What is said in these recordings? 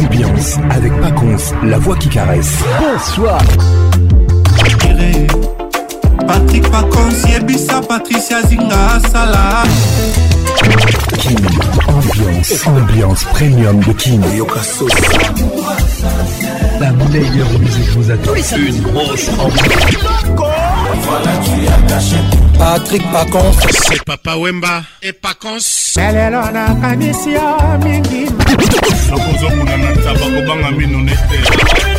ambiance avec Pacons, la voix qui caresse. Bonsoir. Patrick Pacons, Yebisa, Patricia Zinga, Salah. Kim, ambiance, ambiance premium de Kim. La meilleure musique vous attend. Une grosse ambiance. voilà tu as caché Patrick Pacons c'est Papa Wemba et Pacons lelo nakanisi yo mingi nakozokuna na ntaba kobanga mino nete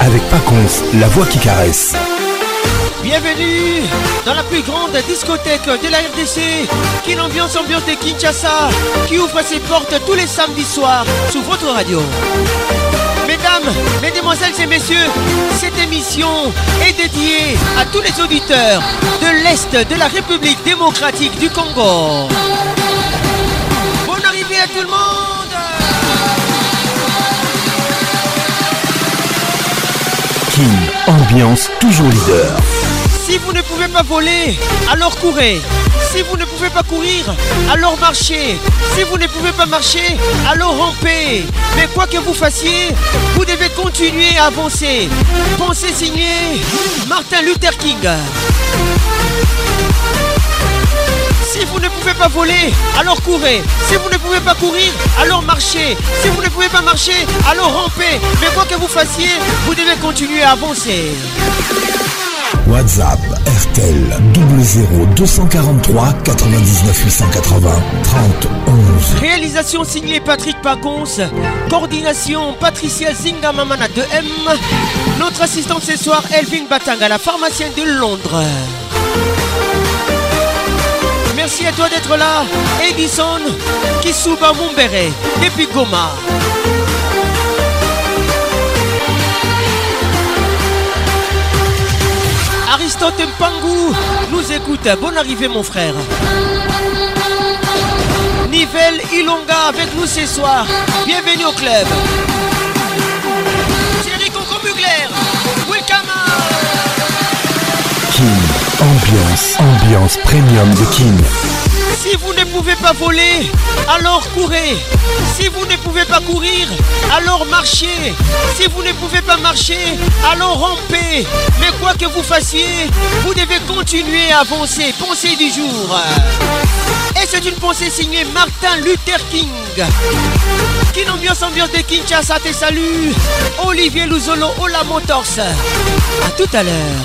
avec Paconce, la voix qui caresse. Bienvenue dans la plus grande discothèque de la RDC, qui est l'ambiance ambiante de Kinshasa, qui ouvre ses portes tous les samedis soirs Sous votre radio. Mesdames, mesdemoiselles et messieurs, cette émission est dédiée à tous les auditeurs de l'Est de la République démocratique du Congo. Bonne arrivée à tout le monde Ambiance toujours leader. Si vous ne pouvez pas voler, alors courez. Si vous ne pouvez pas courir, alors marchez. Si vous ne pouvez pas marcher, alors rampez. Mais quoi que vous fassiez, vous devez continuer à avancer. Pensez signer Martin Luther King. Si vous ne pouvez pas voler, alors courez. Si vous ne pouvez pas courir, alors marchez. Si vous ne pouvez pas marcher, alors rampez. Mais quoi que vous fassiez, vous devez continuer à avancer. WhatsApp RTL 00 243 99 880 30 11. Réalisation signée Patrick Pacons. Coordination Patricia Zingamamana de M. Notre assistante ce soir, Elvin Batanga, la pharmacienne de Londres. Merci à toi d'être là, Edison Kisuba et puis Goma. Aristote Mpangou nous écoute. Bonne arrivée, mon frère. Nivelle Ilonga avec nous ce soir. Bienvenue au club. Ambiance, premium de King Si vous ne pouvez pas voler, alors courez. Si vous ne pouvez pas courir, alors marchez. Si vous ne pouvez pas marcher, alors rampez. Mais quoi que vous fassiez, vous devez continuer à avancer. Pensée du jour. Et c'est une pensée signée Martin Luther King. Kin ambiance, ambiance de Kinshasa, tes saluts Olivier Louzolo, Ola Motors. A tout à l'heure.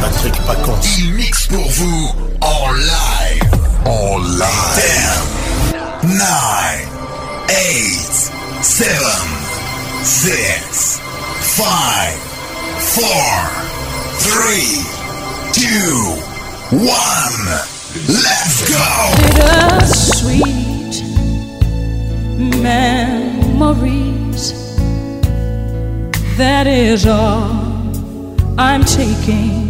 Patrick Il mixe pour vous en live. En live. 10, 9, 8, 7, 6, 5, 4, 3, 2, 1. Let's go! sweet memories. That is all I'm taking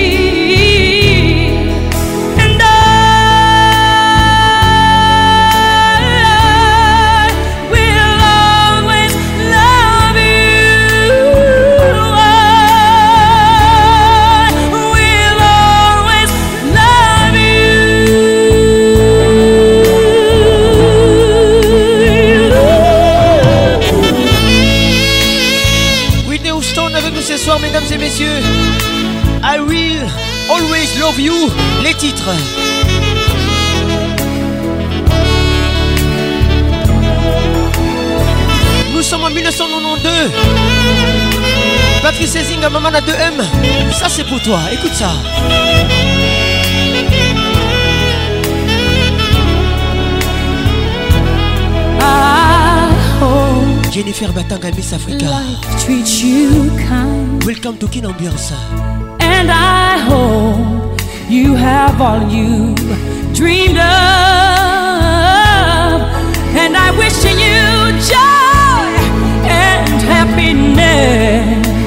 mesdames et messieurs, I Will Always Love You, les titres. Nous sommes en 1992. Patrice Sézing Maman à 2M. Ça, c'est pour toi. Écoute ça. Ah. Jennifer Batanga Miss Africa. Life treats you kind. Welcome to Kin Ambiance. And I hope you have all you dreamed of. And I wish you joy and happiness.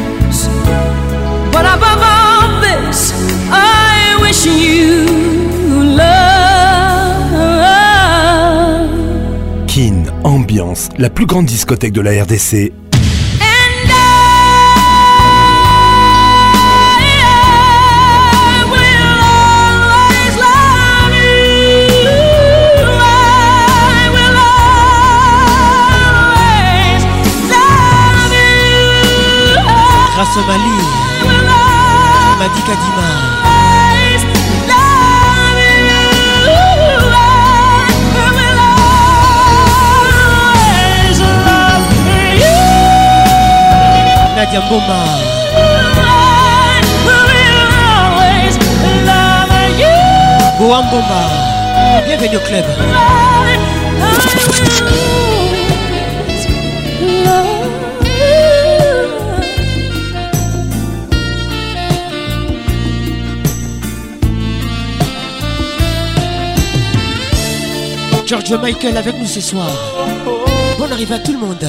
Ambiance, la plus grande discothèque de la RDC, Mike bienvenue au club. George Michael avec nous ce soir. Bonne arrivée à tout le monde.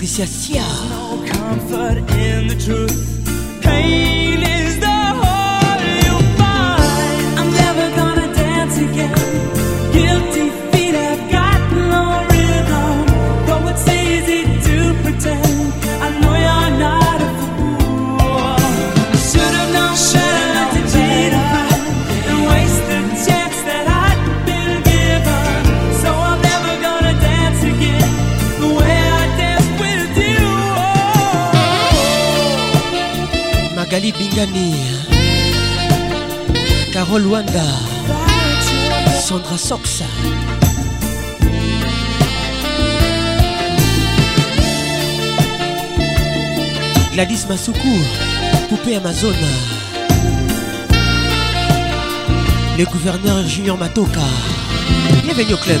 Patricia Sia. No Magali Bingani Carole Wanda Sandra Soxa Gladys Masuku Poupée Amazone Le gouverneur Junior Matoka Bienvenue au club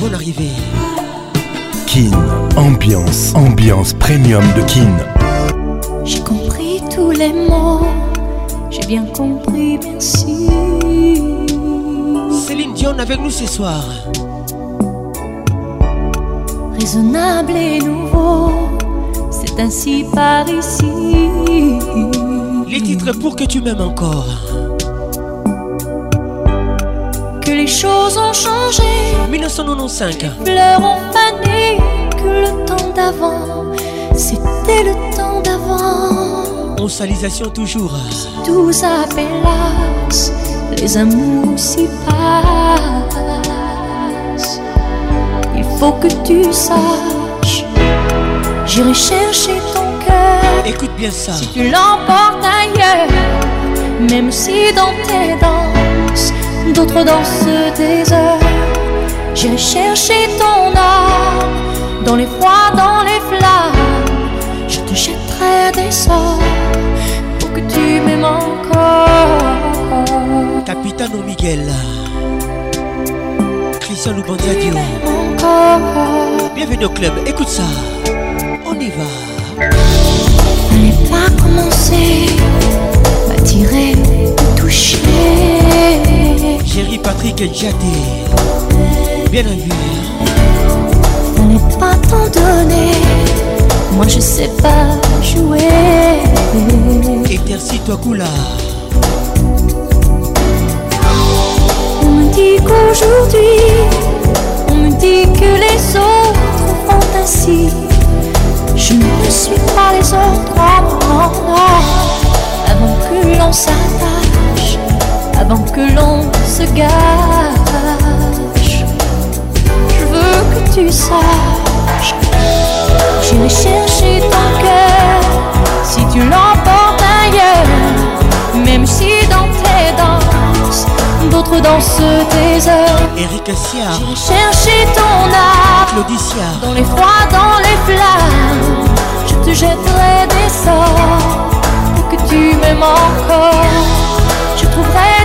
bonne arrivée. Kin, ambiance, ambiance premium de Kin. J'ai compris tous les mots, j'ai bien compris, merci. Céline Dion avec nous ce soir. Raisonnable et nouveau, c'est ainsi par ici. Les titres pour que tu m'aimes encore. Les choses ont changé. 1995. Pleurons ont pané que le temps d'avant, c'était le temps d'avant. On salisation toujours. Tout s'appellasse les amours s'y passent. Il faut que tu saches, j'irai chercher ton cœur. Écoute bien ça. Si tu l'emportes ailleurs, même si dans tes dents d'autres dans ce désert. J'ai cherché ton âme dans les froids, dans les flammes. Je te jetterai des sorts pour que tu m'aimes encore. Capitano Miguel, Christian Loubandiadio. Bienvenue au club, écoute ça, on y va. N'allez pas commencer à tirer, toucher chérie Patrick Jadé. Bien On N'est pas tant donné Moi je sais pas jouer Étercis toi coula On me dit qu'aujourd'hui On me dit que les autres font ainsi Je ne suis pas les autres Avant que l'on s'attaque avant que l'on se gâche. Je veux que tu saches, j'irai chercher ton cœur si tu l'emportes ailleurs, même si dans tes danses d'autres dansent tes heures. Eric je j'irai chercher ton âme, dans les froids, dans les flammes, je te jetterai des sorts que tu m'aimes encore. Je trouverai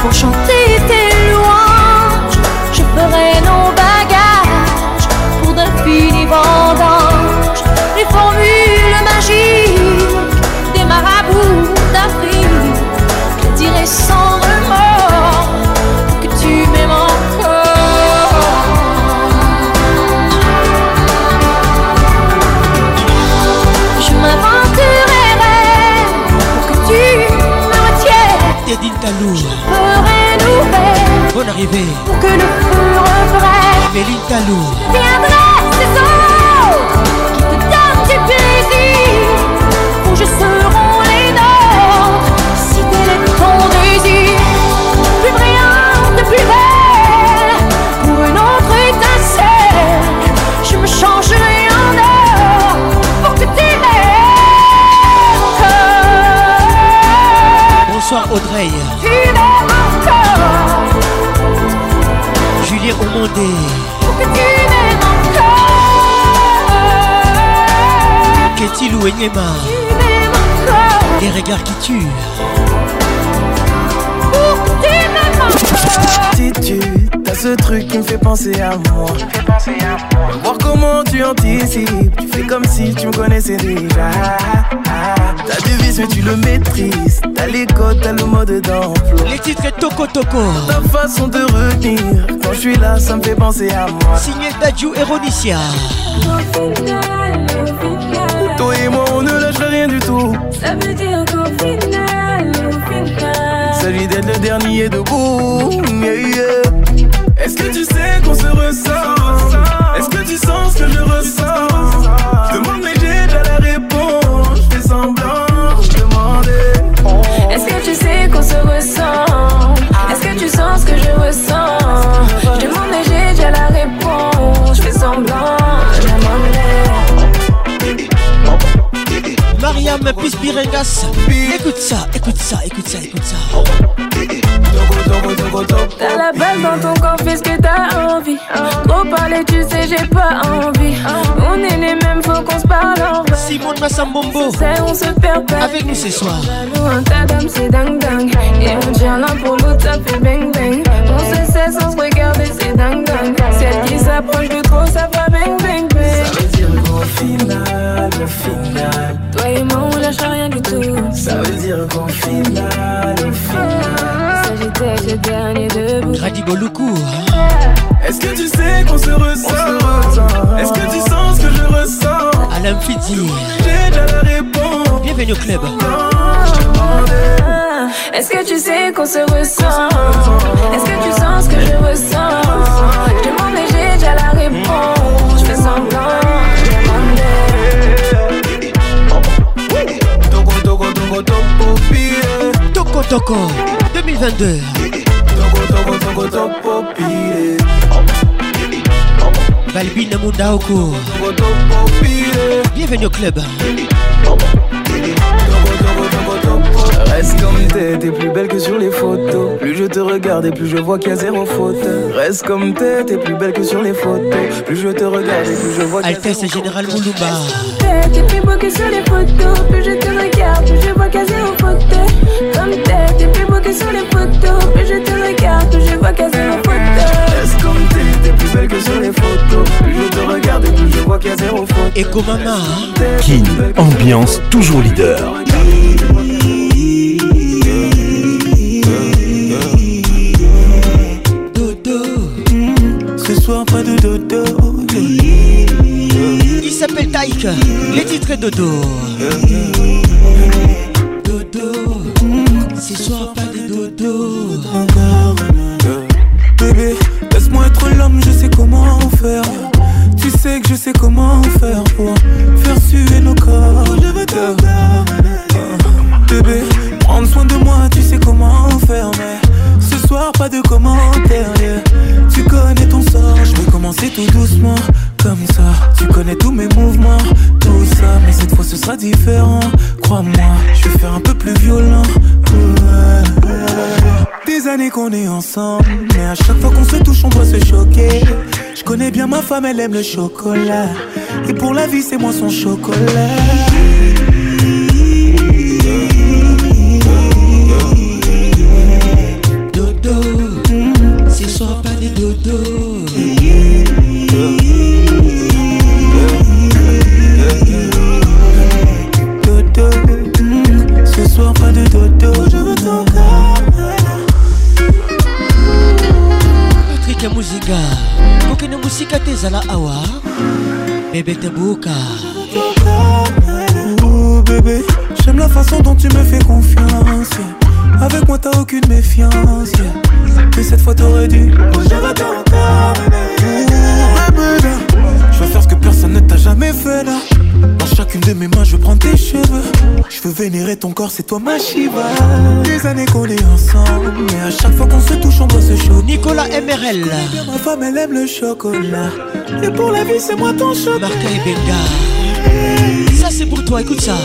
pour chanter tes louanges. Je ferai nos bagages pour d'infinis vendanges. Les formules magiques des marabouts d'Afrique, je dirai sans Pour que le feu reprenne. Béline Talou. Viendrai, tes ça. Qui te donne du plaisir. Où je serai les nôtres. Si t'es est ton désir. Plus de plus belle. Pour une autre étincelle. Je me changerai en or. Pour que tu m'aimes encore. Bonsoir Audrey. Pour que tu m'aimes encore Qu'est-il ou Enyema Les regards qui tuent Pour que tu m'aimes encore Si tu t'as ce truc qui me fait penser à moi Voir comment tu anticipes Tu fais comme si tu me connaissais déjà mais tu le maîtrises. T'as les codes, t'as le mode d'emploi. Les titres et Toco Toco. Ta façon de revenir. quand je suis là, ça me fait penser à moi. Signé final, et final Toi et moi, on ne lâche rien du tout. Ça veut dire qu'au final, au final. Celui d'être le dernier debout. Est-ce que tu sais qu'on se ressent Est-ce que tu sens ce que je ressens Demande mes Est-ce que tu sais qu'on se ressent Est-ce que tu sens ce que je ressens Je demande et j'ai déjà la réponse. Je fais semblant. William Biregas Écoute ça, écoute ça, écoute ça, écoute ça. T'as la balle dans ton corps, fais ce que t'as envie. Trop parler, tu sais, j'ai pas envie. On est les mêmes, faut qu'on se parle en vrai. Simon Massambombo. on se perd pas. Avec nous ce soir. Un tas d'hommes, c'est dingue dingue. Et on tient l'un pour l'autre, ça fait bang bang. On se cesse sans se regarder, c'est dingue dingue. Celle qui s'approche de trop, ça va bang bang bang. Ça veut dire le final, le final on lâche rien du tout. Ça veut dire qu'on finit au Ça Sagittaire, le dernier debout. Radibo Loukou. Est-ce que tu sais qu'on se ressent Est-ce que tu sens ce que je ressens Alain Piti. J'ai déjà la réponse. Bienvenue au club. Ah, est-ce que tu sais qu'on se ressent Est-ce que tu sens ce que je ressens Toko 2022 Balbine Mundaoko Bienvenue au club Reste comme t'es, t'es plus belle que sur les photos. Plus je te regarde et plus je vois qu'il y a zéro faute. Reste comme t'es, t'es plus belle que sur les photos. Plus je te regarde et plus je vois qu'il y a zéro faute. Altesse Général Moulouba. comme t'es, t'es plus belle que sur les photos. Plus je te regarde, plus je vois qu'il y a zéro faute. Comme t'es, t'es plus beau que sur les photos. Plus je te regarde, plus je vois qu'il y a zéro faute. Reste comme t'es, t'es plus belle que sur les photos. Plus je te regarde et plus je vois qu'il y a zéro faute. comme Mama. Hein. King, ambiance toujours leader. Les titres dodo. Yeah, yeah. J'aime le chocolat. Et pour la vie, c'est moi son chocolat. bébé, j'aime la façon dont tu me fais confiance. Avec moi t'as aucune méfiance. Mais cette fois t'aurais dû. je vais je faire ce que personne ne t'a jamais fait là. Dans chacune de mes mains, je prends tes cheveux. Je veux vénérer ton corps, c'est toi ma Shiva. Des années qu'on ma femme, elle aime le chocolat. Et pour la vie, c'est moi ton chocolat. Marca et Benga. Ça, c'est pour toi, écoute ça.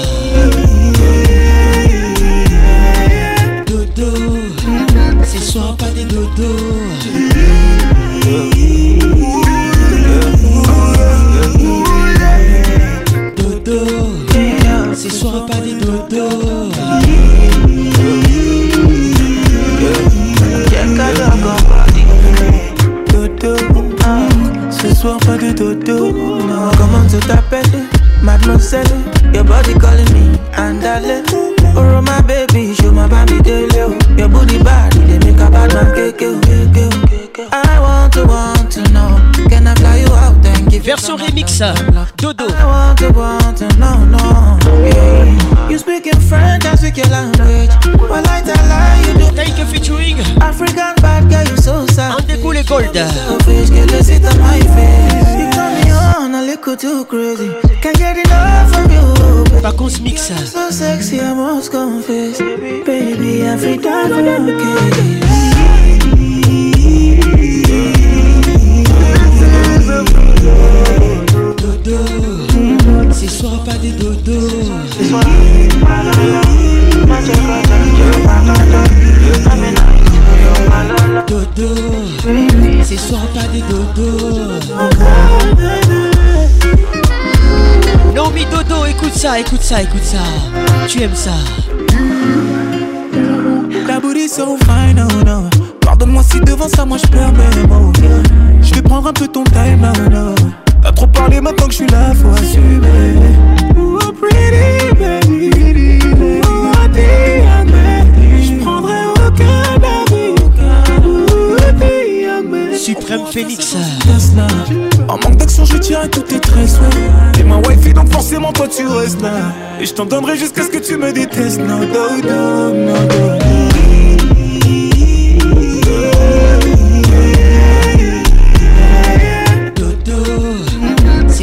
Dodo, C'est soir, pas des dodo too crazy. Can't get enough from you. Vacances mix. So sexy, I must confess. Baby, every time I'm okay. écoute ça, écoute ça. Tu aimes ça. La booty so fine, oh no. Pardonne-moi si devant ça, moi je perds mes mots. Je vais prendre un peu ton time, oh no. T'as trop parlé maintenant que je suis là, faut assumer. Oh, pretty baby. Tu Suprême Phoenix. En manque d'action, je tire et tout est très Ouais. T'es ma wifi, donc forcément, toi tu restes là. Et je t'en donnerai jusqu'à ce que tu me détestes. No, no, no, no, no.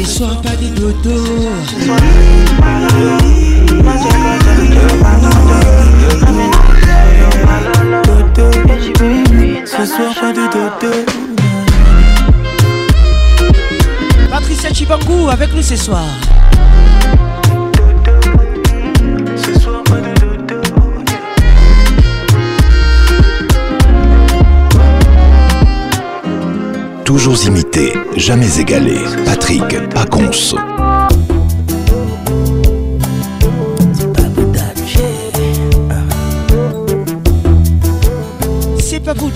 soir pas do. dodos. Ce soir pas de dodo Chibangu avec nous ce soir. Toujours imité, jamais égalé. Patrick Paconce. C'est pas vous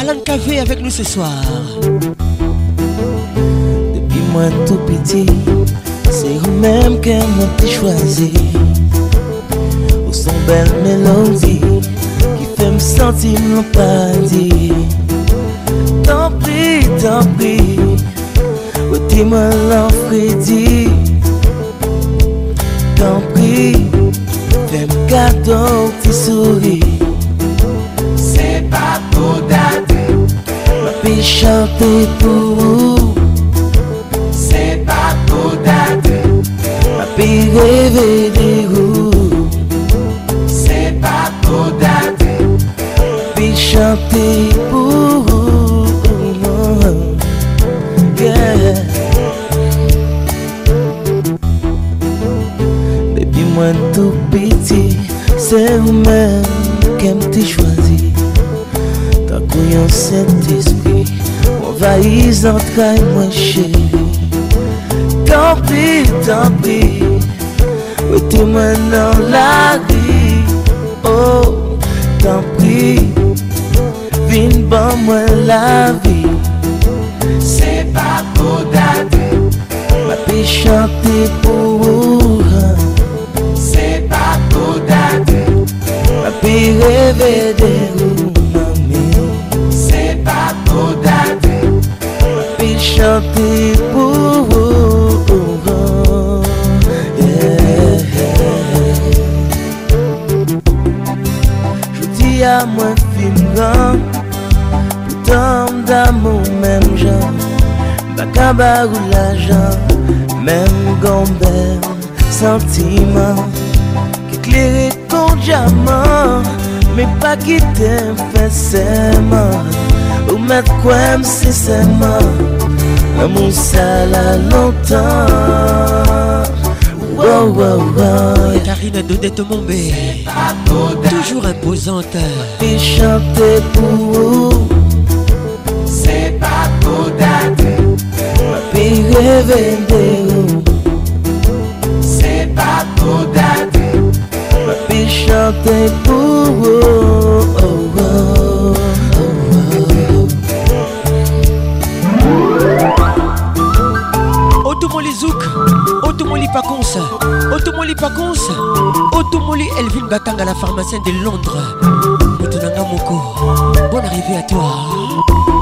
Alan Café avec nous ce soir. Mwen tou piti Se ou menm ke mwen pi chwazi Ou son bel melodi Ki fe m senti m lopadi Tanpri, tanpri Ou ti m lopridi Tanpri Fe m kato pti souli Se pa pou date Mwen pi chante pou ou Se pa pou dati Pi chante pou Depi mwen tou piti Se mwen kem ti chwazi Takoyan senti spri Mwen vaizan trai mwen cheni Tampi, tampi Ti mwen nan la di Oh, tan pri Vin ban mwen la vi Se pa pou date Ma pi chante pou Se pa pou date Ma pi revede Se pa pou date Ma pi chante pou même gambel, sentiment, qui éclairé ton diamant, mais pas qui t'aime fait ou mettre quoi c'est l'amour ça l'a longtemps. Wow, wow, wow. Karine te Mombé, toujours imposante. Et chanter pour vous, c'est pas pour c'est pas pa pou dade Ma vie chante oh, oh. Otomoli Zouk Otomoli Pacons Otomoli Pacons Otomoli Elvin Batanga la pharmacienne de Londres nanga Moko Bonne arrivée à toi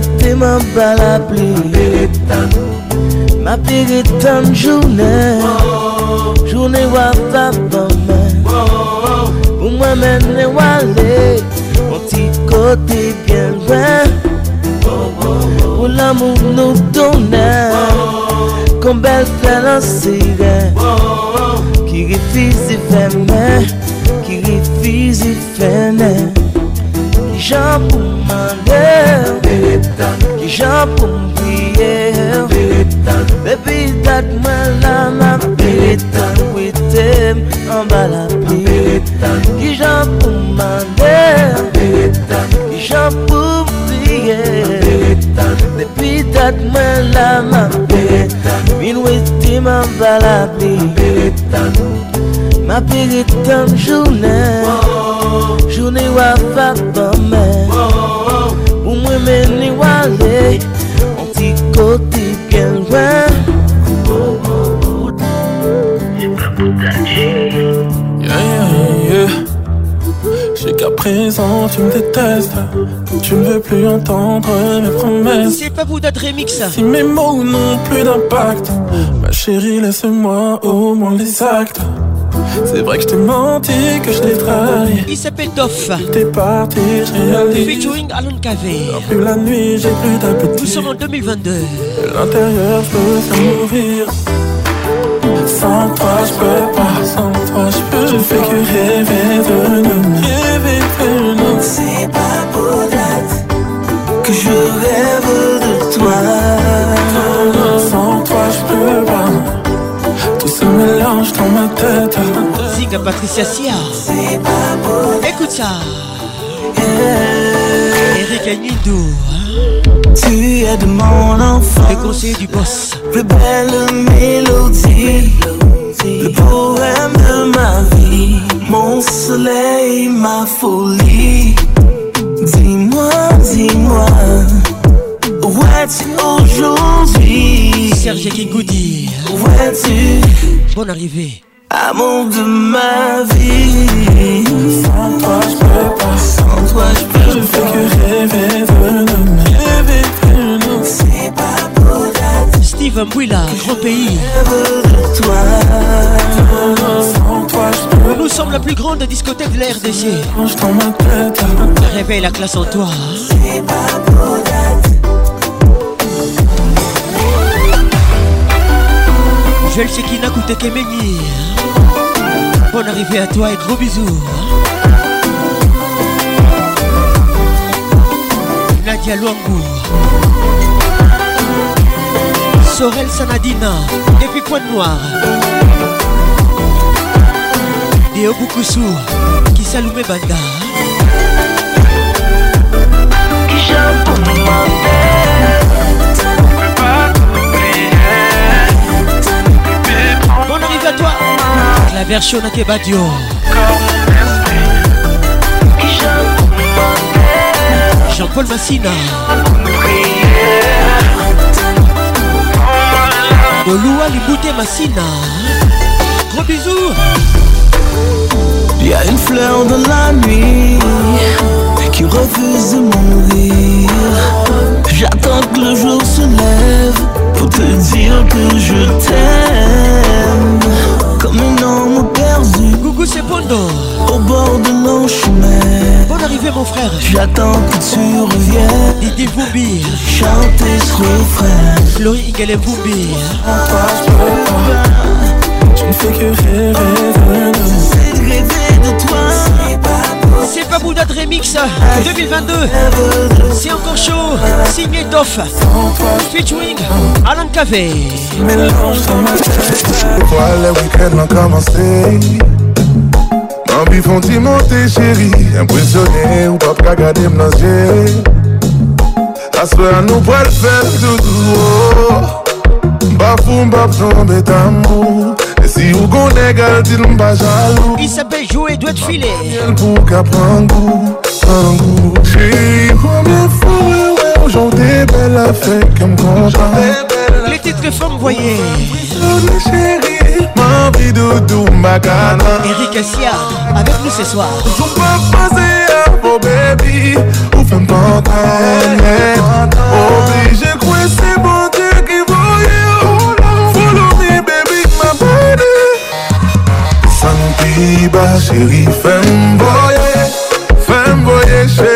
Te man bala ple Ma pege tan Ma pege tan jounen Jounen wav avan men Pou mwen men ne wale Mon ti kote bien wen Pou l'amou nou donen Kon bel fèl an sire Ki rifizi fè men Ki rifizi fènen Li jan pou mwen Ki jan pou m priye, Depi dat mwen la man piye, Mwen tem an bala piye, Ki jan pou m man der, Ki jan pou m priye, Depi dat mwen la man piye, Mwen tem an bala piye, Ma piye tan jounen, Jounen wafaba, J'ai qu'à présent, tu me détestes. Tu ne veux plus entendre mes promesses. C'est pas d'être Si mes mots n'ont plus d'impact, ma chérie, laisse-moi au moins les actes. C'est vrai que je t'ai menti, que je t'ai trahi. Il s'appelle Doff. T'es parti, je réalise. Featuring Alan Cavey. Plus la nuit, j'ai plus d'appétit. Nous sommes en 2022. l'intérieur, je peux mourir. Sans toi, je peux pas. Sans toi, je peux. Je fais que rêver de nous. Rêver de nous. C'est pas pour date que je rêve de toi. Sans toi, je peux pas. Tout se mélange dans ma tête. Patricia Sia. Écoute ça. Eric Agnido. Hein. Tu es de mon enfant. Le du boss. Plus belle mélodie. Le poème de ma vie. Mon soleil, ma folie. Dis-moi, dis-moi. Où es-tu aujourd'hui? Serge Goody hein. Où es-tu? Bonne arrivée. Amour de ma vie. Sans toi, je peux pas. Sans toi, je peux Je fais que rêver de nous. Rêver de nous. C'est pas pour la Steve Mbuila, grand pays. De toi. Sans toi, peux nous sommes la plus grande discothèque de la RDC. Réveille la classe en toi. C'est pas pour coûté qu'à Koutekemeni. Bonne arrivée à toi et gros bisous. Hein. Nadia Luangu. Sorel Sanadina. Depuis Pointe Noire. Déo qui Kisalume Banda. Hein. la version de Kebadio. Jean-Paul Massina. Oloua Libouté Massina. Gros bisous. Il y a une fleur dans la nuit qui refuse de mourir. J'attends que le jour se lève pour te dire que je t'aime. Au bord de mon chemin Bonne arrivée mon frère J'attends que tu reviennes Didier Boubi Chanter ce refrain Laurie Igale Boubi Je ne fais que rêver C'est rêver de toi C'est pas Bouddha de Remix 2022 C'est encore chaud Signé Doff Featuring Alan Cavey Mélange dans ma tête Pourquoi le week-end ont commencé en bi fon ti monte chéri Impresyonè ou mon kagade m nan nous nous an le tout fèl toutou Mbafou oh. mbap tombe d'amour Et si ou gon egal ti Il s'appelle jouer, doit filer Mbap miel pou ka prangou Prangou belle Les titres font voyez. voyez. Mon petit doudou Macana Eric Essia avec nous ce soir Je peux passer à vos baby Ou faire me contenter Obligé croire c'est bon Dieu qui voyait Follow me baby ma baby Santiba chérie fais-moi voyer Fais-moi chérie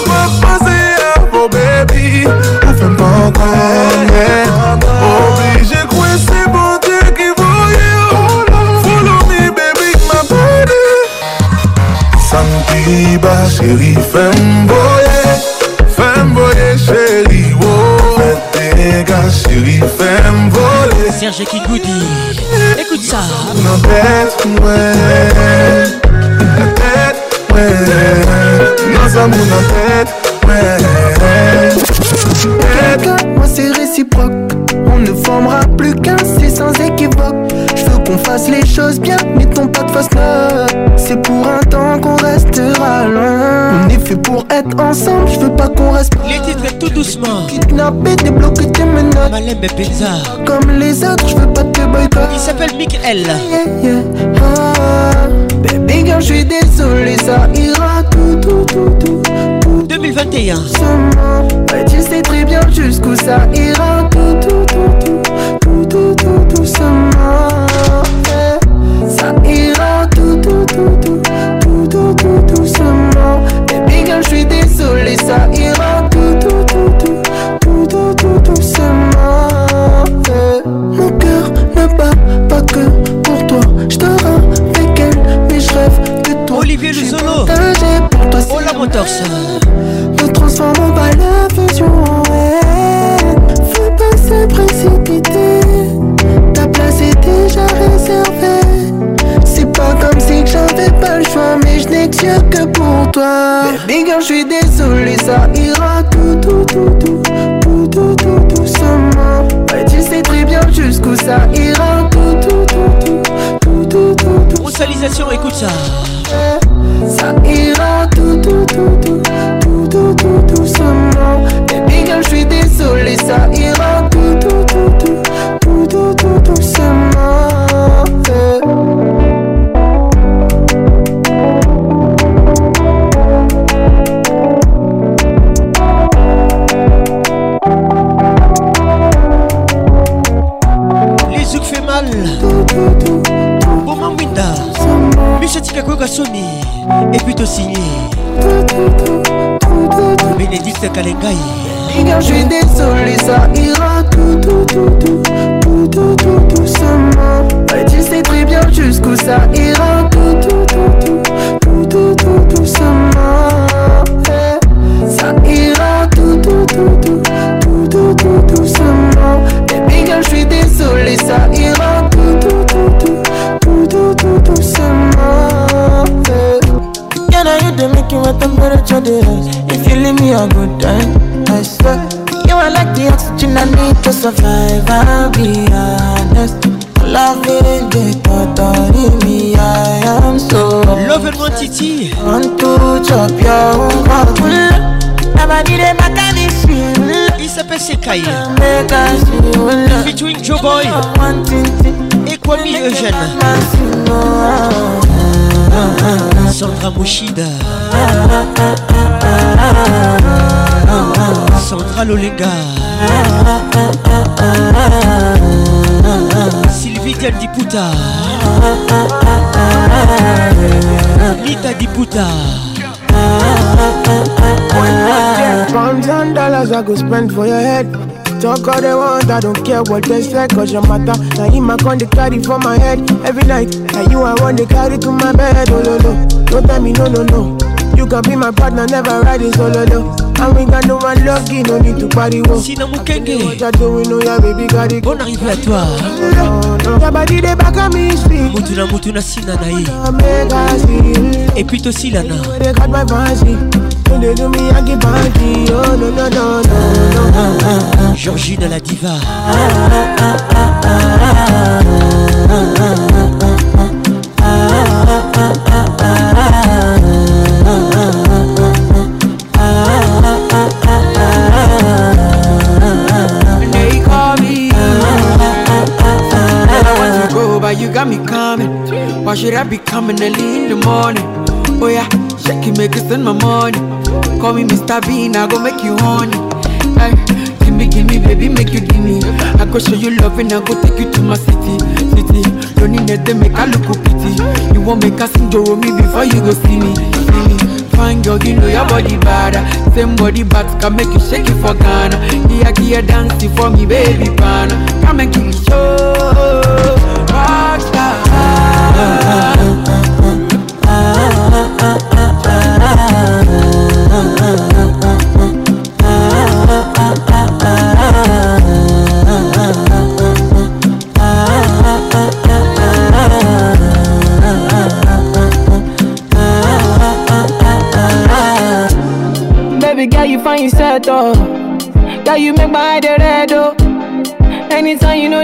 chérie, bah chérie, femme volée, chérie, chérie, Serge écoute ça. ouais, ouais, tête, c'est réciproque, on ne formera plus on fasse les choses bien, mettons pas de face là C'est pour un temps qu'on restera loin. On est fait pour être ensemble, je veux pas qu'on reste pas. Les titres tout doucement. Kidnapper, débloquer tes menottes. mais bizarre Comme les autres, je veux pas te boycotter. Il s'appelle Mick L. Yeah, yeah. Ah, baby girl, je suis désolé, ça ira tout, tout, tout, tout. tout 2021. Doucement tu sais très bien jusqu'où ça ira tout, tout, tout, tout, tout, tout, tout, tout, ça ira tout, tout, tout, tout, tout, tout, tout, doucement. Baby girl, je suis désolé, ça ira tout, tout, tout, tout, tout, tout, tout, doucement. Mon cœur ne bat pas que pour toi. Je te rends avec elle, mais je rêve de toi. Olivier Le Solo. Pour toi, Me transforme en valeur. tiens que pour toi. Baby girl, je suis désolé, ça ira tout, tout, tout, tout, tout, tout, tout, doucement. Ouais, tu sais très bien jusqu'où ça ira tout, tout, tout, tout, tout, tout, tout. Brutalisation, écoute ça. Ça ira tout, tout, tout, tout, tout, tout, tout, doucement. Baby girl, je suis désolé, ça ira l'énergie Je suis désolé, ça ira tout, tout, tout, tout, tout, tout, tout, doucement. tu sais très bien jusqu'où ça ira tout, tout, tout, tout, tout, tout, doucement. Ça ira tout, tout, tout, tout, tout, tout, doucement. Et bien, je suis désolé, ça ira tout, tout, tout, tout, tout, tout, tout, Can feeling me a good time. I swear, you are like the oxygen I need to survive. I'll be honest. Love and want titi. Want to chop your own bottle. Nobody dey back at this Il s'appelle Sekai. Featuring Joe Boy. Et Kwame Eugène. Sandra Mouchida Sandra Lolega Sylvie Diane Diputa Lita Diputa Pounds and dollars I go spend for your head Talk all they want, I don't care what they say, cause your matter. Now you my con they carry for my head every night. Now you I want they carry to my bed, oh oh, no. Don't tell me no, You can be my partner, never ride solo And we got no one lucky, no need to party no ya baby Bon arrivé à toi. na eh. Et puis aussi Lana. They la diva. Could I be coming early in the morning? Oh yeah, shake it, make it send my money. Call me Mr. Bean, I go make you honey. Hey, give me, give me, baby, make you give me. I go show you love and I go take you to my city, city. Loneliness they make I look pretty. You won't make us enjoy me before you go see me, see me. Fine girl, you know your body bad. Same body bad can make you shake it for Ghana. Yeah, yeah, dance for me, baby, pana. Come and give me show. Baby girl, you find yourself, oh. Girl, you make my head red, oh. Anytime you know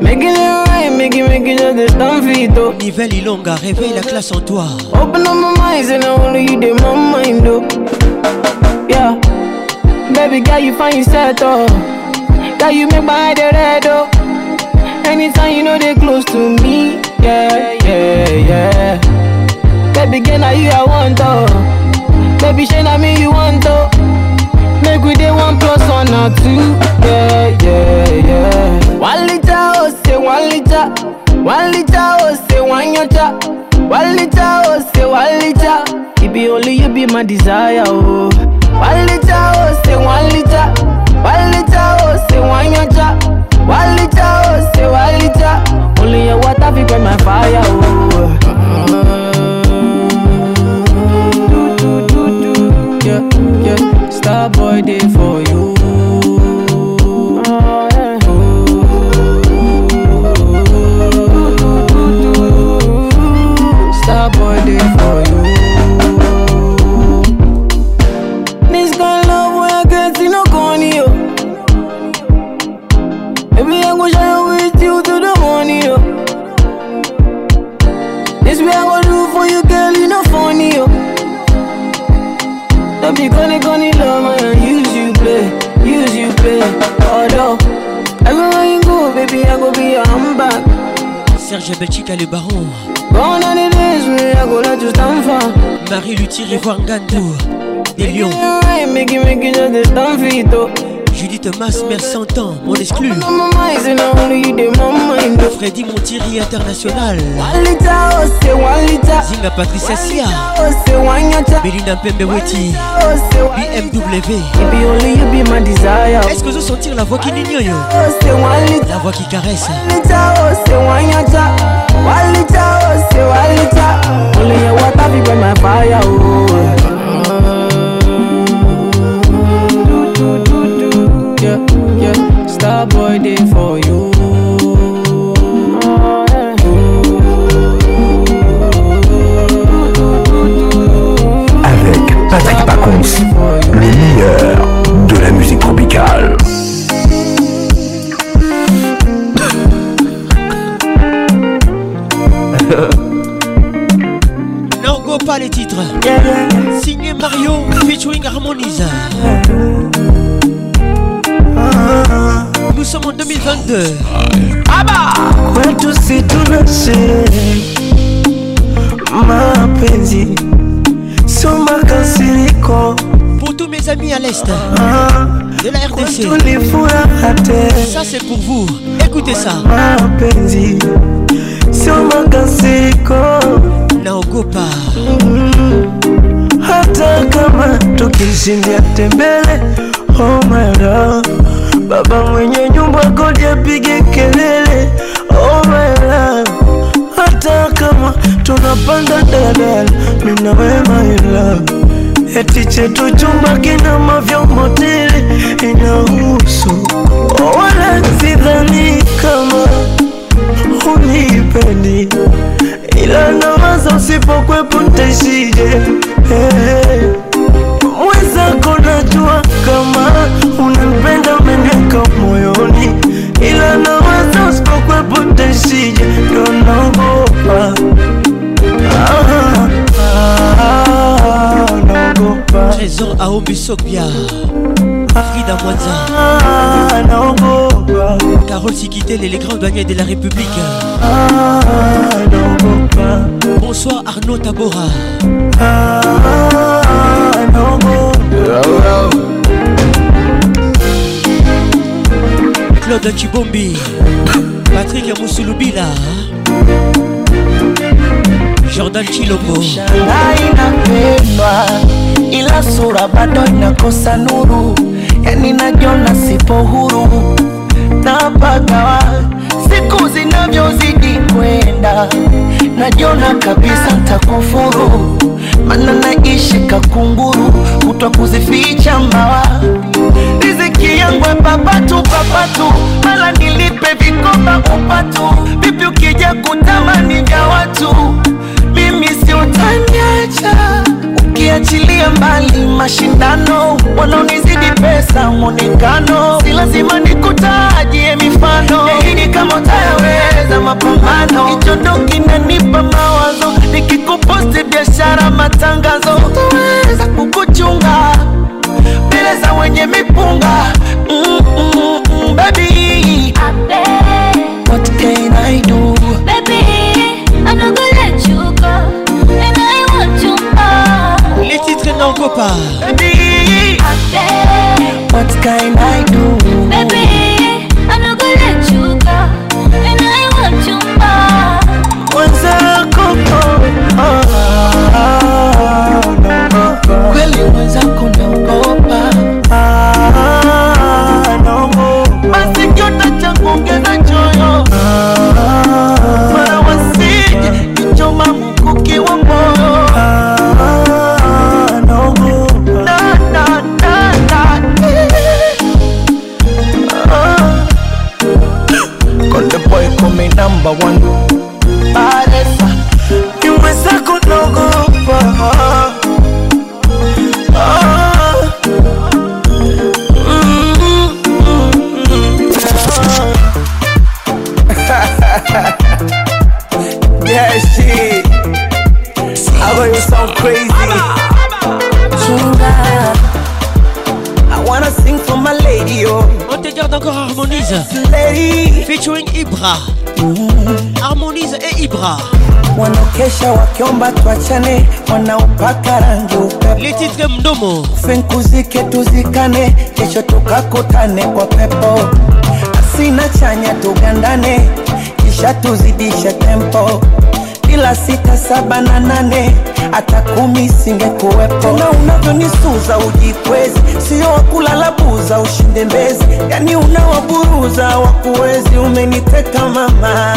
Make it right, making, it, just the feet oh Nivelle Ilonga, réveille la classe en toi. Open up my mind, and I only you did my mind oh Yeah. Baby girl, you find yourself up. Girl, you make my head red oh Anytime you know they close to me. Yeah, yeah, yeah. Baby girl, now you I want oh Baby, shame I me, you want oh Make we the one plus one or two. Yeah, yeah, yeah. One one liter, one liter, oh say one yota, one liter, oh say one liter. It be only you be my desire, oh. One liter, oh say one liter, one liter, oh say one yota, one liter, oh say one liter. Only your water fi burn my fire, oh. mm Yeah, yeah, Starboy day for you. Serge Belchika le baron Marie Luthier un gâteau Des lions Judith Mas, merci 100 ans, on exclut. Oh. Freddy Montiri International. Oh, Zinga Patricia Sia. Oh, Belinda Pembeweti. BMW. Est-ce que vous sentez la voix qui n'ignore La voix qui caresse. Walita, oh, say Walita, oh, only you want to be by my fire, oh. boy you. Avec Patrick Pacons, le meilleur de la musique tropicale. N'en go pas les titres. Signé Mario featuring Harmoniza nous sommes en 2022. Ah bah Kwetu si tunashere mapenzi sio éco Pour tous mes amis à l'est ah, de la RDC. Ça c'est pour vous. Écoutez ça. Ma Mapenzi sio makasiriko. Naogopa. Hata kama tukishindia tembele, oh my love Baba mwenye nyumba kodi apige kelele, oh my love. Hata kama tunapanda daladala, mimi na wewe my love. Eti chetu chumba kina mavyombo tele, inahusu oh, wala sidhani kama unipendi, ila nawaza usipokwepo ntaishije? hey. Eh, eh. aobisopia frida mwanza carole sikitele les grands douaniers de la république bonsoir arnaud tabora claude chibombi patrick moussulubila Jordan Chilopo. Inapendwa ila sura bado inakosa nuru, yani najona sipo huru napagawa siku zinavyozidi kwenda, najona kabisa ntakufuru, mana naishi kakunguru, kutwa kuzificha mbawa riziki yangu papatu papatu, mala nilipe vikoba upatu, vipi ukija kutamani vya watu mimi si utaniacha ukiachilia mbali mashindano wanaonizidi pesa monengano si lazima nikutajie mifano lakini kama utayaweza mapambano hicho ndo kinanipa mawazo nikikuposti biashara matangazo utaweza kukuchunga mbele za wenye mipunga mm -mm, mm baby What can I do? Europa. Baby, what can I do? Baby, I'm not gonna let you go, and I want you more. Once I go, oh, oh, oh, oh, oh, oh, oh, oh, oh, oh, oh, oh, Ibra Harmonize e Ibra wanaokesha wakiomba tuachane, wanaopaka rangi upepo, lititre mdomo fenkuzike, tuzikane, kesho tukakutane kwa pepo, asina chanya tugandane, kisha tuzidishe tempo kila sita, saba na nane, hata kumi singekuwepo. Tena unavyonisuza ujikwezi, sio wakulala buza, ushinde mbezi, yani unawaburuza wakuwezi. Umeniteka mama,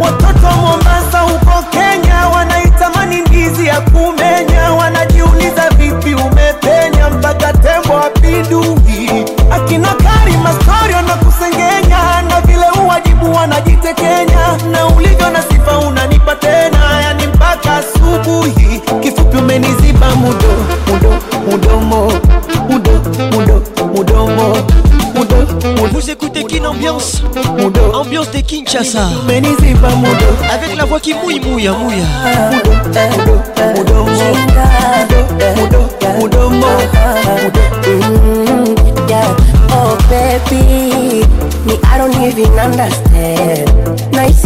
watoto Mombasa huko Kenya wanaitamani ndizi ya kumenya, wanajiuliza vipi umepenya mpaka tembo wapindui, akina Karima stori kusengenya na vile uwajibu wanajitekenya na ulivyo na sifa unani Nipa mudo, mudo, mudomo Mudo, mudo, mo Mudo, mudo Vous écoutez Kin Ambiance Mudo Ambiance de Kinshasa Menizipa mudo Avec la voix qui mouille, mouille, mouille Mudo, mudo, mudomo Mudo, mudo, mudomo Mudo, eh. Oh baby, me I don't even understand. Nice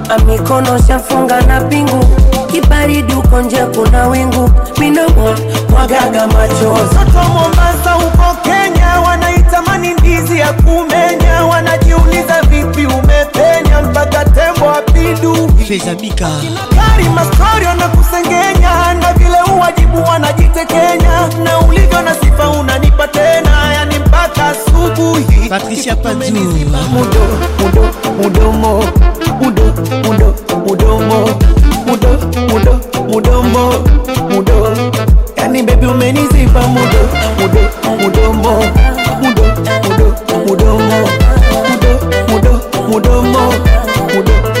a ah, mikono shafunga na pingu kibaridi uko nje kuna wingu minamwa gaga macho watoto Mombasa huko Kenya wanaitamani ndizi ya kumenya wanajiuliza vipi umepenya mpaka tembo Fezabika kinakari mastori anakusengenya na vile uwajibu wanajitekenya na ulivyo na sifa unanipa tena yani mpaka asubuhi Patricia Panzu mudo mudo mudomo mudo mudo mudomo mudo mudo mudomo mudo yani baby umenizipa mudo mudo mudomo mudo mudo mudomo mudo mudo mudomo mudo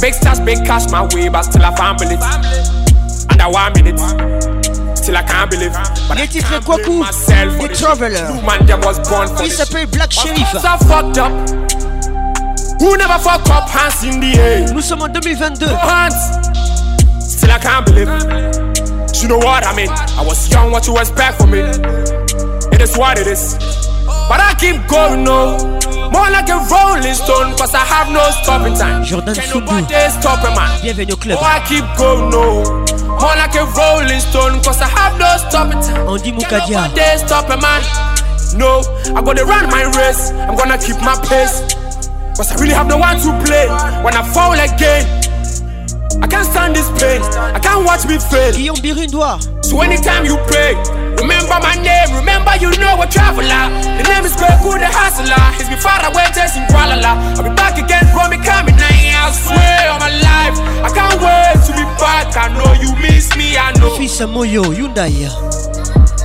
Big stars, big cash, my way back till I find belief. Under one minute. Till I can't believe. But I can't blame myself the traveler. New man that was born for Il s'appelle Black Sheriff. Are fucked up. Who never fuck up hands in the air. Nous sommes en 2022. No hands. Still I can't believe. You know what I mean? I was young, what you expect from me? It is what it is. But I keep going, no. More like a rolling stone, cause I have no stopping time. Jordan Soumbou. Bienvenue au club. Oh, I keep going, no. More like a rolling stone, cause I have no stopping time. nobody stop stopping man. No, I gotta run my race. I'm gonna keep my pace. Cause I really have no one to play. When I fall again, I can't stand this pain. I can't watch me fail. Guillaume Birindois. So anytime you pray, remember my name, remember you know a traveler. The name is Goku the Hustler. he has been far away, testing Kualala. I'll be back again, from me coming night. I swear on my life, I can't wait to be back. I know you miss me, I know. Fisha Moyo, Yundaya.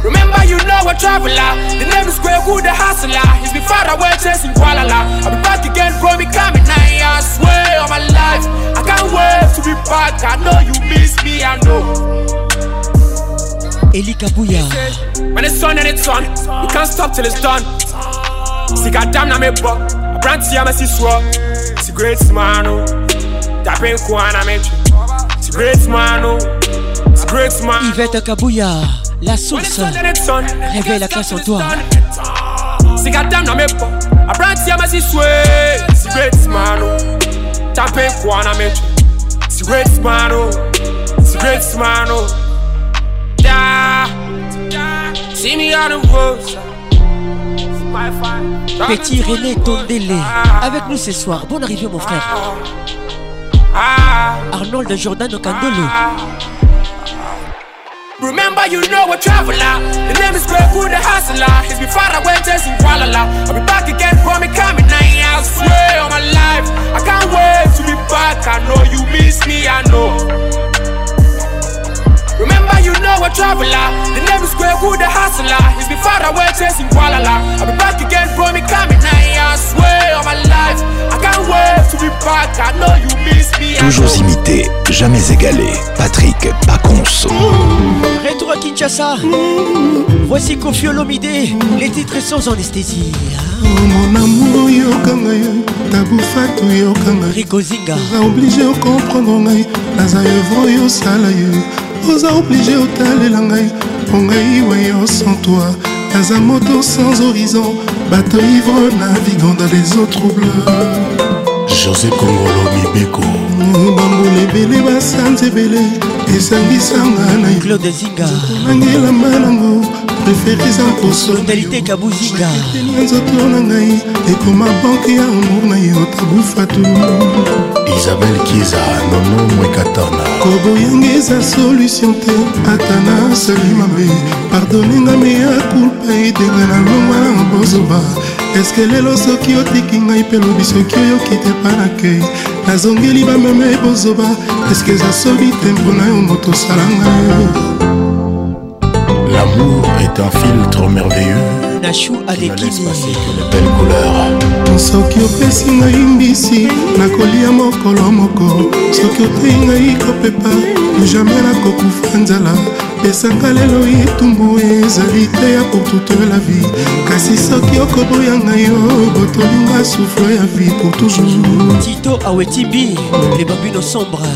Remember you know a traveler. The name is Goku the Hustler. he has been far away, testing Kualala. I'll be back again, from me coming night. I swear on my life, I can't wait to be back. I know you miss me, I know. Eli Kabuya. When it's on and it's on, you can't stop till it's done. See goddamn na me bo, brandy ya me great man o, tapin kwa na It's great man It's oh. great man. Yvette Kabuya, la source Réveille la classe en toi. See goddamn na me bo, brandy ya me si It's great man o, tapin kwa na me. great man It's great man oh Petit René Tondele, avec nous ce soir. Bonne arrivée, mon frère. Ah. Arnold Jordan Candolo. Ah. Remember, you know a traveler. The name is Grateful the Hustler. He's been far away chasing la I'll be back again for me coming night I swear on my life, I can't wait to be back. I know you miss me, I know. Remember. Remember, you know a traveler. The name is Square Good, the hustler. He's been far away chasing Kualala. I'll be back again, bro. Me coming I swear on my life. I can't wait to be back. I know you miss me. Toujours imité, jamais égalé. Patrick Paconce. Mmh. Retour à Kinshasa. Mmh. Voici Kofi Olomide. Mmh. Les titres sans anesthésie. Oh mon amour, yokanga yo nabufatu yokanga rikozinga oza oblige okomprendre ngai naza evro yosala yo oza oblige otalela ngai mpo ngai wayo sans toi naza moto sans horizon bato ivre navigant dans les eaux troubles josé congolo ibeko bambula ebele basanza ebele esangisanga na claude zinganangi elamba nango preferisa mposodalité kabuzinga nzoto na ngai ekoma banke ya amour na yo tabufa tu isabel kiza nono mwekatana koboyanga eza solution te ata nasali mabe pardonenga meya kulpa edenga na longwa na bozoba eske lelo soki otiki ngai mpe lobi soki oyoki te panakei nazongeli bameme bozoba eske eza soli te mpona yo moto osalanga L'amour est un filtre merveilleux Nachou avec qui passer que de belles couleurs soki opesi ngai mbisi nakolia mokolo moko soki otei ngai kopepa jamai nakokufa nzala pesanga lelo etumbu ezali te ya pourtouteur la vie kasi soki okoboyanga yo botolinga souffle ya vie pour toujours tito awetibi le babino sombre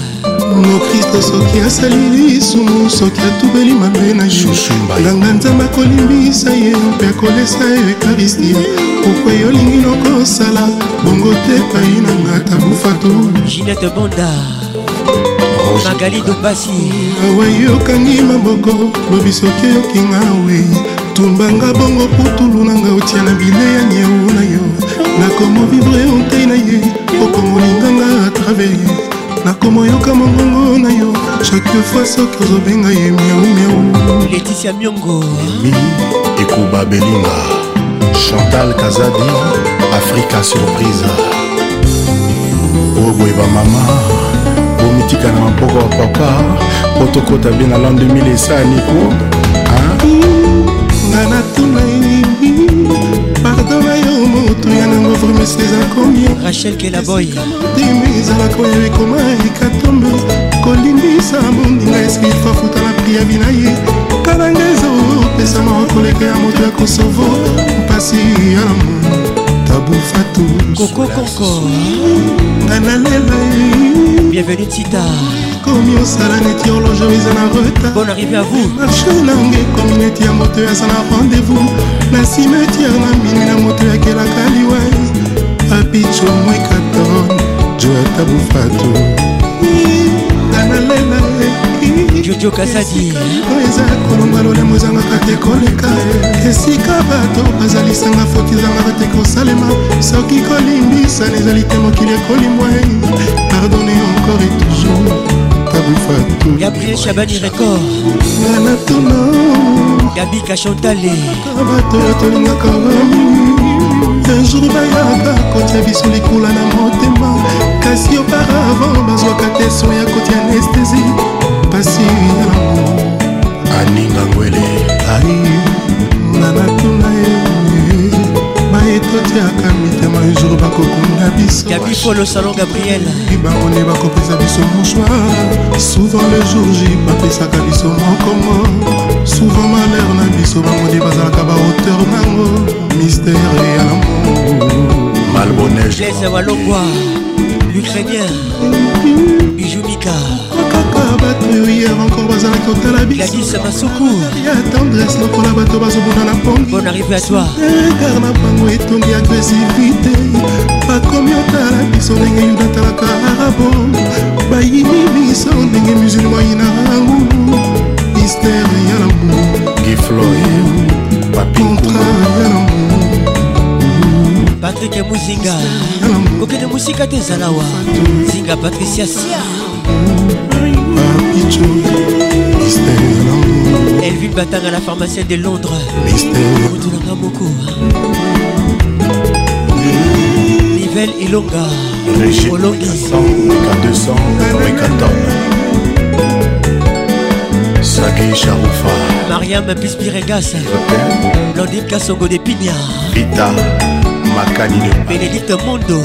mokristo soki asali lisumu soki atubeli mabe na yo nganga nzambe akolimbisa ye mpe akolesa yo ekaristie pokua yo olingi nokosala bongo te epai na ngata bufatu ginete bondar magali dombasi awayokangi maboko lobi soki oyokinga we tumbanga bongo putulu nanga otia na bile ya nyeu na yo nakomovivre ontei na ye okomolinganga atraver nakomoyoka mongongo na yo chaque fois soki ozobenga ye miaumiau leticia miongo mi ekuba belinga chantal kazadi afrika surprise oboyeba mama totika na maboko ya papa mpo tokɔta bie na lan 2000 esa niko nga natuna pardon na yo motu ya nango vremesi ezakomi rachel kelaboy dimi ezalaka oyo ekoma ekatombe kolindisa mondinga eske fafuta na pri ya bina ye talanga ezopesa oh, maokoleka ya moto ya kosovo mpasi ya na mono babufatu nga nalela bienvenu tita komi osala neti horloge eza na retard bon arrivé à vous marche nange komi neti ya moto aza na rendez-vous na cimetière na minui na moto yakelaka liwai apicho mwekaton joata bufatu jojo kasadi oyo eza kolonga lolemo ezangaka te koleka esika bato bazalisanga foti ezangaka te kosalema soki kolimbisana ezali te mokili ekolimbwa pardone encore et toujours gabriel chabani record gabika chantale bato tolingaka unjour bayaka kotia biso likula na motema kasi auparavant bazwaka te so ya kotia anestesie mpasi nango aningangwele ai na natuna ye baetotiaka mitema jour bakokunda bisogabi polo salon gabriel libarone bakopesa biso mosoir souvent le jour j bapesaka biso mokomo souvent malheur na biso bamoni bazalaka bahauteur nango mistere ya lamour malboneglaise walongwa l'ukrainien bijumika papa batmeuyer encore bazalaki kotala bisoya tendresse lokola bato bazobuna na pongigar na bango etongi agresivité bakomi otala biso ndenge yuda atalaka arabo bayimi biso ndenge musulma yina rangu mystère ya lamour gifloye bacontra ya lamour patrik muzinga kokende mosika te ezala wa zinga patricia sia Elvin Batang à la pharmacie de Londres. Mister Nivelle hein. Ilonga. Olongis. 200, Sagi Charoufa. Mariam Bispiregas. Blondine Kassongo de Pigna. Rita Makani de Bénédicte Mondo.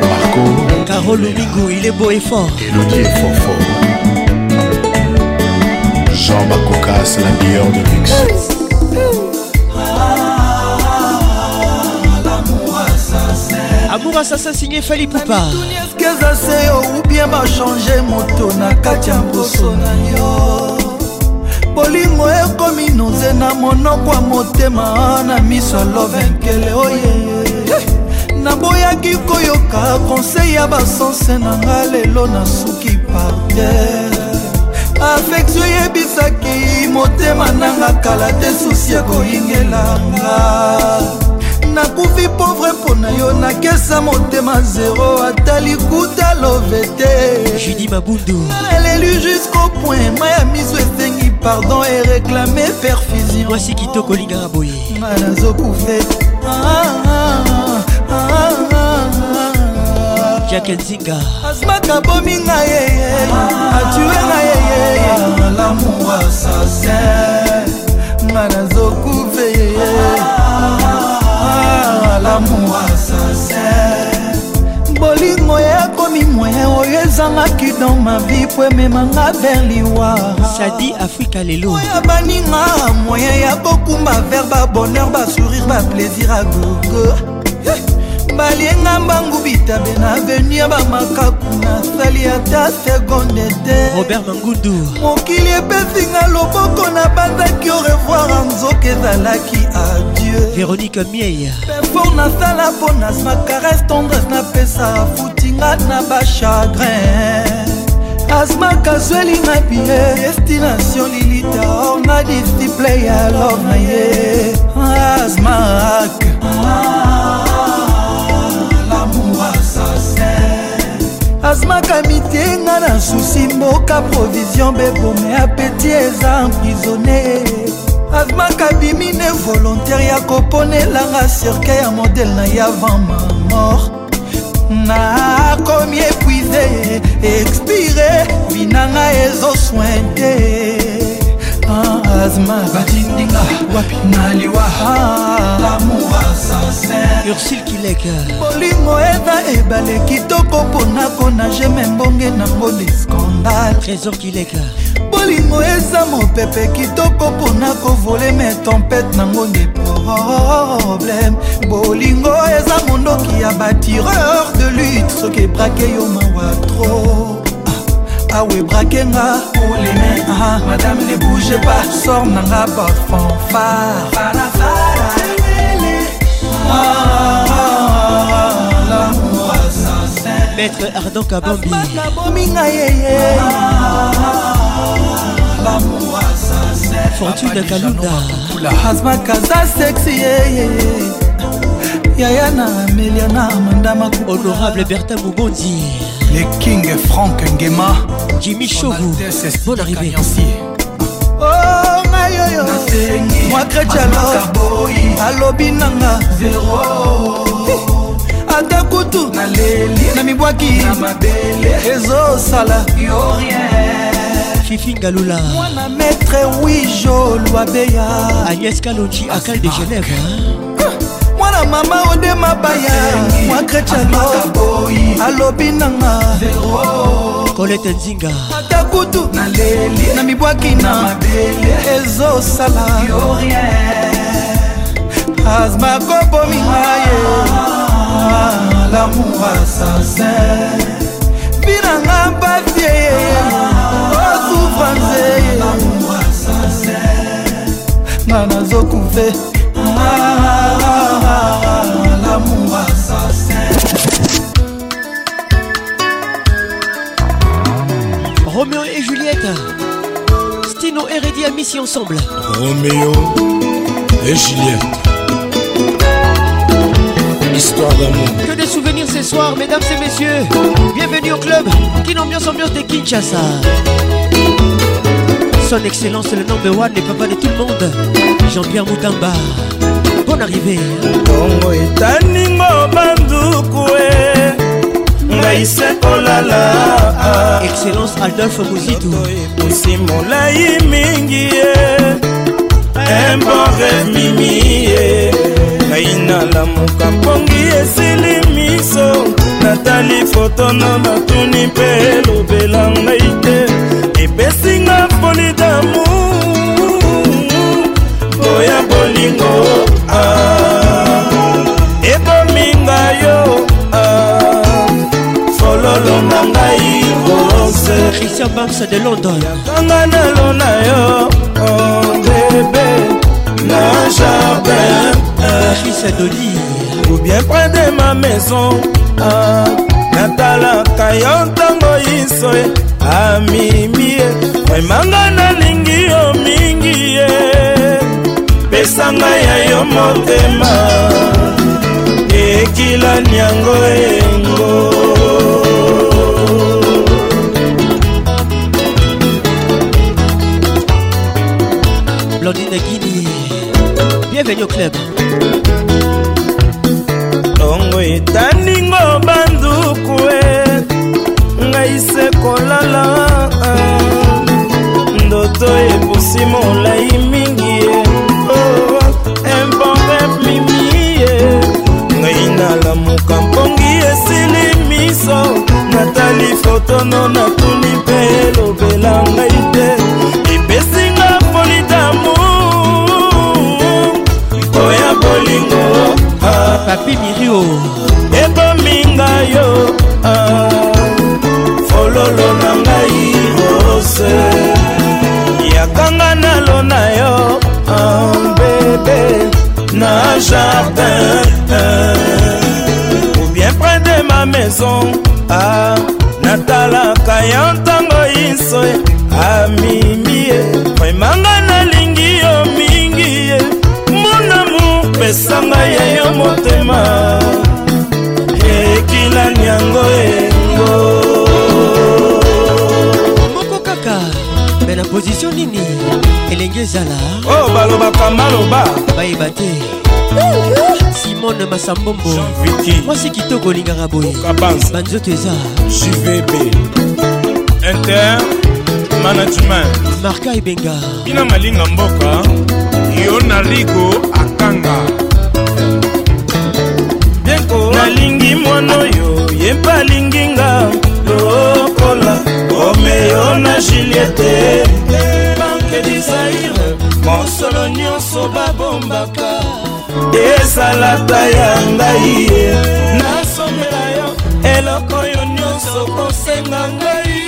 Marco. Carole Mingo, il est beau et fort. Elodie est fort fort. Jean Bakoka, c'est la meilleure de luxe. amour assassin signé fali pupa eske eza se yo ubien bachange moto na kati ya mposo na yo bolingo ekomi noze na monoko ya motema na miso alovenkele oye oh yeah. naboyaki koyoka konsei ya basanse na nga lelo nasuki parter afektio eyebisaki motema nanga kala te susi ya koyingelanga nakufi pauvre mpo na yo nakesa motema zero ata likuta love te judi babundu naleli jusqu'au point ma ya miso esengi pardon e réclame perfusion mwasi kitoko lingaka boye nga nazokufe ah, ah, ah. jack nzinga asmaka bomi nga yeye atue nga yeye ah, malamu wa sase nga nazokuve yeye ah, ah, malamu wa sase bolingo ekomi mwe oyo ezangaki don mavi po ememanga ver liwa sadi afrika lelo oyo baninga moyen ya kokumba ver baboner basourire baplaisir a gogo balienga mbangu bitabe na veni ya bamakaku nasali ata sekonde te robert mangundu mokili epesinga loboko na bandaki orevoir nzoka ezalaki adieu véronika mieya pefor nasala mpo na smacares tendresse napesa afutinga na bachagrin asmak azwelinga bie destination lilita orna display ya love na ye asmak ah. asmaka mitenga na susi mboka provision bebome apeti eza emprisonne asmaka bimine volontaire ya koponelanga cirke ya modele na ye avant ma mort nakomi epuize expire binanga ezoswin te fantasma batindinga wapi naliwa ursil kileka bolingo eza ebale kitoko mpona konage me mbonge nango diskandale trésor kileka bolingo eza mopepe kitoko mpona kovole me tempete nango nde problème bolingo eza mondoki ya batireur de lutte soki ebrake yo mawa trop awe brakenga madame ne bouge pas sor nanga bafanfare maître ardan kabambi bominga yeye fortune kalunda asma kaza sexi yeye yaya na ameliana mandamaku honorable bertin bobondi Les King Frank Nguema Jimmy Chovou Bonne arrivée oh, mwakretialo alobi nanga ata kutu na mibwaki ezosala fifingalula mwana maître wi jo lwabeya agnès kalonji akal de genève hein? na mama ode mabaya mwakrechaoi alobi nanga kolete nzinga ata kutu na mibwaki na ezosala azma kobominga ye ah, lamour assassin binanga mpafie osufranze nga nazokuve ah, oh, Bruno et à Missy ensemble. Roméo et Juliette. Histoire d'amour. Que des souvenirs ce soir, mesdames et messieurs. Bienvenue au club. qui ambiance, ambiance de Kinshasa. Son Excellence, le number one, les papas de tout le monde. Jean-Pierre Moutamba. Bonne arrivée. raise kolala excellence adolphe mozitu epusi molai mingi ye un bon rêve mimi ye ngai nalamuka mpongi esili miso natali foto na batuni mpe elobela ngai te epesinga mpoli damu oya bolingo ah. christian bams de london yakanga nalona yo obebe oh, na jardin christian doli ou bien près de ma maison ah, natalaka yo ntango iso ye amimi ye vremanga nalingi yo mingi ye pesanga ya yo motema ekila niango engo Blondine Guinée Bienvenue au club ntongo etandingo banduku e ngai se kolala ndoto epusi molai mingi e emporepmimi oh, e ngai nalamuka mpongi esili miso natali fotono natuni mpe papi mirio ekominga yo ah, fololo na ngai rose yakanga nalo na yo ah, bebe na jardin ah. ou bien près de ma maison ah, natalaka yo ntango iso ami masambombo mwasi kitoko olingaka boye banzoto eza jvb inter management marka ebenga bina malinga mboka yo naligo akanga bienko nalingi mwana oyo ye mpe alingi nga lokola omeo na juliete banke disaire mosolo nyonso babombaka esalaka ya ngai ye nasomela yo eloko oyo nyonso kosenga ngai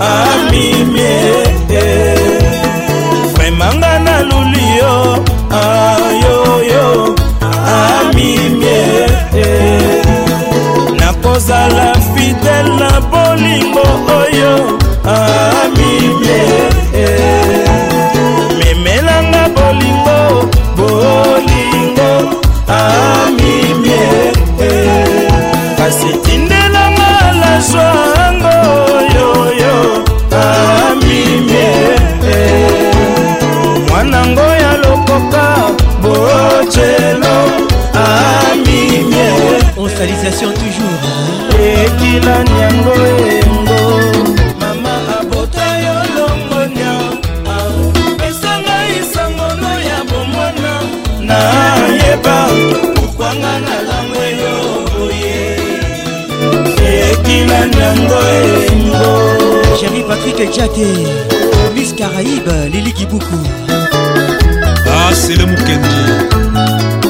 amimie vremanga naluli yo ayoyo ah, amimie nakozala fidele na bolingo oyo amimie félicitations toujours ekila niango yengo mama abota yo longonia apesa ngai sangono ya bomwana nayeba pokwanga nalangwe yo boye ekila niango yengo jeri patrik jate miss caraïbe lili kibuku basele ah, mokendi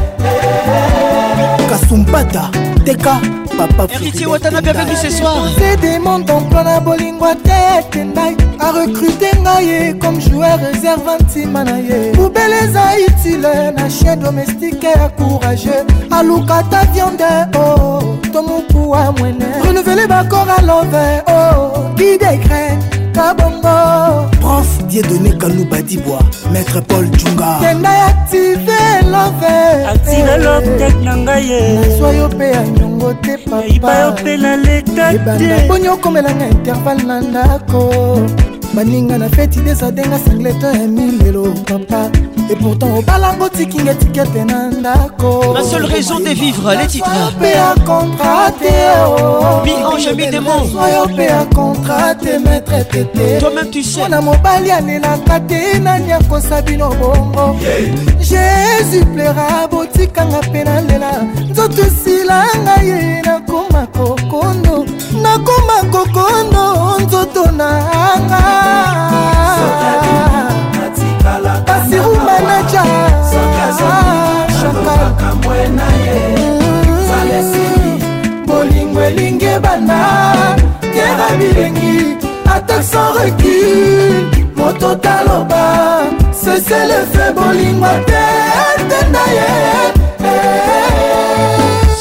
kasumbata teka héritier watanabe avec nous ce soir se demande emploi na bolingo atete ngai arecrute ngai ye comme joueur réserve ntima na ye poubele eza utile na chien domestique ya courageux aluka ta viande o to mokuwa mwene renouvelé bacor alove o oh, didegre kabongo dieudonné kanubadibwa maître paul junga kenda active love active love tek na ngai ye nazwa yo mpe ya nyongo te papayiba yo mpe na leta te ebanda mponi okomelanga intervalle na ndako baninga na feti desadenga sangleto ya milelo papa et pourtant obalango tikinga etikete na ndako la seule raison de vivre les titres pe ya contrat te oh. mi ange mi demonsoyo pe ya contrat te maître tete toi-même tu sais mpona mobali alelaka te nani akosa bino bongo jésus plaira botikanga mpe nalela nzoto esilanga ye na ndenge banda yera bilengi attaque sans recul moto taloba sese lefe bolingwa te tenda ye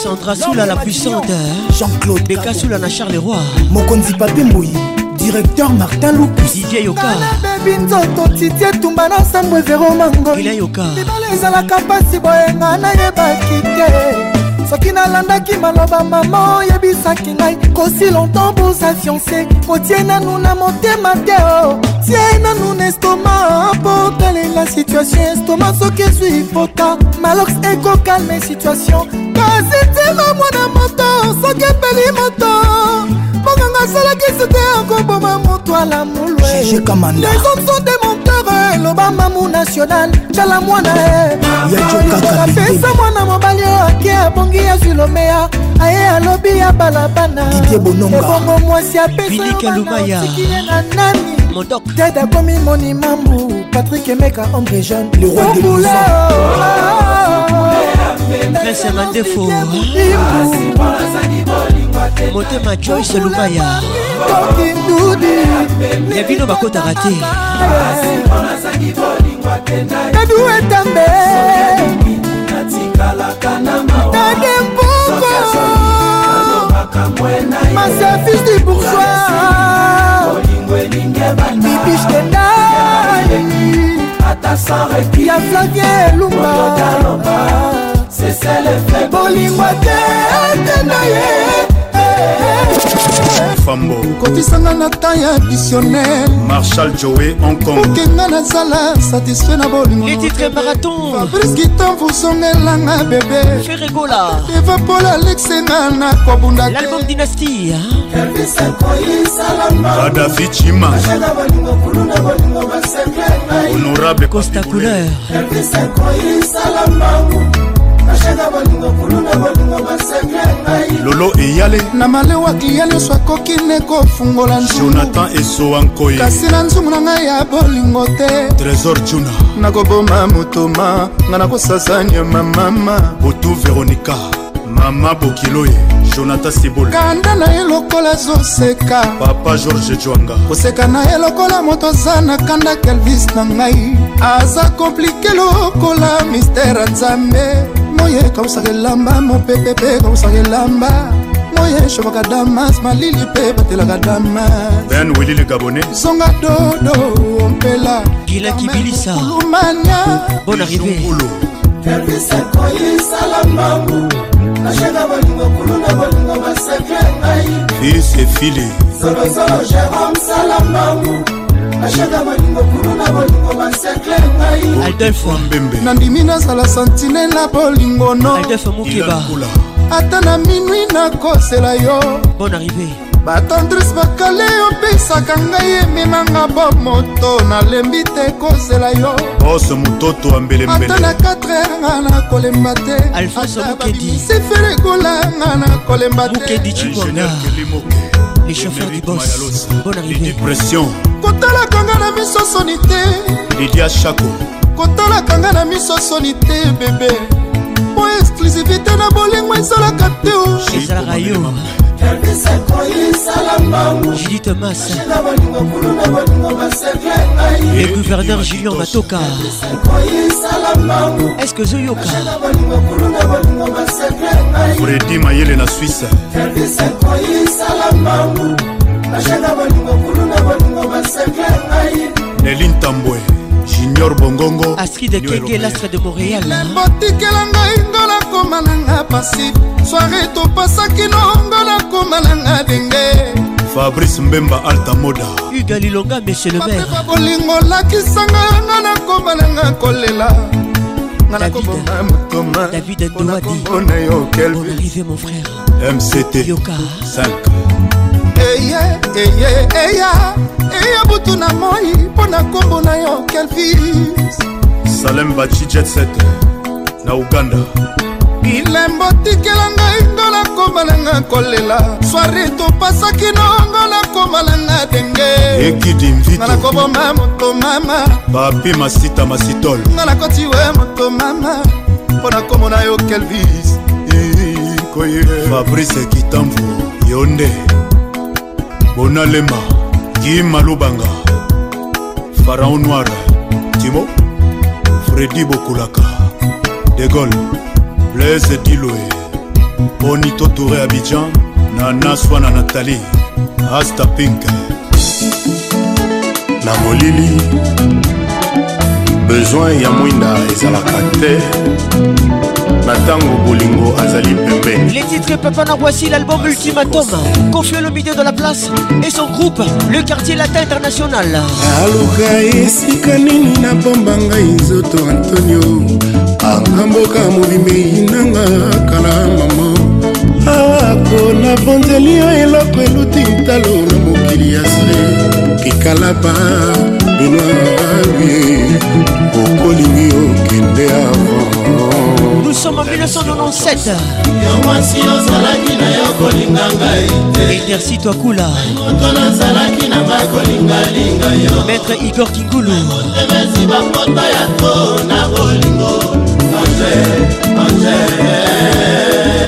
Sandra Soula la puissante Jean-Claude Beka Soula na Charles Roy Mokonzi Papé Mouy directeur martin lukusbabi nzoto titi etumba na nsambo evero mango libala ezalaka mpasi boyenga nayebaki te soki nalandaki maloba mama oyebisaki ngai kosi longtemps boza fiance kotie oh, nanu na motema te o oh. tie nanu na estoma mpo talela situation estoma soki ezwi pota malox ekokalme situation kasi ntela mwana moto soki epeli moto mokanga asalaki sute akoboma moto alamulwe les hommes sont des aloba mamu national tala mwana e apesa mwana mobali oyo ake abongi azwi lomeya aye alobi ya balabana ebongo mwasi apesaotikile na nani ted akomi moni mambu patrik emeka ombre jeune obula prince ya mandefo motema joyce lubaya ya bino bakotaka te edu etambe nade mbongo maservice du bourgeois bibistenai ya flavie lumba bolingwa te te na ye fambo kotisanga na tan ya visionnaire marshal joe hongkongokenga nazala satisfait na bolingofabriskitan vosongelanga bebe ferregola eva pol alexenga na kobundalalbum dynastie kadafi cima honorable costa couleur lolo eyale na malewa kliya nyonso akoki ne kofungola jonathan esowa nkoi kasi na nzungu na ngai ya bolingo te trésor juna nakoboma motoma ngai nakosasa nyama mama butu veronika mama bokiloye jonathan sibol kanda na ye lokola azoseka papa george jwanga koseka na ye lokola moto aza na kanda kelvis na ngai aza komplike lokola mistere nzambe moye kausaka elamba mopepe mpe kausaka elamba moye shobaka damas malili mpe batelaka damas ben wili le gabonais zonga dodo ompela gilakibilisa rumania bon arrivé pervisa koyisala mbangu nashaka bolingo kulu na bolingo basekle ngai fils e fili zolozolo jérome sala mbangu ashaka bolingo kulu na bolingo basekle ngai nandimi nazala santinel na bolingo no ata na minui nakosela yo batandris bakale opesaka ngai emenanga bomoto nalembi te kozela yo ose mototo ambeleata na 4 nga na kolemba te alfonso mokedi sefere kolanga na kolemba te le chauffeur du boss bon arrivé dépression kotalaka nga na miso soni te lidia chako kotalaka nga na miso soni te bebe po exclusivité na bolingo ezalaka te oh. ezalaka yo judith masle gouverneur julien matoka est-ce que zoyoka fredi mayele na swisse nelin tambwe junior bongongo astrid keke lastre de montréal botikela ngai ngola nakoma na nga pasi soare topasaki nongo nakoma na nga denge fabrice mbemba alta moda ugalilonga monsieur le maire bolingo lakisanga nga nakoma na nga kolela David Douadi mon frère MCT Yoka 5 Eya eya eya eya butu na moi mpo na kombo na yo Kelvis Salem Bachi Jet 7 na Uganda bilembo tikela ngai ngola komalanga kolela swari topasaki nongola komalanga denge ekidimvitnga nakoboma moto mama papi masita masitol nga nakoti we moto mama mpo na komona yo kelvis fabrice kitambu yo nde bonalema gima lubanga faraon noir timo fredi bokulaka de gaulle blaise diloe bonito touré abidjan nana swana natali asta pink na molili bezoin ya mwinda ezalaka te na ntango bolingo azali pembeni les titres papa na voici l'album ultimatum confie le milieu de la place et son groupe le quartier latin international aluka esika nini nabombanga nzoto antonio na mboka movimei nanga kala mama ako na vanzeli yo eloko eluti ntalo na mokili ya se kikalaba benoarie okolingi okende avant Nous sommes en 1997 yo mwasi ozalaki na yo kolinga ngai te Merci toi Kula moto nazalaki na ngai kolingalinga yo Maître Igor Kingulu motebesi bapota ya to na bolingo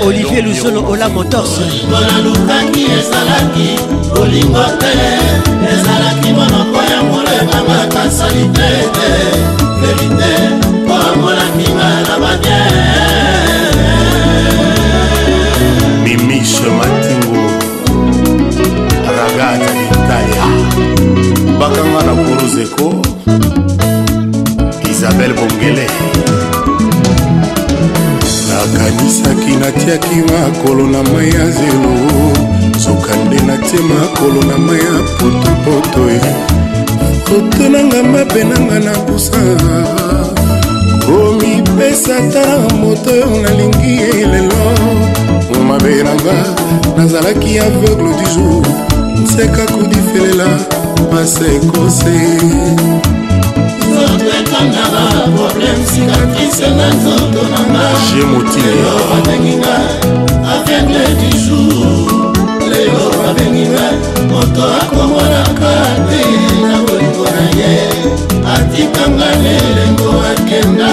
olivier luzolo ola motors olelukaki ezalaki kolingo te ezalaki monoko ya molebanga kasali te te verite mpo amolakinga na babie mimise matingo ragata d'italia bakanga na kuruzeko isabel bongele nakanisaki natiaki makolo na mai ya zelo soka nde natie makolo na mai ya potopoto e otonanga mabe nanga na busa komipesa tala moto oyo nalingi ye lelo mabe nanga nazalaki aveugle du jour nseka kudifelela pase ekose nanga problème cicatrice na nzoto nanga babenginga aveugle du jour lelo babenginga moto akomonaka te na bolingo na ye atikanga lelengo akenda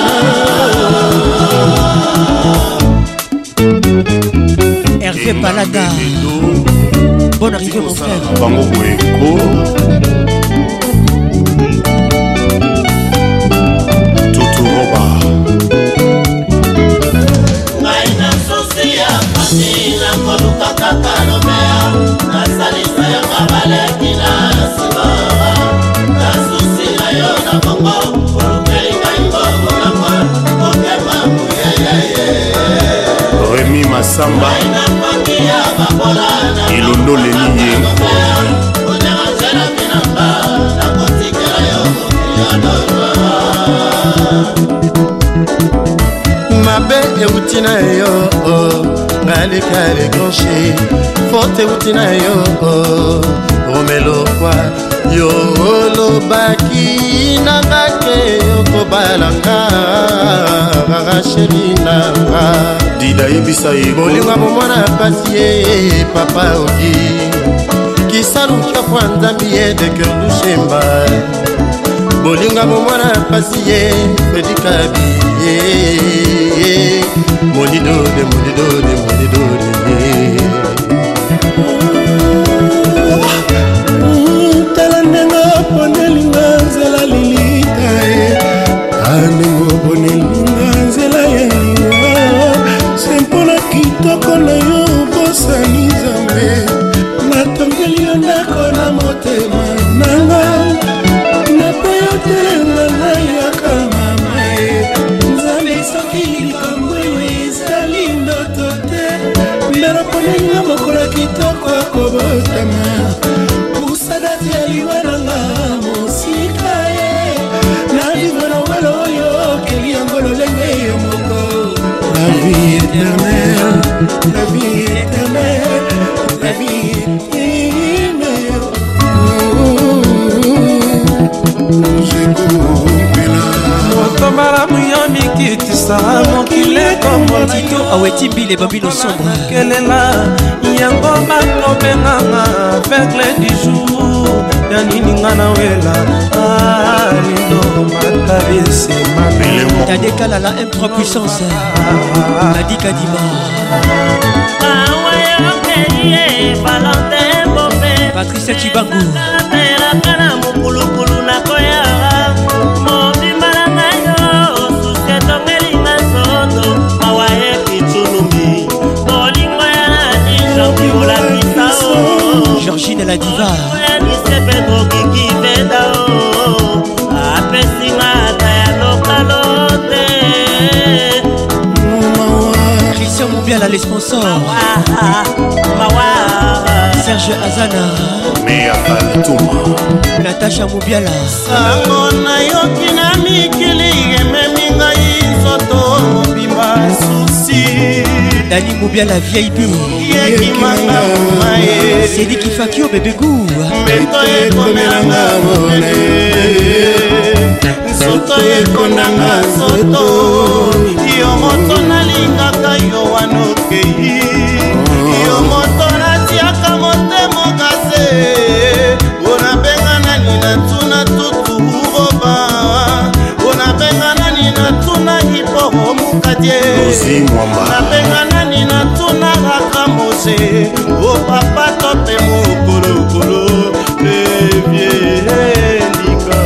herve palaga bonne arrivée mon frère bango boyeko baleki na nsima nasusi na yo na bongo olukei ngai mbongo na mwa motema muyeyeye remi masamba na mbangi ya bakola ilondo leli ye oderanzela binamba nakotikela yo mokili ya dodo mabe euti na yo ngaleka legonche fote euti na yo romelokwa oh. yo olobaki nanga te okobalanga racheli nanga dida yebisa ye bolinga bomwana pasi ye papa oki kisalukiafwa nzambi ye de cœur dushemba molinga momwana ya pasi ye fredika biye molidode molidode molidode tala ndenge oponelinga nzela lilita ye anenge oponelinga botama kusadati aliwa nanga mosika ye naliva na welo oyo okeli yango lolenge yo moko la vie éternel la vie éternel la vie éternel Je cours moto malamu yo mikitisa mokili komotito aweti bile babino sombre kelela yango bakobenganga vecle du jour ya nininga na wela alino matabesematadekalala m3 puissance adikadima patrice cibangu l'énergie de la diva Christian Moubiala les sponsors Serge Azana Natacha Moubiala sango nayoki na mikili ememi ngai nzoto mobimba susi dani mobia la vieille bu sediki fakio bebegu mbeto ekomelanga mona nsoto ekondanga nsoto yo moto nalingaka yo wana okei yo moto natiaka motema okase mpona benga nani natuna tutu roba mpona benga nani natuna hiporo mokatie nabenga pase o oh papa tote mokolokolo evyelika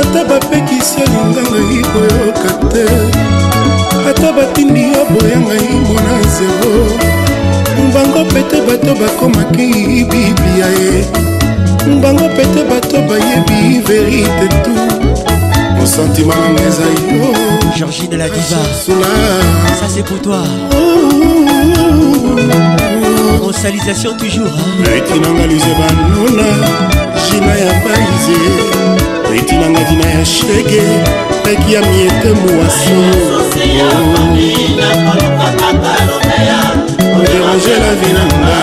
ata bapekisi alinga ngai koyoka te ata batindi yo boya ngai mwana zero bango pete bato bakomaki biblia ye bango pete bato bayebi verite tu sentima nanga ezali georgine la diva ça c'est pour toi consalisation toujours reti nanga luze banuna jina ya baize reti nanga dina ya shege peki ya mietemu waso oderange la vie nanga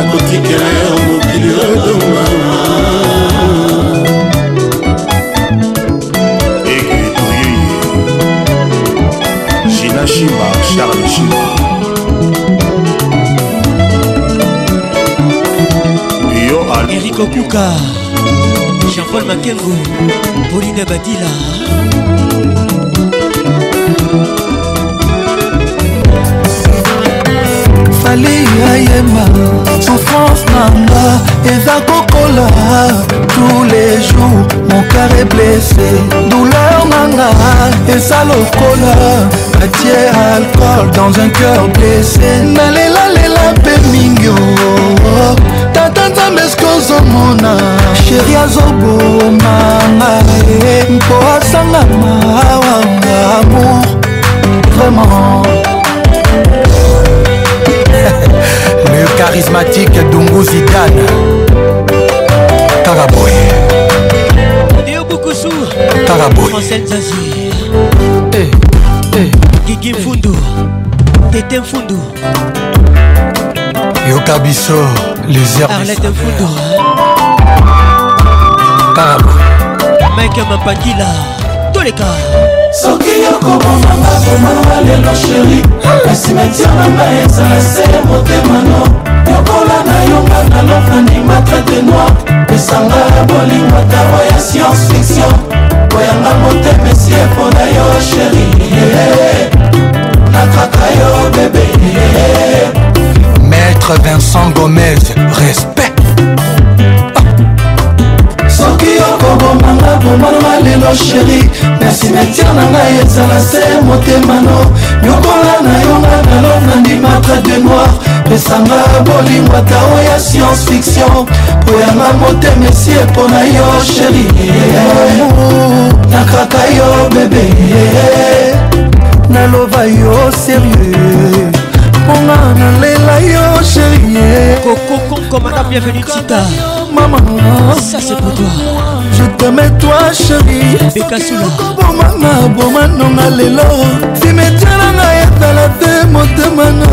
akotikela yo mokili odongaa kashimba charles chilo yo eric okuka jean-paul makengo pauline badila fali ayema souffrance nanga eza kokola tous les jours mon cœur est blessé douleur nanga eza lokola Pâtier alcool dans un cœur blessé nalela lela mpe mingi tata nzambe eske ozomona sheri azobomanga mpo asangama awanga amour vraiment le charismatique Dungu Zidane Karaboy Karaboy Francel Zazir mbangi mfundu tete mfundu yoka biso les arlete mfundu karabo mike mampangila toleka soki yokomomanga komanga lelo sheri esimetiere nanga eza se motemano yokola na yonga na lofani matrete noir esanga ya bolingo tawa ya science fiction koyanga motema esi epona yo sheri maître vincent gomez respect soki okobomanga bomanama lelo sheri na simetiare na ngai ezala se motemano nyokola na yonga nalo nandimatre de noir pesanga bolingo ata oya science fiction po yanga motema esi epo na yo sheri nakaka yo bebe naloba yo sérieux mponga nalela yo chérie kokokomkomada bienvenu tita mama ça c'est pour toi je t'aime toi chérie bekasulaobomanga bomanonga lelo simetiananga ezala te motemana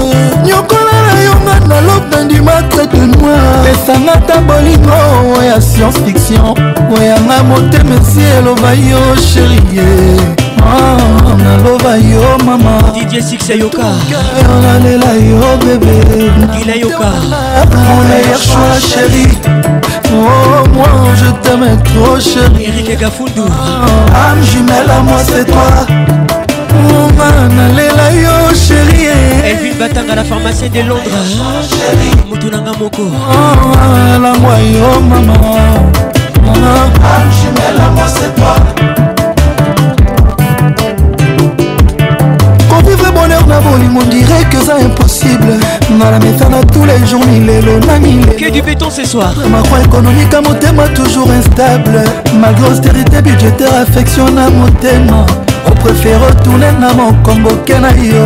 nyokola na yonga nalobe ndimatre de noir pesanga ta bolingo oya science fiction oyanga motema esi eloba yo chérie naloba yo mama didie sikse yoka nalela yo bebe gila yoka moneya foi chéri Oh, moi je t'aime trop chérie Eric Gafoudou ah, Âme jumelle à moi c'est toi Mama oh, nalela yo chérie Elvin Batanga la pharmacie de Londres Moutou nanga moko Alangwa oh, yo mama ah, Âme jumelle à moi c'est toi amour na bolingo dire que ça impossible nalamesana tous les jours ni lelo nanileque du béton ce soir makwa économique motema toujours instable malgré austérité budgétaire affection na motema préfère retourner na mokongo ke na yo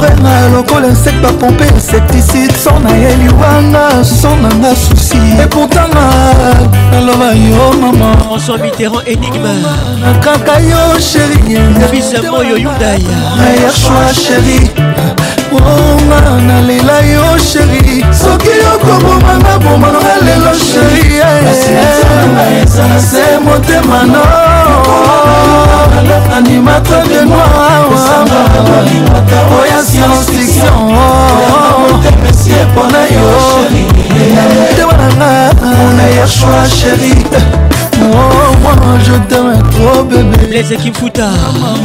renga lokola insecte bapompe insecticide so na ye liwanga so nanga susi ekutanga naloba yo mama françois mitterrand énigme nakaka yo chéri nabisa moyo yudaya meilleur choix chéri onga nalela yo sheri soki okobomanga bomanga lelo sheri eh, eh. se motema no animateur de noiroya eh, science fiction mpona yo tewananga mona ya shoi sheri Oh, moi je t'aime trop bébé Blaise Kimfuta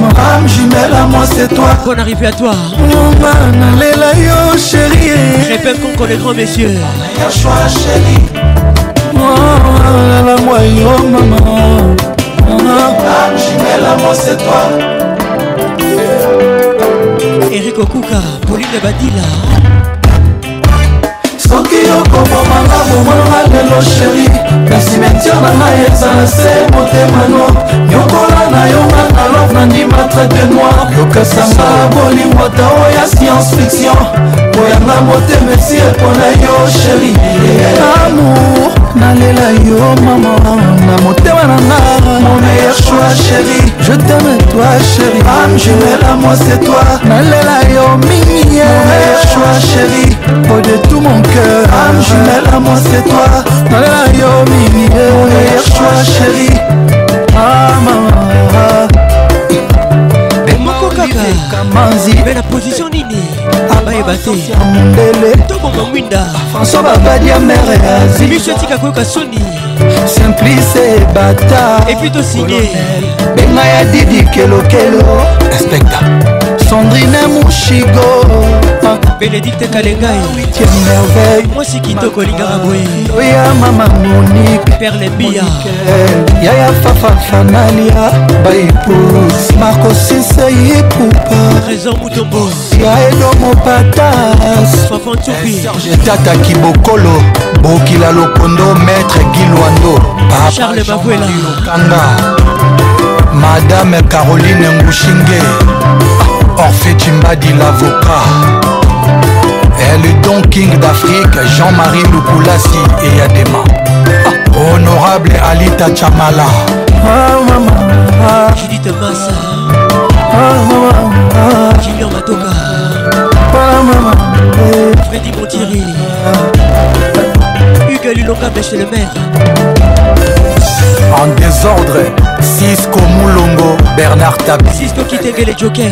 Mam jumelle à moi c'est toi Bonne arrivée à toi Maman Lela yo chérie Répète contre les grands messieurs Meilleur choix chérie Oh la moi yo maman Mam jumelle à moi c'est toi Eric Okuka Pauline Badila soki okobomanga bomonanga lelo sheri na simetiere na ngai ezala se motemano nyokola na yonga na lof na ndima traite noir yokasanga bolingwa tao ya science fiction koyanga motema esi epona yo sheri amour nalela yo mama na motema na nga mon meilleur choix sheri je t'aime toi sheri ame jumela moi c'est toi nalela yo mingi mon meilleur choix sheri au de tout mon cœur âme jumelle à moi c'est toi nalela yo mingi meilleur choix chéri mama kamanzibe na position nini abayeba te mondele tobonga mwinda françois babadi ya mere azi miso etika koyoka soni simplice bata epui tosinye benga ya didi kelokelo inspecta sandrine mushigo bénédicte kalengai mwasi kitoko lingaka boyeya mama monique perle bia yaya fafafanalia baepus marcosise yepupa trésor mutombo ya edomo patas fafantupijetata eh, kibokolo bokila lokondo maître gilwando charles babuela lokanga madame caroline ngushinge orphe cimbadi lavocat le Don King d'Afrique, Jean-Marie Lukulassi et Yadema. Ah. Honorable Alita Chamala. Ah, maman, ah. Judith Massa. Ah, maman, ah. Julien Matoka. Ah, maman, eh. Freddy Montieri. Ah. Hugues Luloka Bêche le maire. En désordre, Cisco Moulongo, Bernard Tabi. Cisco qui les Joker.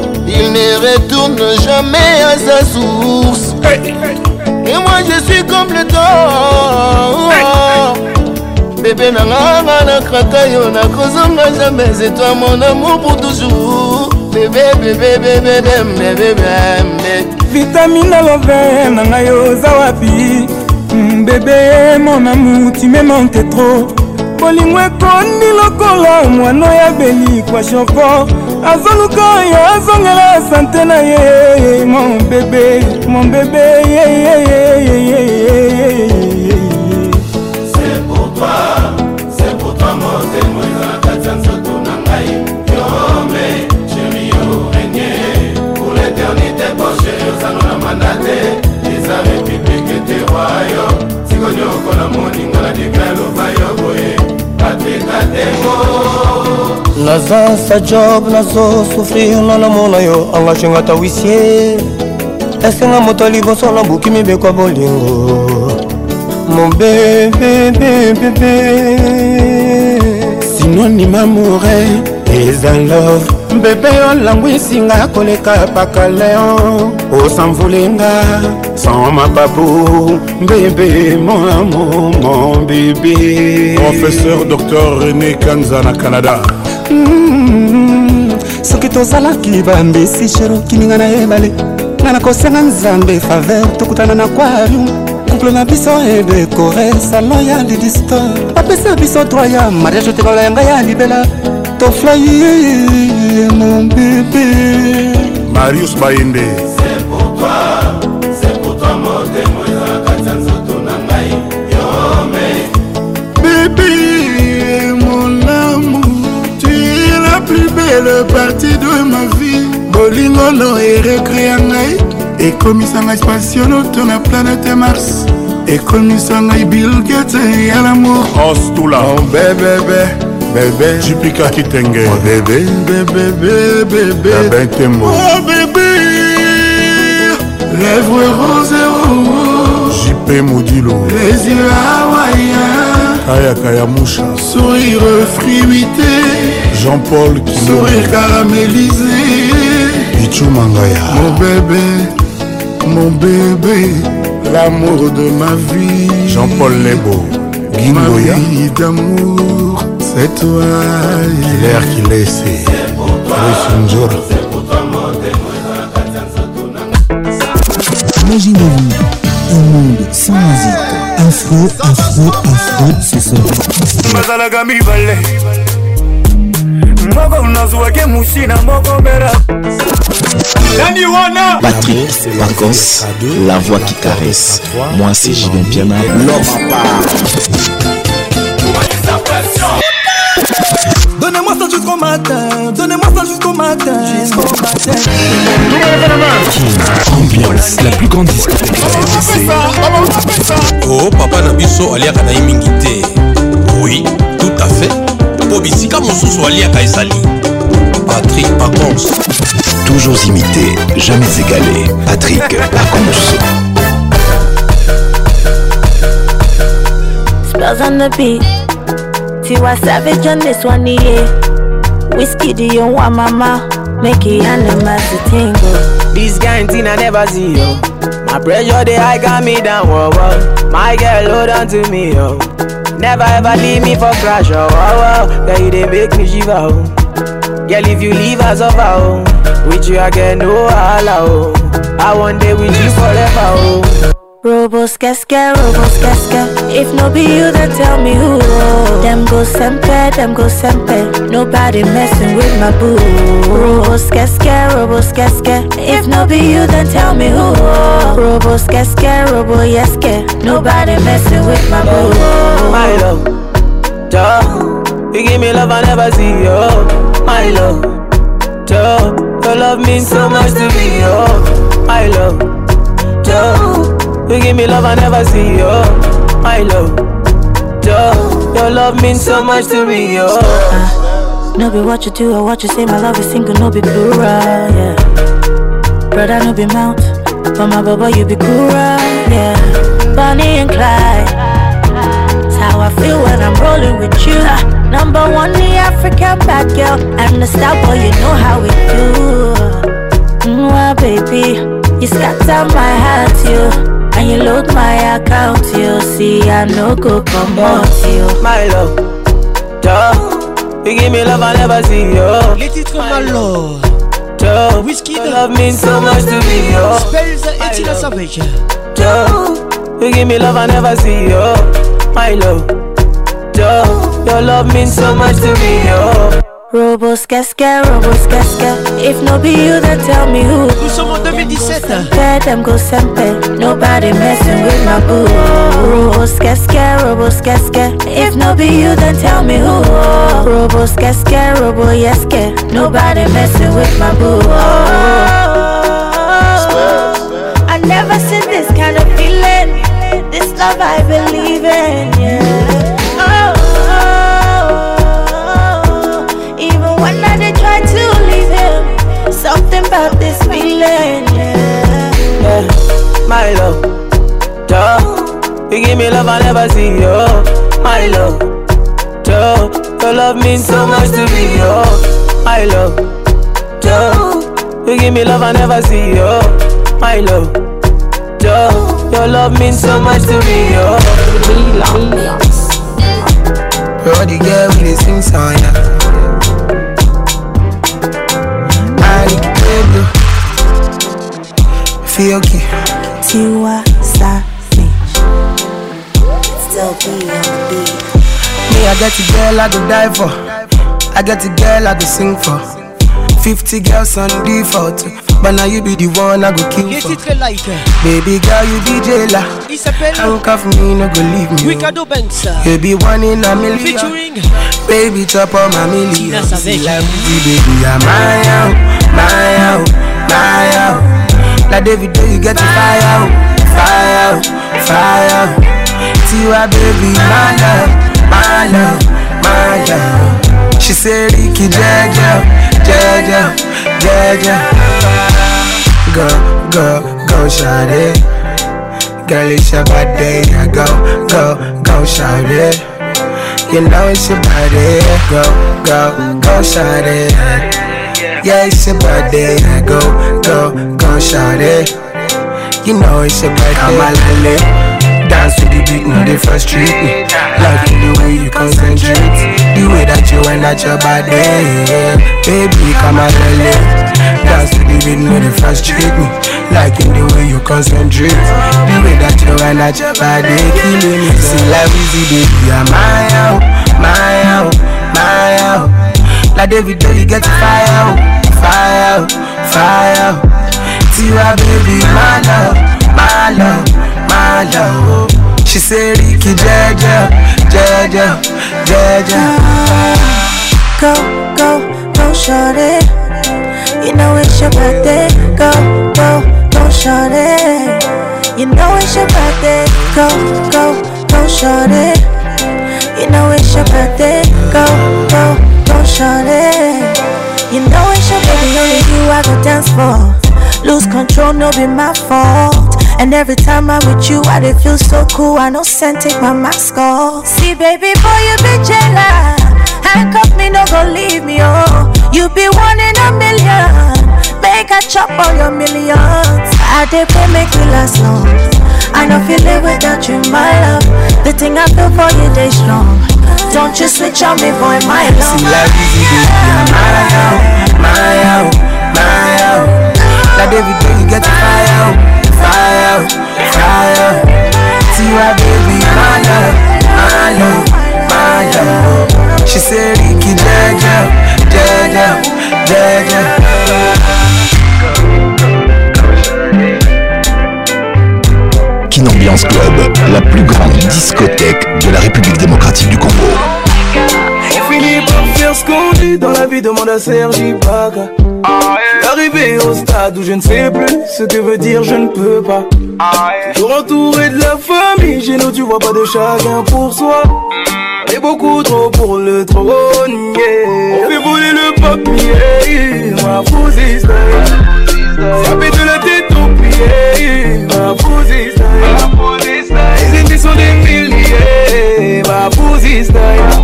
Il ne retourne jamais à sa source. Et moi je suis comme le temps. Bébé nanganga na kraka yo na kozonga jamais c'est toi mon amour pour toujours. Bébé bébé bébé bébé bébé. Vitamine love na ngai oza wapi? Hmm, bébé mon amour tu me manques trop. Bolingo ekondi lokola mwana oyabeli kwa chauffeur azoluka ye azongela sante na ye mon bebe mon bebe C'est pour toi, c'est pour toi mon témoin na kati ya nzoto na ngai yome chéri oregne pour l'éternité poche ozango na mandate eza république te royo sikonyokola moninga na degré aloba yo boye naza sa job nazosufrir na namona yo angajenga ta wisie eske nga moto liboso nabuki mibekwa bolingo mobebebebebe sinonime amoure eza love mbebe olangwisinga koleka paka leo osanvulinga sans mapapu mbebe mon amour mon bébé professeur dr rené kanza na canada mm-hmm. soki tozalaki bambisi shero kininga na ebale nga nakosenga nzambe faver tokutana na kwarium couple na biso edekore salon ya lidistor bapesa biso droit ya mariage te baloyanga ya libela toflai mon bébé marius bayende Bébé, mon amour, tu es la plus belle partie de ma vie. bolingo no erekrea ngai ekomisa e ngai spationoto na planete mars ekomisa ngai bilgete ya lamour ostula oh, bebebe bébé jipika kitenge oh, bébé bébé bébé bébé tembo oh, bébé lèvres roses rose jipé modilo les yeux hawaïens kaya kaya moucha sourire fruité Jean-Paul qui sourire caramélisé Pichou Mangaya mon bébé mon bébé l'amour de ma vie Jean-Paul Lebo Guingoya ma vie d'amour C'est toi, l'air qui laisse. C'est un jour. Imaginez-vous un monde sans musique. feu, un feu, c'est ça. Patrick, vacances, la voix qui caresse. Moi, c'est Julien Piana. L'homme Donnez-moi ça jusqu'au matin, donnez-moi ça jusqu'au matin. Jusqu'au matin. Ambiance, la plus grande discothèque. Oh, papa Nabiso, aliaka na imingi te. Oui, tout à fait. Po bisika mosusu aliaka ezali. Patrick Pacons. Toujours imité, jamais égalé. Patrick Pacons. Spells on the beat. you a savage on this one, yeah. Whiskey, do you want mama? Make it animals to tingle. This guy thing I never see, yo. My pressure, they high got me down, whoa, whoa. My girl, hold on to me, yo. Never ever leave me for crash, oh, oh, oh. Girl, you they make me shiver, oh. Girl, if you leave, I suffer, oh. With you, I get no allow, oh. I want day with you forever, oh. Robos casca, robos casca. If no be you, then tell me who. Them go sempe, them go sempe. Nobody messing with my boo. Robos casca, robos casca. If no be you, then tell me who. Robos casca, robo yeske. Nobody messing with my boo. My love, duh. You give me love I never see, yo. My love, duh. Your love means so much to me, yo. My love, duh. You give me love I never see, oh, my love. Yo, your love means so much to me, yo. Uh, no be what you do or what you say, my love is single, no be plural, yeah. Brother, no be mount, but my baba, you be cool, yeah. Bonnie and Clyde how I feel when I'm rolling with you. Uh, number one, the African bad girl. I'm the star boy, you know how we do. Mwah, baby, you scatter my heart, you. When you look my account, you see I no go come out you. My love, duh. You give me love I never see yo. Let it come, my love. Duh. Whiskey, the love means so much to me. Yo. Spells are the Etina Savage. Duh. You give me love I never see yo, My love, duh. Your love means so much to me. Yo. Robos casca, If no be you, then tell me who. Nous sommes en 2017. Them go sempe, nobody messing with my boo. Robos casca, If no be you, then tell me who. Robos casca, robo yeske. Nobody messing with my boo. I never seen this kind of feeling. This love I believe in. Yeah. feeling. Yeah. yeah, my love, duh. You give me love I never see, yo. My love, duh. Your love means so, so much to me, yo. My love, duh. You give me love I never see, yo. My love, duh. Your love means so much to me, yo. Brody girl, we the same song, yeah. I can't Feel Fioki Tiwa Savage Still be on the beat Me, I get a girl I go die for I get a girl I go sing for 50 girls on default But now you be the one I go kill for like, eh? Baby girl, you DJ la Handcuff me, no go leave me Ricardo Banks You be one in a million Featuring Baby, chop on my million See like baby, I'm my out, oh, my out, oh, my out oh. Like David, do you get the fire? Oh. Fire, oh. fire. See oh. you, baby, my love, my love, my love. She said, Ricky, Jaja, Jaja, Jaja. Go, go, go, shout it. Girl, it's your birthday. Go, go, go, shout it. You know it's your birthday. Go, go, go, shout it. Yeah, it's your birthday. Go, so gon' shout it. You know it's your birthday. Come a lale. Dance to the beat, no, they frustrate me. Like in the way you concentrate, the way that you went at your body. Baby, come a lale. Dance to the beat, no, they frustrate me. Like in the way you concentrate, the way that you went at your body. Killing me. See, like Weezy, baby, I'm my out, my out, my out. Like David, you get fire, oh, fire. Oh fire. Tiwa baby, my love, my love, my love. Oh. She said, Ricky, Jaja, Jaja, Jaja. Go, go, go, shut it. You know it's your birthday. Go, go, go, shut it. You know it's your birthday. Go, go, go, shut it. You know it's your birthday. Go, go, go, shut it. You know it's your baby, only you I go dance for. Lose control, no be my fault. And every time I'm with you, I dey feel so cool. I no send take my mask off. See, baby boy, you be jealous. Handcuff me, no go leave me, oh. You be one in a million. Make a chop all your millions. I dey pay make you last long. I no feel it without you, my love. The thing I feel for you, they strong. Don't you switch on me, boy, my love. See, like easy, baby, my out, my out, my out. Like every day you get fire out, fire out, fire out. See, why, baby, my love, my love, my love. She said, Ricky, Jaja, Jaja, Jaja. Club, la plus grande discothèque de la République démocratique du Congo. On finit par faire ce qu'on dit dans la vie, demande à Sergi Baga. Arrivé au stade où je ne sais plus ce que veut dire je ne peux pas. Toujours entouré de la famille, j'ai nous tu vois pas de chacun pour soi. Et beaucoup trop pour le trône, On fait voler le papier, ma fausse Ça de la tête yeah, my pussy's nice. My pussy's nice. Isn't this on the mill, yeah, my pussy's nice.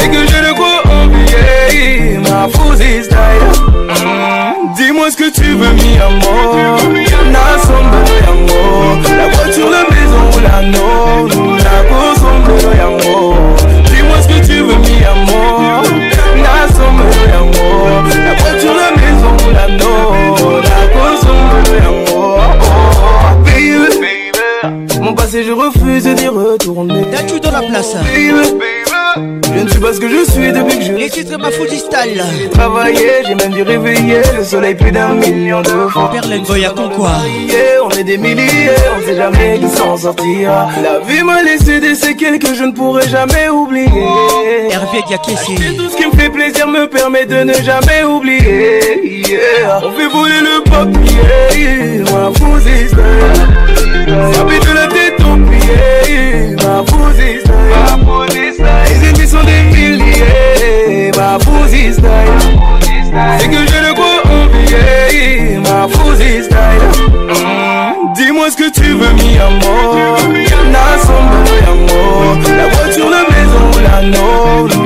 C'est que je le crois, oh yeah, ma pussy's nice. Mm, mm-hmm. Dis-moi ce que tu veux, mi amour. Na sombre yango, la voiture, la maison ou la non, na go sombre yango. Dis-moi ce que tu veux, mi amour. Na sombre yango, la voiture, la maison ou la non. Mon passé, je refuse d'y retourner. T'as tout dans la place. Je ne suis pas ce que je suis depuis que je Les titres ma style J'ai travaillé, j'ai même dû réveiller Le soleil plus d'un million de fois Perlène ton quoi On est des milliers, on sait jamais qui s'en sortira La vie m'a laissé des séquelles que je ne pourrai jamais oublier Hervé Diakessi Tout ce qui me fait plaisir me permet de ne jamais oublier On fait voler le papier, ma Ça de la tête au ma ya Les ennemis sont des milliers Ma fousie style C'est que j'ai le quoi oublier Ma fousie style mm-hmm. Dis-moi ce que tu veux mi amour Nasombo mi amour La voiture, la maison, la norme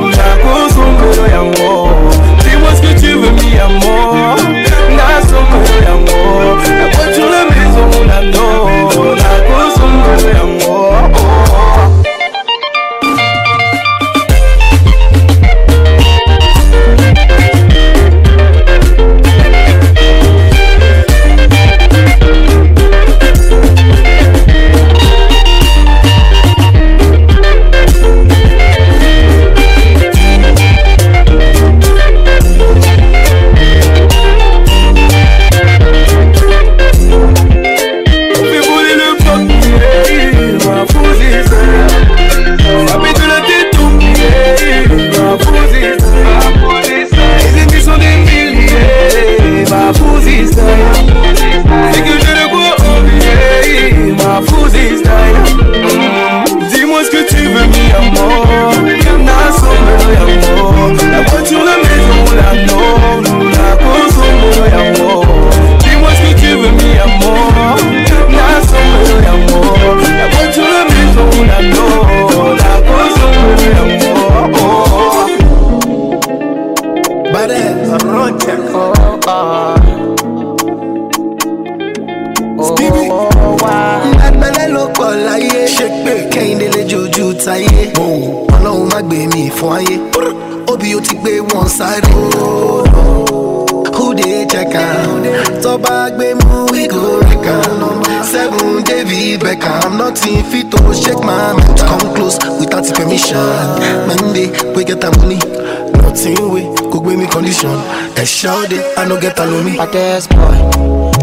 follow me. Baddest boy,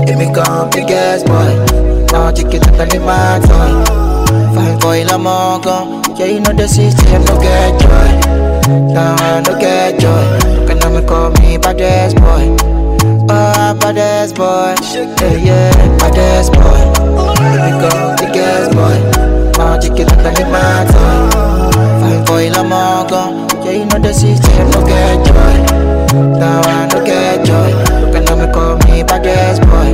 let me come, biggest boy. Now take it up and my toy. Fine boy, I'm all gone. Yeah, you know the system, no get joy. Now I no get joy. Can I call me baddest boy? Oh, baddest boy. Yeah, yeah, baddest boy. Let me come, biggest boy. Now take it up and my toy. Fine boy, I'm all gone. Yeah, you know the system, no get joy. Now I no get joy. Baddest boy.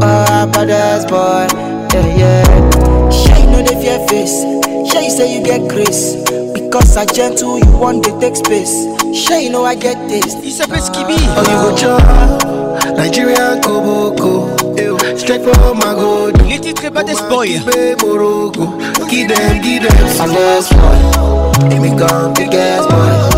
Oh, bad ass boy. Yeah, yeah. Shay no they fear face. Shay say you get grace. Because I gentle, you want to take space. Shay you know I get this. It's a pesky bee. Oh, you go chop. Nigeria Koboko. Straight from my gold. Les titres baddest boy. Morocco. Give them, give them. I'm this boy. Let me come, big ass boy.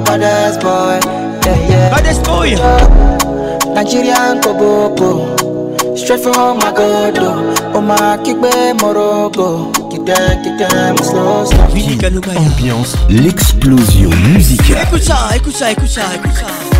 baddest boy. Yeah, yeah. Baddest boy. Nigerian Koboko. Straight from my godo. Oma Kikbe Kite Morocco. Ambiance, l'explosion musicale. Écoute ça, écoute ça, écoute ça, écoute ça.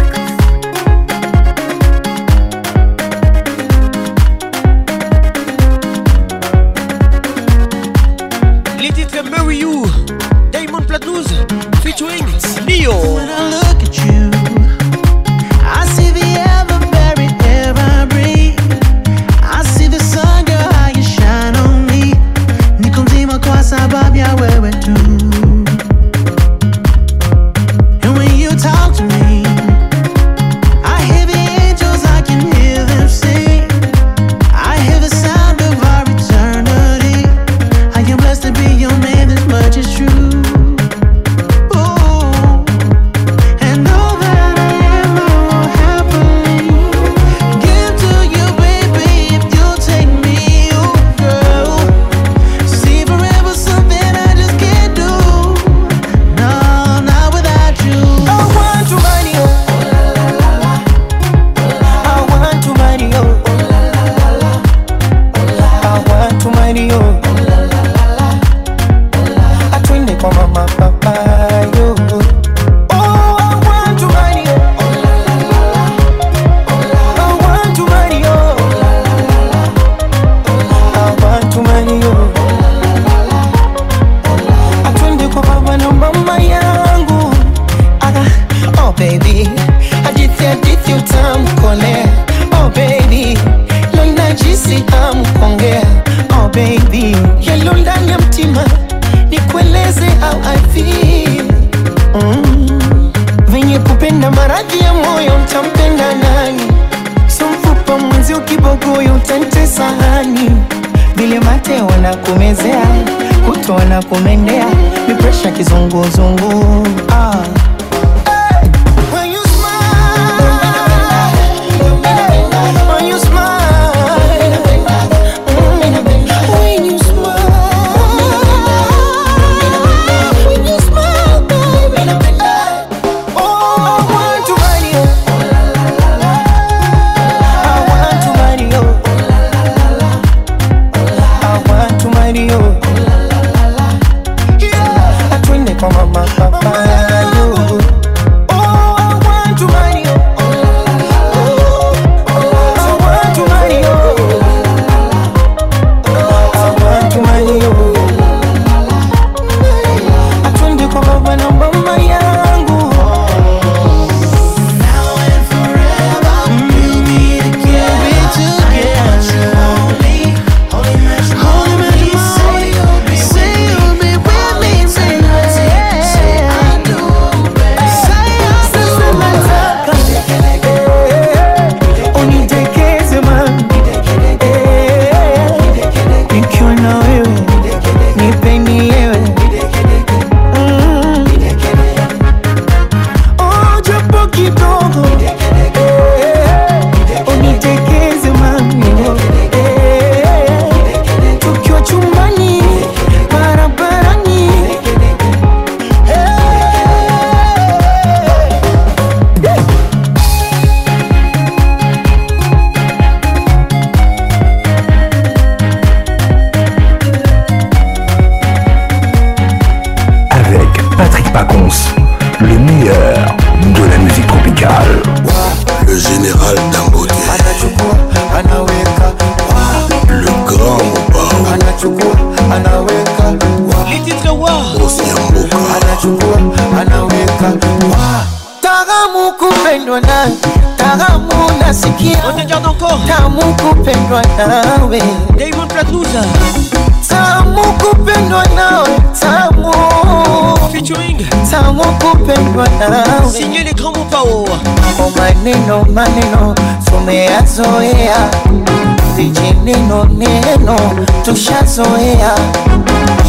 tushazoea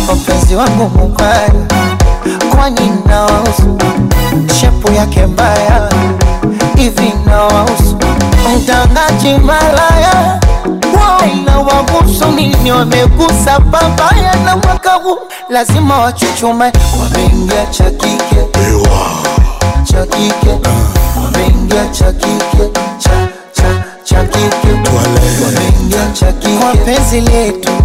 wapenzi wangu mukari, kwani nawahusu shepu yake mbaya hivi nawahusu mtangaji malaya na wabusu nini wamegusa babaya na mwaka huu lazima wachuchume, wameingia cha kike cha kike wameingia chakike. kike cha cha chakike, kike wameingia cha kike kwa penzi letu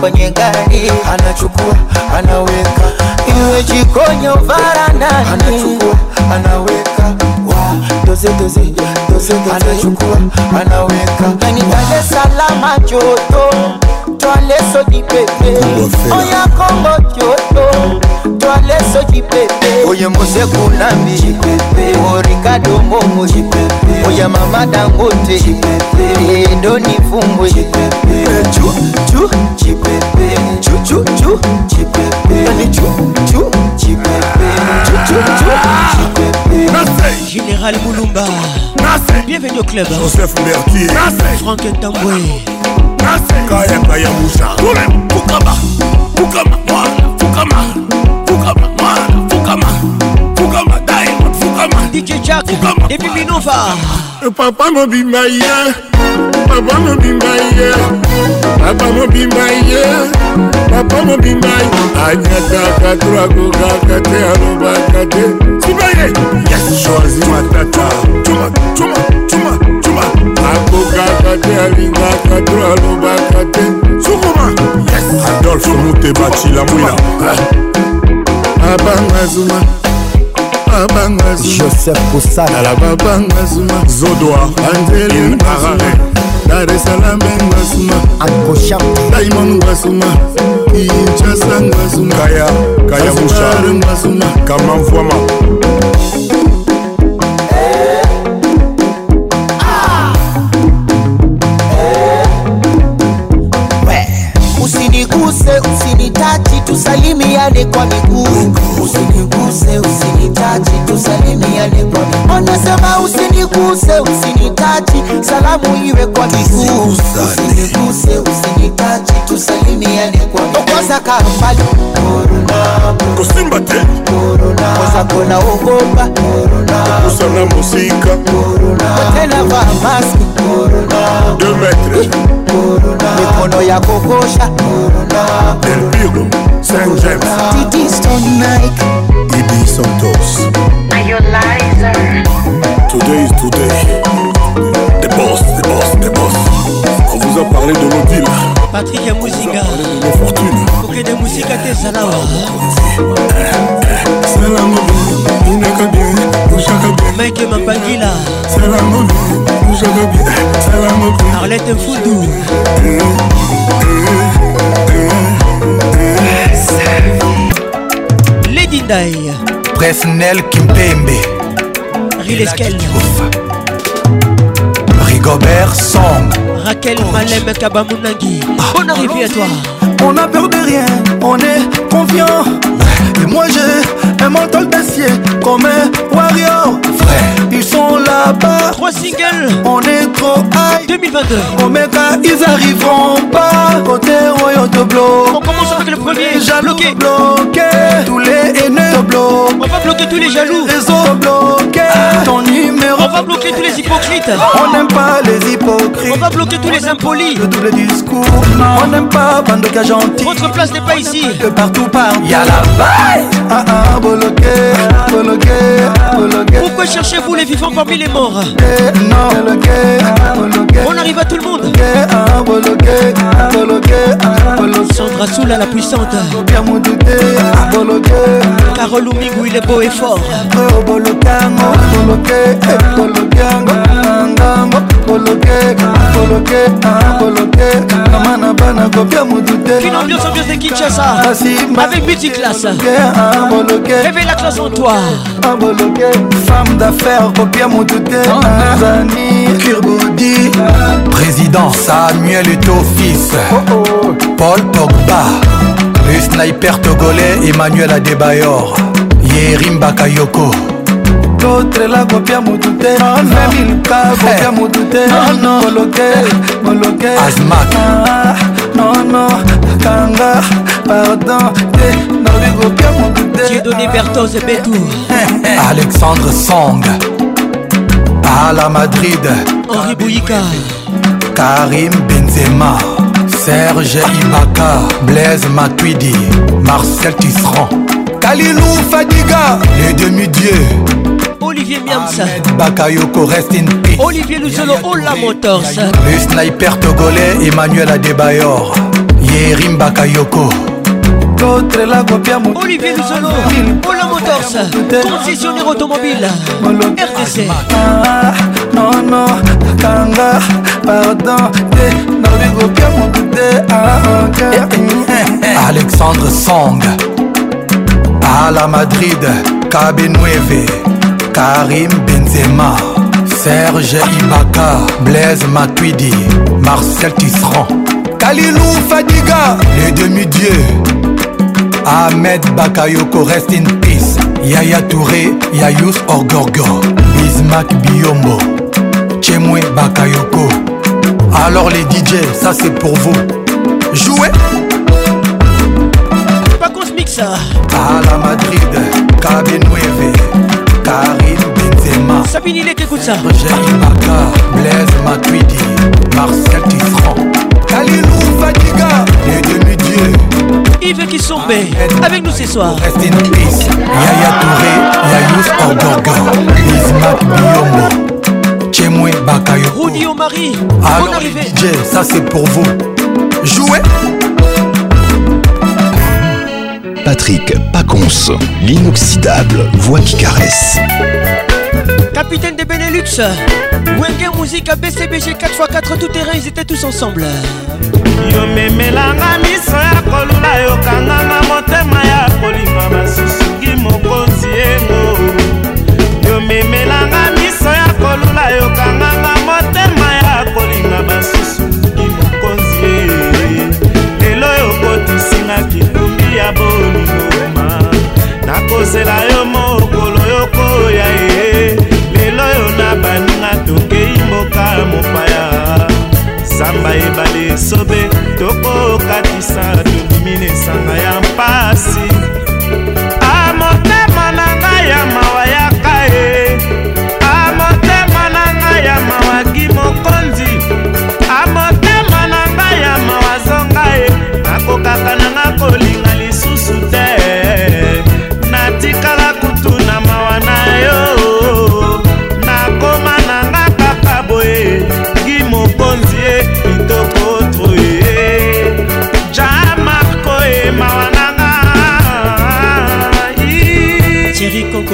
kwenye gari anachukua anaweka iwe jikonyo varananiaweka anaweka anaweka salama joto Twale soki pepe Oya Kongo Kyoto Twale soki pepe Oye Mose Kulambi O Ricardo Momo Oya oh, Mama Dangote Ndoni Fumbwe Chu chu chipepe Chu chu chu chipepe Yani chu chu chipepe Chu chu chu chipepe Général Moulumba Bienvenue au club. Hein. Joseph Mertier. Franck Tamboué. Kayaka Yamusha. Fukama. Fukama. Fukama. Fukama. Fukama. Fukama. Diamond. Fukama. DJ Jack. Fukama. Et puis Minova. Papa mobimba ye. Papa mobimba ye. Papa mobimba ye. Papa mobimba ye. Anyata katura kukakate alobakate. shozi matata akokaka te alingaka to alobaka te sukuma adolfe muteba cilamwila abanga zuma abanga zuma joseph kosala babanga zuma zodoa anzelinarare Dar es Salaam ngasuma akosha Diamond ngasuma Kinshasa ngasuma kaya kaya busha ngasuma kama mfuama Usiniguse, usinitachi, tusalimiane kwa miguu. Usiniguse, usinitachi, tusalimiane kwa miguu. Anasema usiniguse, usinitachi, salamu iwe kwa miguu. Usiniguse, usinitachi, tusalimiane kwa miguu. Tokoza kambali korona, kusimba te korona, koza kona ogopa korona, kusana musika korona, tena vaa maski korona, deux metres korona, mikono ya kokosha korona, del pigo C'est un tonight. on Nike Santos Today is today The boss, the boss, boss On vous a parlé de nos villes Patrick Yamouziga de nos fortunes de tes ah, eh, eh, eh. C'est la mode, bien, C'est la mode, la Arlette Foudou bandai presnel kimpembe rileskel rigobert song raquel malem kabamunangi bonne arrivée à toi on a peur de rien, on est confiant. Et moi j'ai un mental d'acier comme un warrior. Ils sont là-bas. Trois singles. On est trop high. 2022. Omega, ils arriveront pas. Côté royal de On commence avec le premier. bloqué. Tous les haineux te On va bloquer tous les jaloux. Les bloqué ah. Ton numéro. On va bloquer tous les hypocrites. On n'aime pas les hypocrites. On va bloquer tous les impolis. Le double discours. On n'aime pas de gentil. Votre place n'est pas ici. De partout par. Y'a la baille. Ah, ah ah, boloké, boloké, boloké. Pourquoi cherchez-vous les vivants parmi les morts Non, boloké, boloké. On arrive à tout le monde. Boloké, ah, boloké, ah, boloké. Sandra Soula la puissante. Bien mon douté, Carole Oumigou, il est beau et fort. Bolokango, oh, boloké, bolokango, eh, koloke koloke koloke mama na bana kopia mutu te une ambiance ambiance de Kinshasa avec multiclasse koloke révélation sans toi koloke femme d'affaires kopia mutu te hein? Tanzanie Kirbudi président Samuel et fils oh, oh. Paul Pogba le sniper togolais Emmanuel Adebayor Yerim Bakayoko L'autre là, abbiamo tutte oh, no. Femmiluca, abbiamo tutte oh, no. Colloché, ah, Non, Asmat kanga, pardon eh, Non abbiamo tutte J'ai donné ah, Bertose et Betou Alexandre Song À la Madrid Henri Bouyika Karim Benzema Serge Ibaka Blaise Matuidi Marcel Tisserand Kalilou Fadiga Les demi-dieux Olivier Miamsa Bakayoko rest in peace Olivier Lucelo Ola Motors Le sniper togolais Emmanuel Adebayor Yerim Bakayoko Olivier Lucelo Ola oh, Motors Concessionnaire automobile RTC ah, Non non Kanga Pardon eh, ah, eh, eh, Alexandre Sang à la Madrid, Cabe Nueve. Karim Benzema, Serge Ibaka, Blaise Matuidi, Marcel Tisserand, Kalilou Fadiga, les demi-dieux, Ahmed Bakayoko, rest in peace, Yaya Touré, Yayous Orgorgo, Bismak Biombo, Chemwe Bakayoko. Alors les DJ, ça c'est pour vous. Jouez Pas pique ça. À la Madrid, Karim Benzema Sabine Ilek écoute ça Jerry Maka Blaise Matuidi Marcel Tisserand Kalilou Fadiga Les demi-dieux Yves Kissombe Avec nous ce soir Restez in peace Yaya Touré Yayous Orgoga Ismac Biombo Tchemwe Bakayo Rudy Omari Bonne arrivée DJ ça c'est pour vous Jouez Patrick Pacons, l'inoxydable voix qui caresse. Capitaine des Benelux, Wenger Musique à BCBG 4x4 tout terrain, ils étaient tous ensemble. samba ebale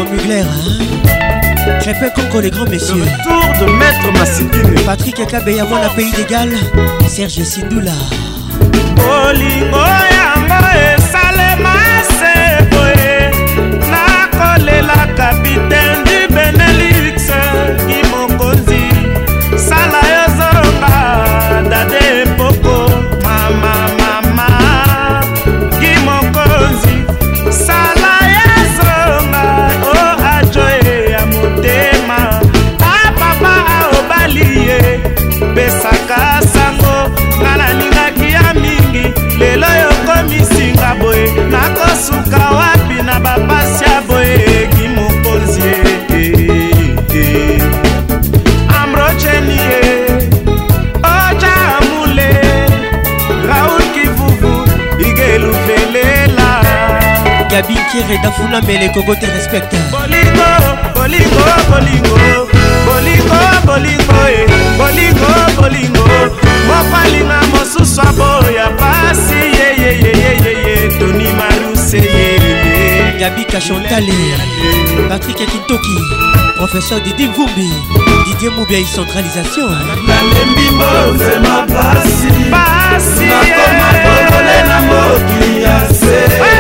Nico Mugler Crépin Congo les grands messieurs Tour de maître Massidine Patrick Ekabeya moi la pays d'égal Serge Sindula Olingo yango esalema se boye nakolela capitaine du Benelux na mele kogo te respecte bolingo bolingo bolingo bolingo bolingo e bolingo bolingo moko alinga mosusu aboya pasi yeyeyeyeyeye toni maruse ye gabika chantale patrik kintoki professeur didi mvumbi didie mubia i centralisation nalembi mbozema pasi pasi nakomakokolela eh. moki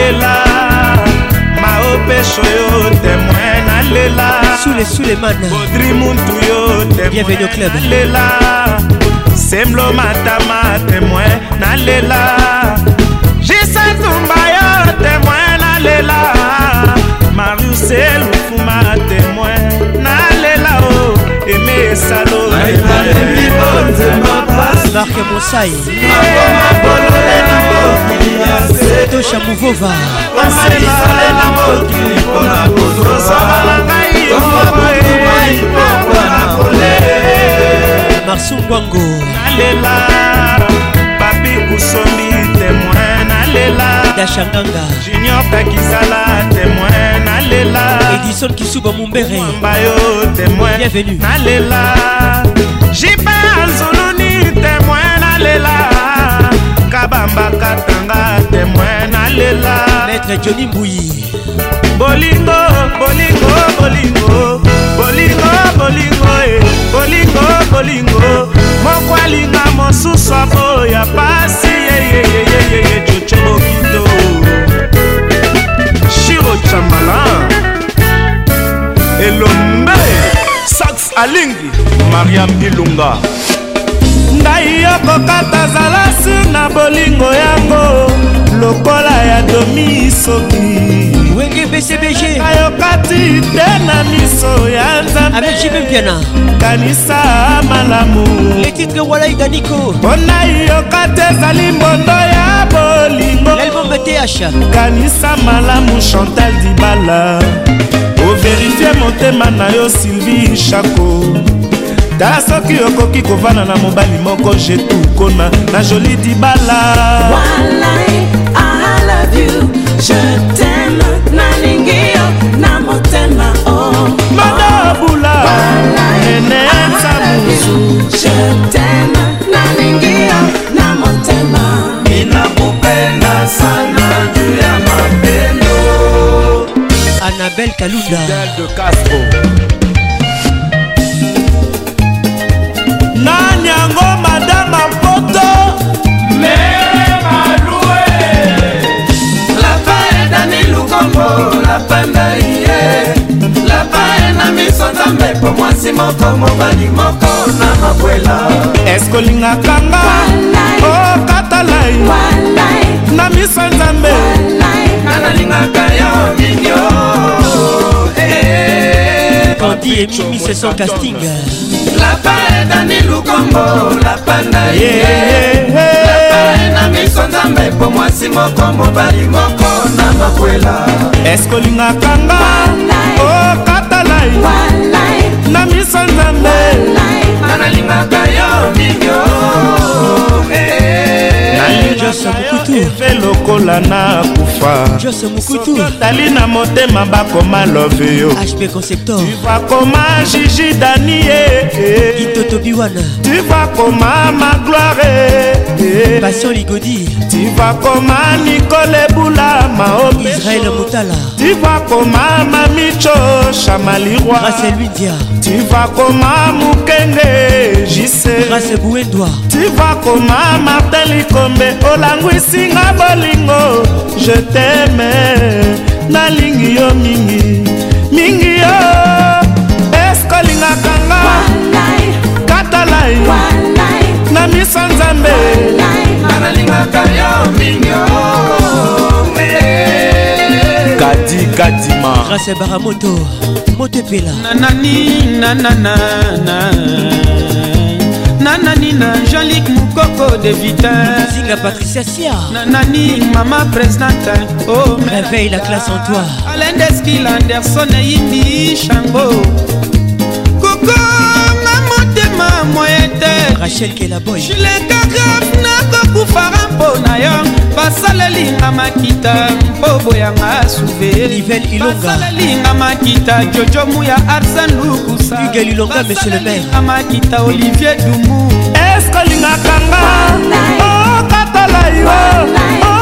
nalela maopeso yo temoin nalela sule suleman bodri muntu yo bienvenu club nalela semlo matama temoin nalela jisatumba yo temoin nalela marusel fuma temoin nalela o oh. eme esalo marke mosai seto chamuvova basalisale na mokili mpona kozosala ngai omabai mpona kole marsu ngwango nalela babi kusombi temoin nalela dashanganga junior kakisala temoin nalela edison kisuba mumberebayo temoin bienvenu nalela jipe azuluni temoin nalela kabambaka tanga temoin nalela maître joni mbuyi bolingo bolingo bolingo bolingo bolingo e bolingo bolingo moko alinga mosusu aboya pasi yeyeyeyeye coco bokindo shiro chamalan elombe sax alingi mariam ilunga mai yo kokata zala sur na bolingo yango lokola ya domi soki wenge bcbg ayokati te na miso ya nzambepiana kanisa malamu letitre wala idaniko mpona yoka te ezali mbondo ya bolingo kanisa malamu chantal dibala overifie motema na yo sylvie chako ta soki okoki kovanda na mobali moko jetukona na joli dibala nalingi yo na motema o oh. madabula enesamuzu je t'aime nalingi yo na motema inakupenda sana juu ya mapendo anabel kalunda de castro lapanda ye lapa e na miso nzambe po mwasi moko mobali moko na mabwela eske olingaka nga okatalai oh, na miso nzambe nga nalingaka yo mingio Bandi eh, eh, eh. et Mimi c'est son casting Lapa et Dani Lukombo Lapanda ye Lapa et na miso nzambe po mwasi moko mobali moko na makwela eske olingaka nga okatalai oh, na miso nzambe nga nalingaka yo mingio eh. eh, eve lokola na kufaotali na motema bakoma love yo tivakoma jiji danie tivakoma magloire tivakoma nikole bula Oh, Israël Moutala Tu vas comme Mamicho Chamaliroi Grâce Ludia Tu vas comme Moukenge JC Grâce Bouendoa Tu vas comme Martin Likombe Olangui oh, Singa Bolingo Je t'aime nalingi yo mingi mingi yo eske olingaka nga katala yo na miso nzambe nalingaka yo mingi yo kadi katima grâce baramoto moto epela nanani nananana nanani na angélique mokoko de vitasinga patricia sia nanani mama présidente oh, réveille la classe en toi alendeskil anderson eyindi chango koko na moye te rachel kelaboy jilekagraf nakokufara mpo na yo basalelinga makita mpo boyanga souverbasalelinga makita jojo muya arsan lukusalinga makita olivier dumu eske olingaka nga okatala oh, yo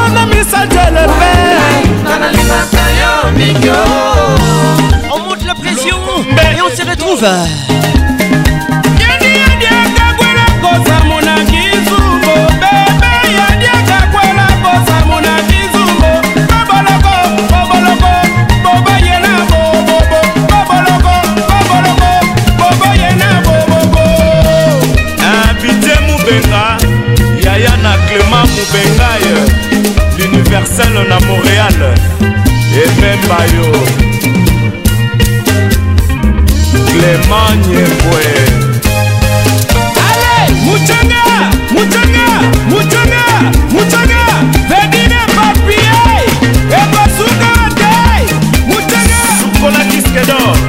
onamisa oh, jelepe nanalimaka yo mingio on monte la pression et on se retrouve mubenga yaya na clément mubenga l'universel na montréal ememba yo clément nyebwe ale mucanga mucanga mucanga mucanga vedine papie epasuka te mucanga sukola disque dor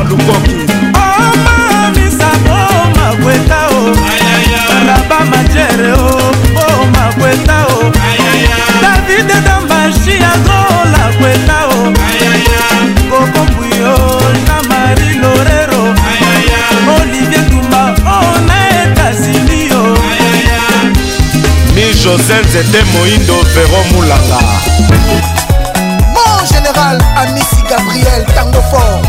edouard lukoki omamisako makweta o alaba majere o o makweta o davide dambashi azola kweta o kokombuyo na mari lorero olivier tumba o na etasini o mi josel zete moindo vero mulanga mon général amisi gabriel tangofort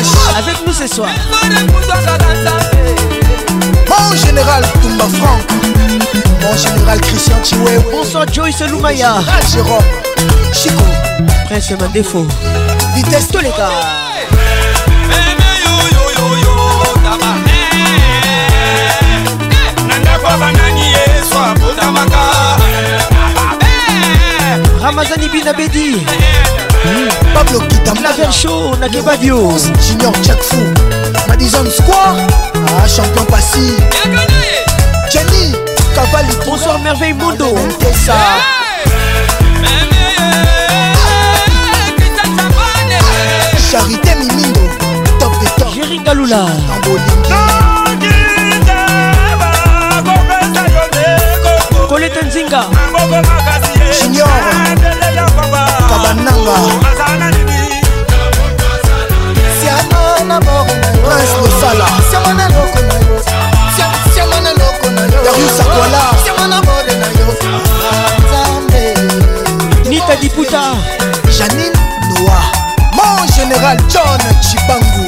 H avec nous ce soir. Mon général Toumba Franck, mon général Christian Chiwe. Bonsoir Joyce Loumaya. Ah, Jérôme, Chico. Prince Mandefo. Vitesse tous les gars. Ramazani Binabedi. Mmh. Pablo Chaud, La Show, Junior Jack Fou Madison Square Ah champion Passy Jenny Cavalli Bonsoir Merveille Mundo Tessa Charité Mimino, Top de top Jerry Galula Colette Nzinga Junior bananga siama na boko prince losala siama na loko na yo siama na loko na yo dariusakola siama na bode na yo nzambe nita diputa janine noa mon général john chibangu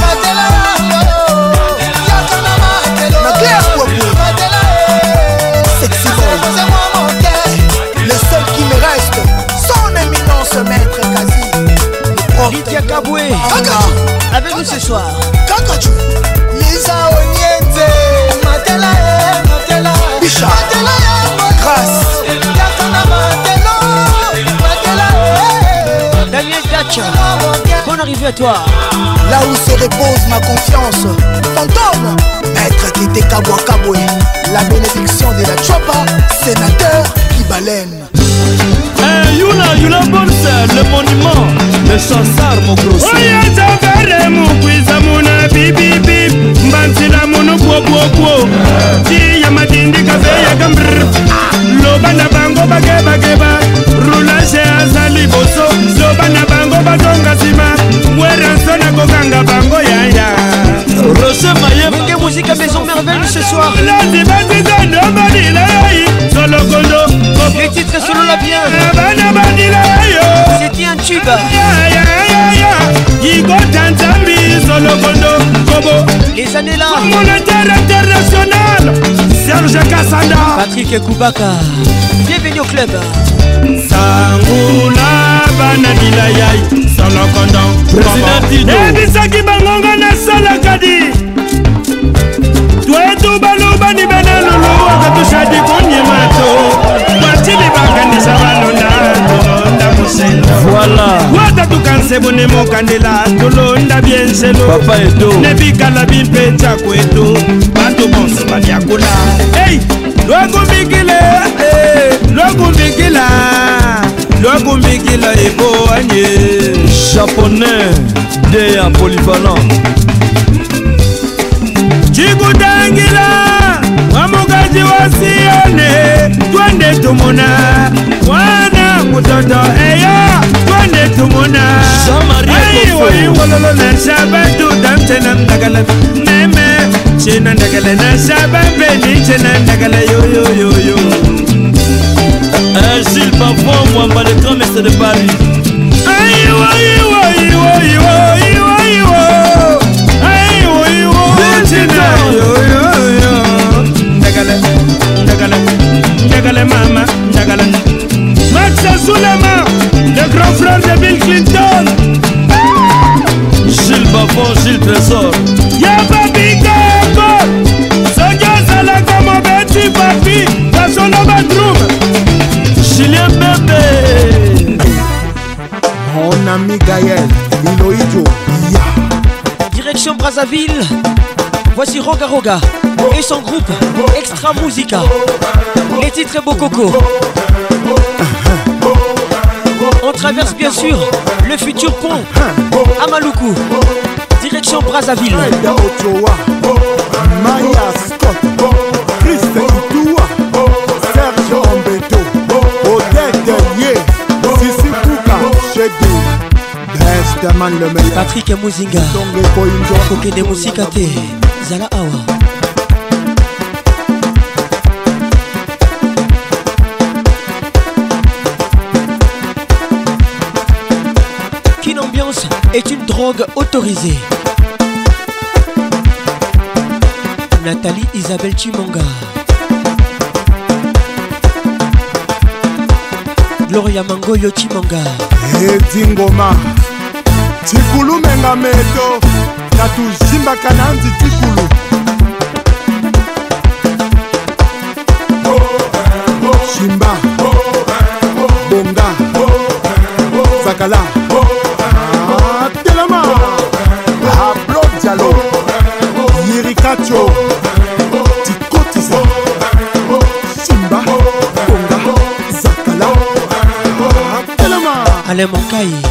Kaka Avec nous ce soir Kaka tu Lisa Onienze Matela e Matela Bisha Matela e Grâce Yakana Matelo Matela e Daniel Gatcha Bonne arrivée à toi Là où se repose ma confiance Fantôme Maître Tete Kabwa Kabwe La bénédiction de la Chopa Sénateur Kibalène Eh, yuna yula bonse le monument le chansar mogroso oyo zavere mukwiza muna bibibib mbansila munu bwobwobwo tiya madindi kabeyaga mbr loba na bango bagebageba rulage aza liboso loba na bango batonga nsima mwerenso na kokanga bango yaya roche maye muzika maison merveille ce soir lazi baziza nobalila yai kolongondo Le titre solola bien bana bandila yo C'était un tube igota nzambi solokondo kobo Les années là Monétaire international Serge Kassanda Patrick Koubaka Bienvenue au club Sangula banadila yai solokondo Président Tido Ebisaki eh, bangonga nasalaka di Twetu balubani bana sebone mokandela tolonda bienselo ne bikala bimpetya kwetu bato bonso babyakola ei lwakumbikile lwakumbikila lwakumbikila eboanye japonais de ya polyvalent cikutangila mji wasione, twende tumuna mwana mtoto eyo, twende tumuna aiwaiwololo na shaba dudam tena mdagala meme chena ndagala na shaba mbeni chena ndagala yoyoyoyo Agile parfois, moi, pas le grand, mais c'est de Paris. Aïe, aïe, aïe, aïe, aïe, aïe, aïe, aïe, aïe, aïe, aïe, aïe, aïe, aïe, njagale mama njagala max soulema le grand frère de bill clinton gilles babo gilles trésor yababikeko soki ozalaka mobeti papi kasolo badrume julien bebe mon ami gael iloijo ya direction brazzaville Voici Roga Roga et son groupe Extra Musica. Les titres Bococo. On traverse bien sûr le futur pont à direction Brazzaville. Daman Patrick Mouzinga Fouquet de te zala awa Qu'une ambiance est une drogue autorisée Nathalie Isabelle Chimanga. Gloria Mangoyo Chimanga Edingoma tikulume nga meto natuzimbaka na nzi tikulu simba bonga zakala ah, telema ablo dialo yirikacho tikotisa simba bonga zakala ah, telema ale monkai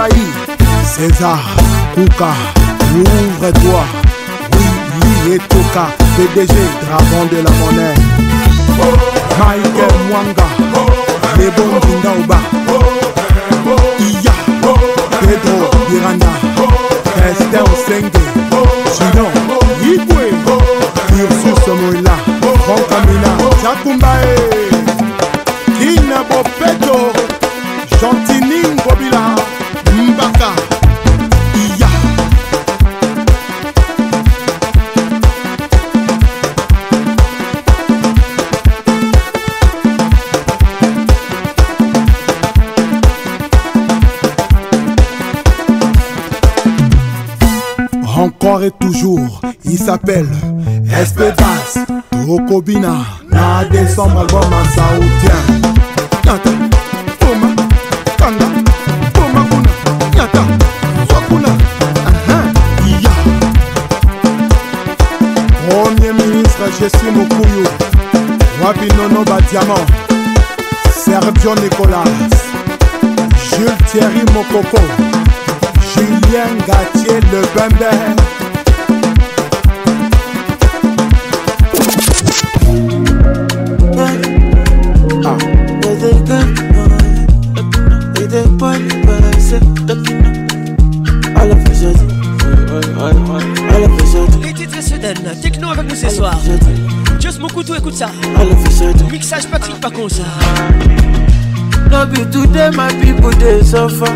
envahi. César, Kouka, ouvre-toi. Oui, lui et Toka, PDG, dragon de la monnaie. Michael Mwanga, les bons Kindaouba. Iya, Pedro Miranda, Esther Osenge, Gino, Yibwe, Ursus Moïla, Franck Amina, Jakumbae, Kina Bopeto, Gentine. s'appelle Espedas Tokobina Na décembre album en saoudien Nyata Toma Kanga Toma kuna Nyata Sokuna Aha uh-huh, Ya Premier ministre Jessie Mukuyu Wabi Nono Badiamant Sergio Nicolas Jules Thierry Mokoko Julien Gatier Le Bember they come on, we they point by say, all of us are all of us are Les titres soudaines, techno avec nous ce soir. Just mon couteau, écoute ça. All of us are Mixage Patrick Paconza. No be today, my people they suffer.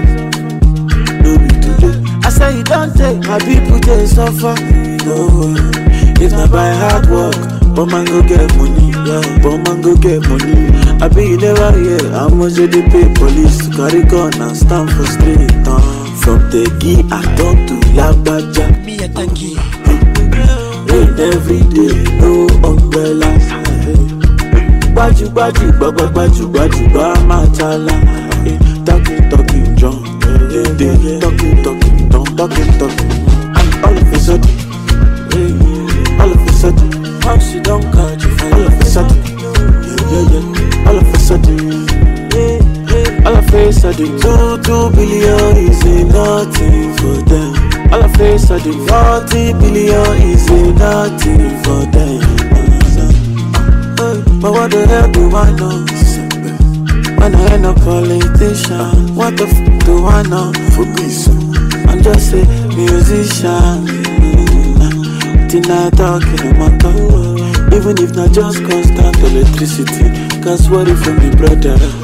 No be today. I say don't take my people they suffer. No, it's not by hard work. But man go get money, yeah. But man go get money. I be never here. I'm did they pay police to carry gun and stand for street? Uh. From Tegi, I talk to Lagbaja. Me a Tegi. Rain every day, no umbrella. Gbaju gbaju gbagba gbaju gbaju gba matala. Talking talking John, talking talking Tom, talking talking. face I the Two, two billion is nothing for them All I face I the Forty billion is nothing for them But what the hell do I know? When I ain't a politician What the f*** do I know? For peace I'm just a musician Tina talking, my talk Even if not just constant electricity Can't swear it from the brother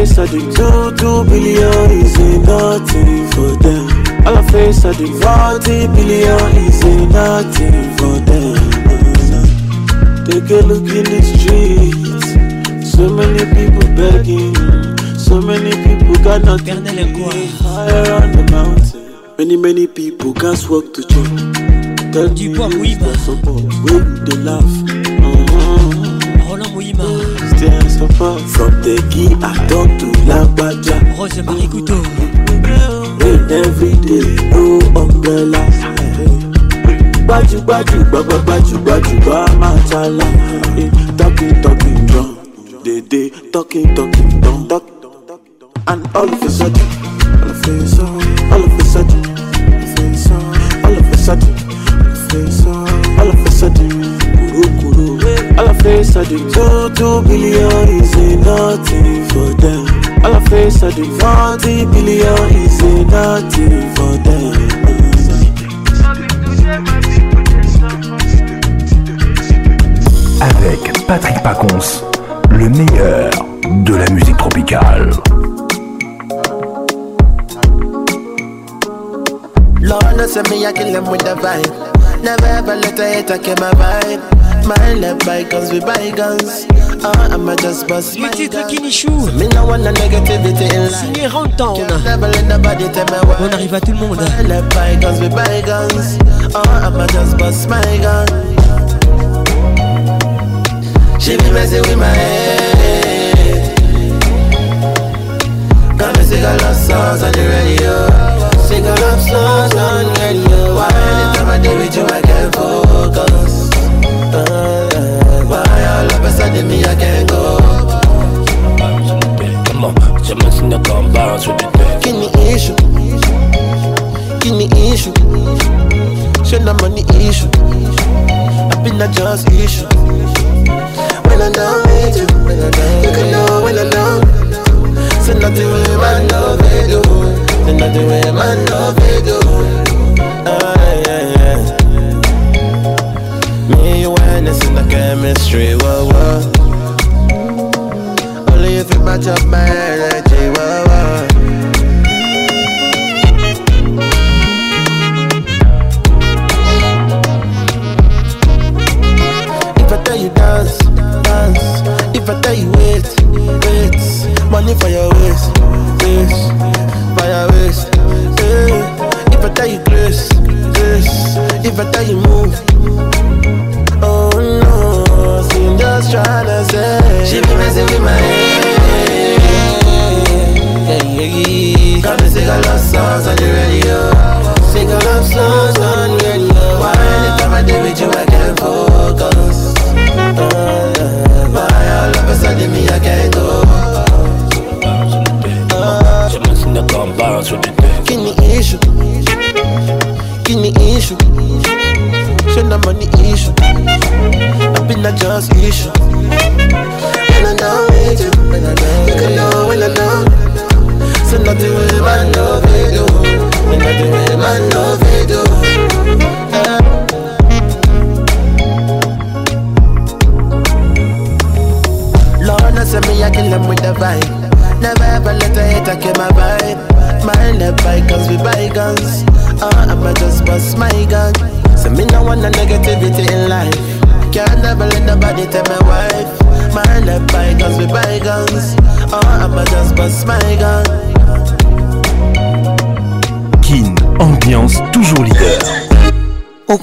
face I do two, two billion is nothing for them. All I face I do forty billion is nothing for them. Take a look in the streets, so many people begging, so many people got nothing. Higher on the mountain, many many people can't walk to church. Tell me who's the support, where do they laugh? Uh-huh. mouima From the key talk to La Badja Marie Couteau Rain every day, umbrella Baju baju baba baju baju eh, Talking talking talking talking And Two billion is a nothing for them. All I face are the 40 billion is a nothing for them. Avec Patrick Pacons, le meilleur de la musique tropicale. Lord knows me, I kill them with the vibe. Never ever let a hater kill my vibe. My love by guns, we buy guns. I might just bust Le titre Kinichou so Me no want a negativity in life Signé Rantown On arrive à tout le monde love bygones we bygones Oh, I'm just bust my gun She be messing with my head Comme c'est sick of love songs on the radio Sing of love songs on the radio Why anytime I deal with you I can't focus all of a me I can't go Come on, je me signe comme bounce with it. Give me issue Give me issue Show the money issue I've been a just issue When I don't need you You can know when I don't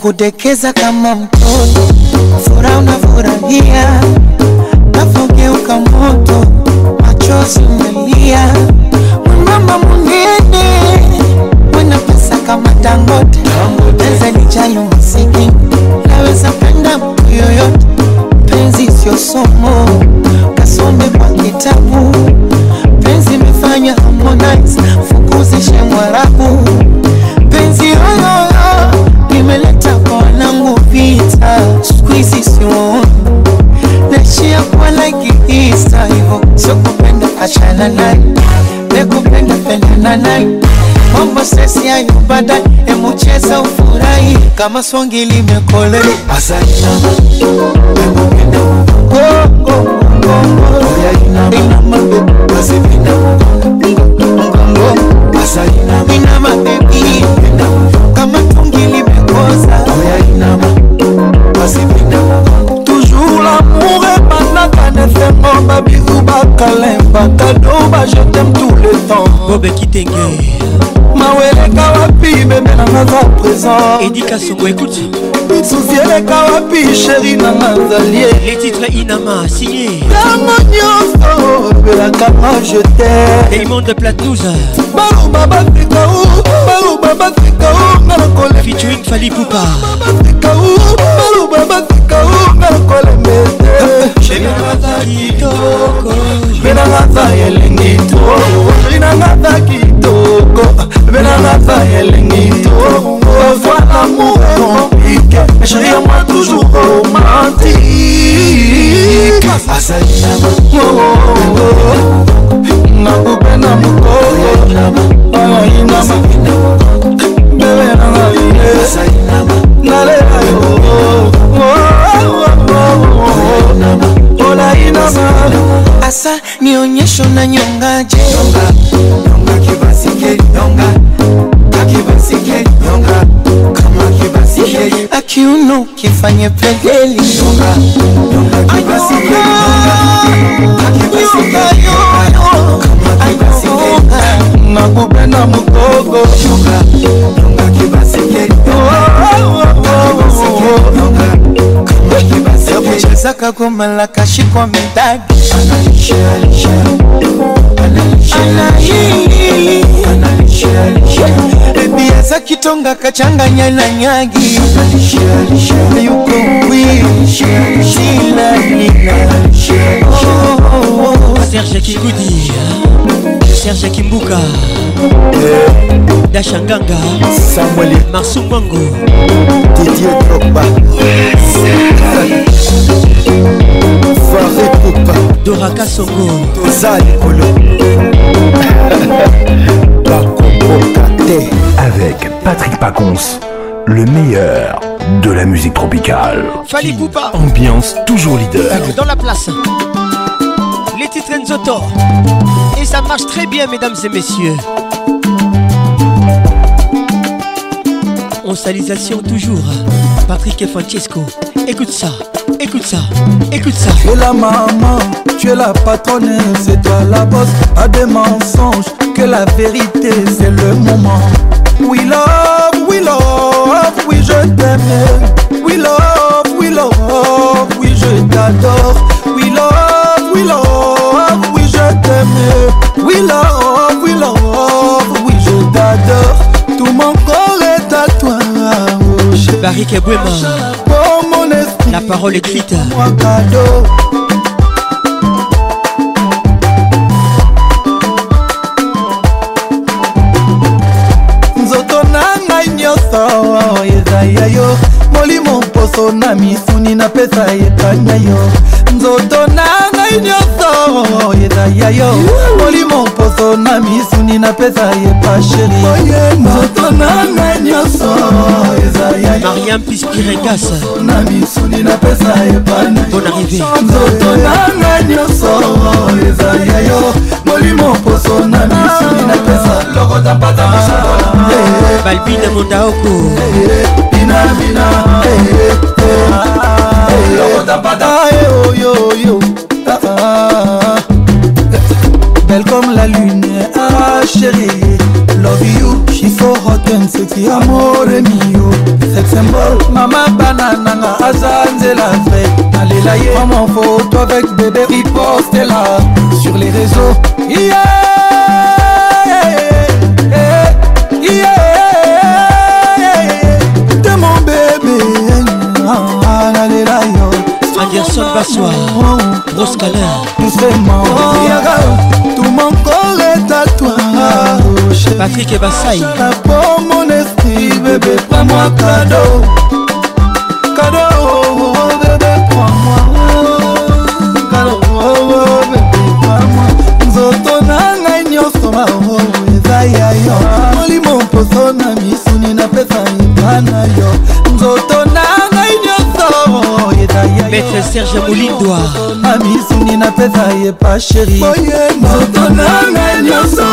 kudekeza kama mtoto, furaha unafurahia baadaye, emucheza ufurahi kama songi limekole azaina emugenda inama bebi kama tungi limekoza toujours lamour epanaka nefemo babirubakalemba kado bajetem tout le temps bobekitenge weleka wapi bebe nanga za présent edika songo ekute susi eleka wapi sheri nanga zalie letitre inama signe ntango nyonso lobelaka ma jete daimonde platouza baluba bafrika u baluba bafrika u nga nakolefituin fali pupa bafrika u baluba bafrika u nga nakolemete sheri nanga za kitoko mpe nanga za elengi to sheri nanga za kitoko nabelanga pa elengi to parfois l'amour compliqué chéri ya moi toujours romantique azali na moko nakope na mokolo anainama bebe nanga ye nalela yo olainama asa nionyesho na nyongaje nyonga, nyonga kibasike nyonga kiuno kifanye peleli nakupenda mugogo yakuchezaka komala kashikwa medali Anali, anali, anali, anali, anali, anali, anali, anali, ebia za kitonga kachanganya na nyagi yuko wishina nina oh, serge kikudi serge kimbuka eh. dasha nganga samuel marsu mwango didie drogba fare popa doraka songo toza likolo avec Patrick Pacons, le meilleur de la musique tropicale. Fali Ambiance toujours leader. Dans la place. Les titres Enzotor. Et ça marche très bien, mesdames et messieurs. On salisation toujours. Patrick et Francesco. Écoute ça, écoute ça, écoute ça. Tu es la maman, tu es la patronne, c'est toi la boss, À des mensonges, que la vérité, c'est le moment. We love, we love, oui je t'aime. We love, we love, oui je t'adore. We love, we love, oui je t'aime. We love, we love, oui je t'adore. Tout mon corps est à toi. Oh, Barry esprit La parole écrite. yo na misuni napesa epai na yo nzoto na ngai nyonso ezali ya yo molimo mposo na misuni napesa epa sheri nzoto na ngai nyonso ezali ya yo mariam pispirekasa na misuni napesa epai na yo nzoto na ngai nyonso ezali ya yo molimo mposo na misuni napesa lokota mpata mosakola eh, eh. balbina mondaoko eh, Belle comme la lune, ah chérie Love you, she so hot and sexy, amore mio Sex symbol, mama banana, nga azanze la vraie Allez là, mon photo avec bébé, riposte la Sur les réseaux, yeah Nelson Bassoir Rose Calin Patrick et Bassaï Pour mon esprit bébé prends-moi cadeau Cadeau oh, oh, oh, bébé prends-moi Cadeau bébé prends-moi Nzoto na ngai nyonso mao eza ya yo Molimo mposo na misuni napesa yeba na yo Nzoto maître serge molindoa amisuni napesa ye pa sheri nzoto nanga nyonso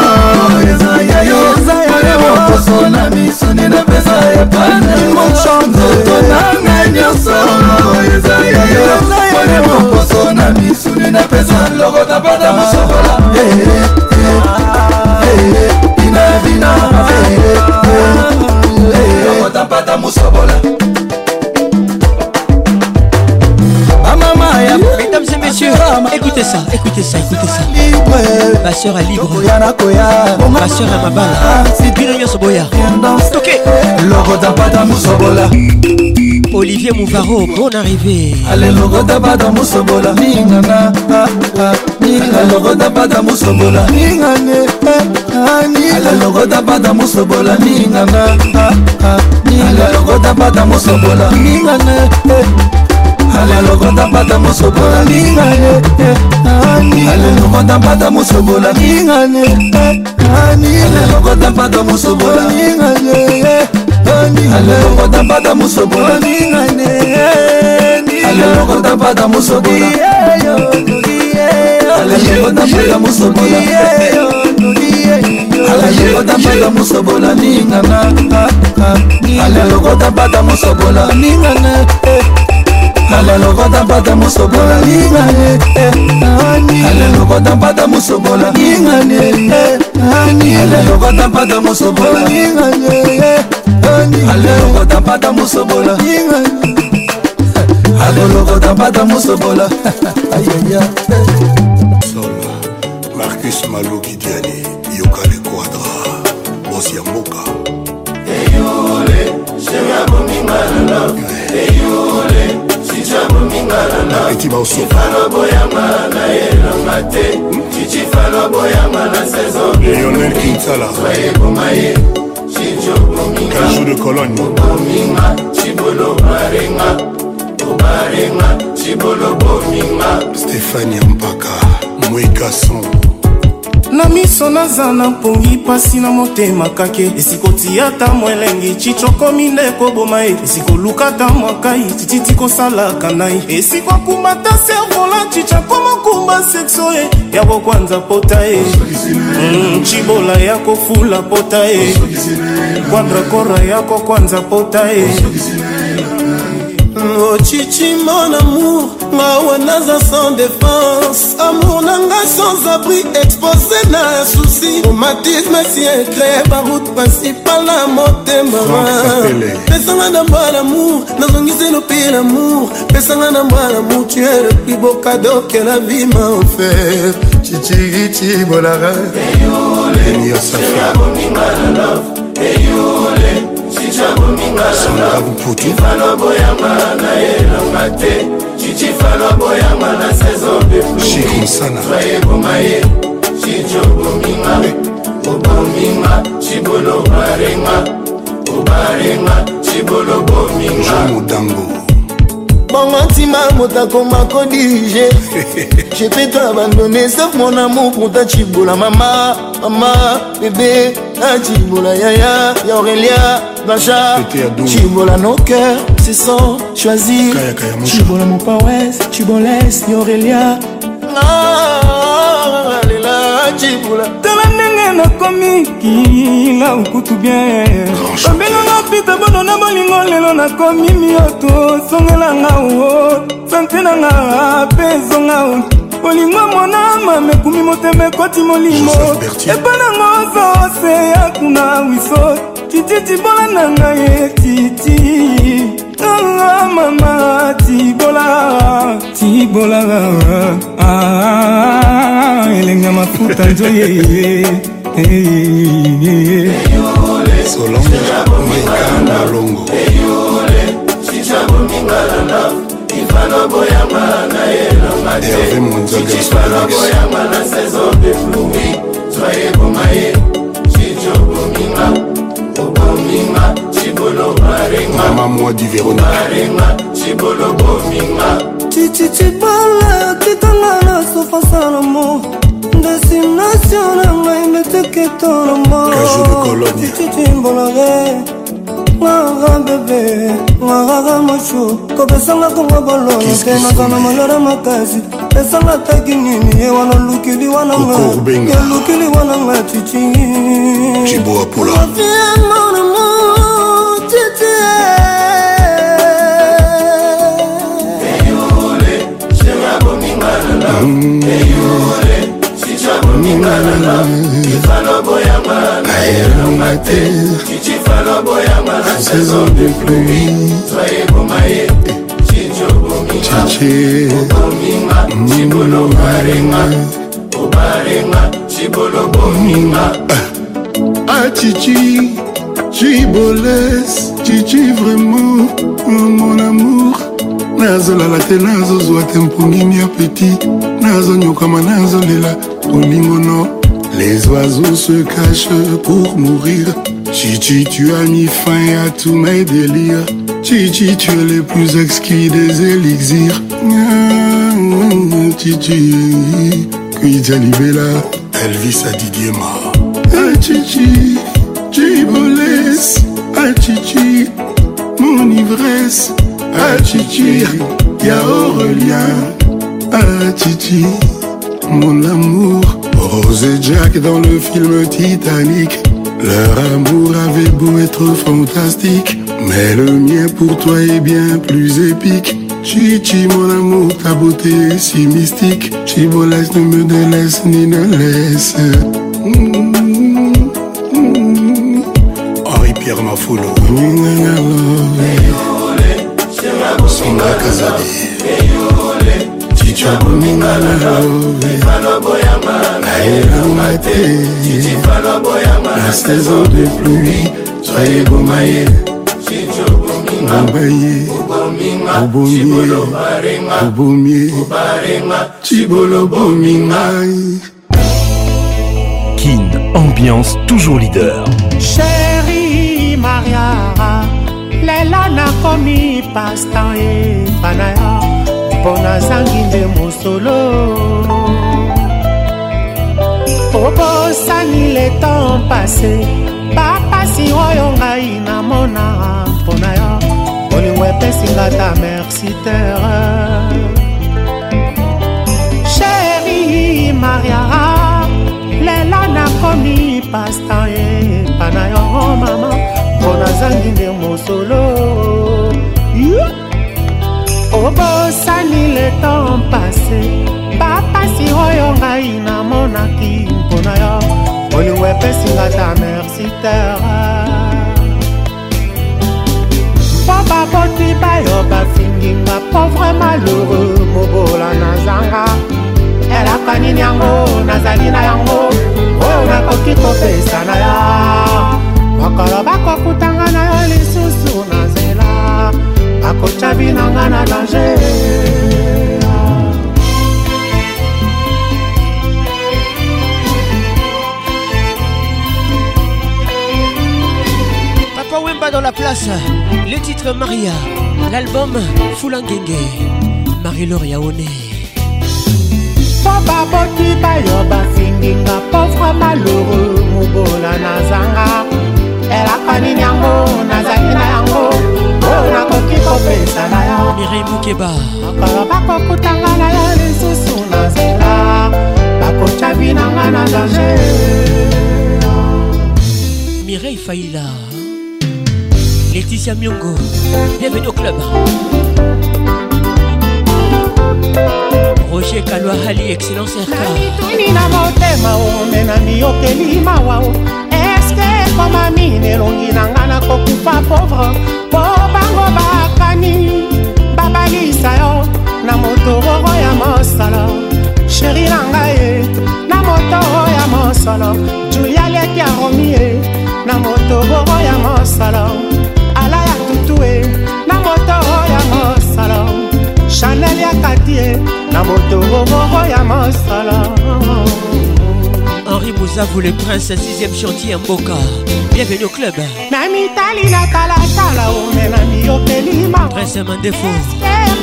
eza ya yoye mokoso na misuni napesa ye panenzoto nanga nyonso eza ya yoye mokoso na misuni napesa loko napata mosokola inabina napata mosokola Monsieur, écoutez ça, écoutez ça, écoutez ça. Ma soeur est libre. Ma soeur est ma balle. Ah, c'est Birinyo Soboya. Toqué. Logo d'Abada Moussobola. Olivier Mouvaro, bonne arrivée. Allez, logo d'Abada Moussobola. Mingana. Ah, ah, Allez, logo d'Abada Moussobola. Mingane. Allez, logo d'Abada Moussobola. Mingana. Allez, logo d'Abada Moussobola. Mingane. Eh. alelokonda mbata mosobola ningane alelokonda mbata mosobola ningane alelokonda mbata mosobola ningane alelokonda mbata mosobola ningane alelokonda mbata mosobola alelokonda mbata mosobola alelokota bata mosobola ningana alelokota bata mosobola ningana alelokota mpata mosobola lingane alelokota mpata mosobola lingane alelokota mpata mosobola lingane alelokota mpata mosobola alelokota mpata mosobola ayaya marcus maluki diani etima osofaloboyama na yelonga te cicifaloboyama na saison lionel kinsala eboma ye cijobominga de cologne obominga cibolo barenga obarenga cibolo bominga stéphanie ampaka mwekason na miso naza na mpongi mpasi na motema kake esikotia ta mwa elengi cicokomi nde koboma ye esikoluka ta mwa kai tititi kosalaka nai esikokumba ta servola cicakomokumba sekso ye ya kokwanza pota ye mm, cibola ya kofula pota ye kwandrakora ya kokwanza pota ye ochichi oh, mon amour ngawa naza sans défense amour nanga sans abri expose na susi romatisme siècle baroute principale na motema pesanga na mbwa lamour nazongisi lopi lamour pesanga na mbwa lamour tu es le plus beau cadeau que la vie m'a offert chichiriti bolara Sandra Buputu Ivano boyamba na elonga te tozala boyanga na saison de flumaye cijobominga obominga cibolo barenga obarenga cibolo bominga bongo ntima moto akoma kodirige jepeto abandone saf mon amour pourta cibola mama mama bebe acibola yaya ya aurelia bacha cibola no cœur seso choisi chibola mopawes chiboles yorelia lela cibula tala ndenge nakomi kila okutu bien babinanga pita bono na bolingo lelo nakomi mioto songelanga o sante nanga mpe ezonga olingo monama mekumi motema ekoti molimo epa nango zose ya kuna wiso titi tibola na ngai etiti ah, mama tibola tibola ah, ah, ah elenga mafuta nzoye eh, eh, eh, solange mekanda longo herve mondialgaspanaboyama na saison de flumi soye bomaye cicobominga bominga cibolo barenga mamwa di verona barenga cibolo bominga cicicibala titanga na sofasalamo destination na ngai meteketolombo cicicimbolare ngaka bebe ngakaka mosu kopesanga kongo bololo te nazana malora makasi pesanga ataki nini ye wana olukili wananga yolukili wananga cici Mm. Hey, kaelonga te saison de pluie cici mbolo barenga acici ciboles cici vraiment mon amour nazolala te nazozwa te mpongini apeti nazonyokama nazolela Au non, les oiseaux se cachent pour mourir. Chichi, tu as mis fin à tous mes délires. Chichi, tu es le plus exquis des élixirs. Chichi, Kuita là Elvis a est mort. Chichi, Ah Chichi, mon ivresse, eh, Chichi, Ah Chichi mon amour. Rose et Jack dans le film Titanic. Leur amour avait beau être fantastique, mais le mien pour toi est bien plus épique. Chichi, mon amour, ta beauté est si mystique. Chibolas ne me délaisse ni ne laisse. Mm-hmm. Henri Pierre Mafolo. naelonga te na saison de pluie soye boma ye mabaye obomie cibolo bomi ngai kin ambiance toujours leader sheri mariara lelo nakomi pastan epanaya mpo nazangi nde mosolo obosani le temps pase bapasi oyo ngai namona mpo na yo olingo epesinga ta merci terre chéri mariara lelo nakomi pasta epa na yo oh mama mpo nazangi nde mosolo yeah. obosani le temps pase bapasi oyo ngai namonaki mpona yo olingo epesinga ta merci terre mpo baboti bayo bafinginga pauvre malheureux mobola na zanga elaka nini yango nazali na yango oyo nakoki kopesa na yo mokolo bakokutanga na yo lisusu nakotya binanga na danger papa wemba dans la place le titre maria l'album fulangenge marie-laure yaone mpo baboti bayo basindinga pauvre malheureux mobola na zanga elaka nini yango nazali na yango oyo nakoki kopesa na yo mirei mukeba makolo bakokutanga na yo lisusu na nzela bakotya binanga na danger mirei faila leticia miongo bienvenu au club roger kalwahali excellence rk na mituni na motema o me na miyokeli mawa o nakoma mini elongi na nga nakokufa pauvre mpo bango bakani babalisa yo na motororo ya mosolo sheri na ngai e na motoro ya mosolo julia leki ya romie na motororo ya mosolo ala ya tutu e na motoro ya mosolo chanel ya katie na motororo ya mosolo ça vous les princes, 6ème chantier Mboka. Bienvenue au club. Nami tali na tala tala o melami yo pelima. Prince Mandefo.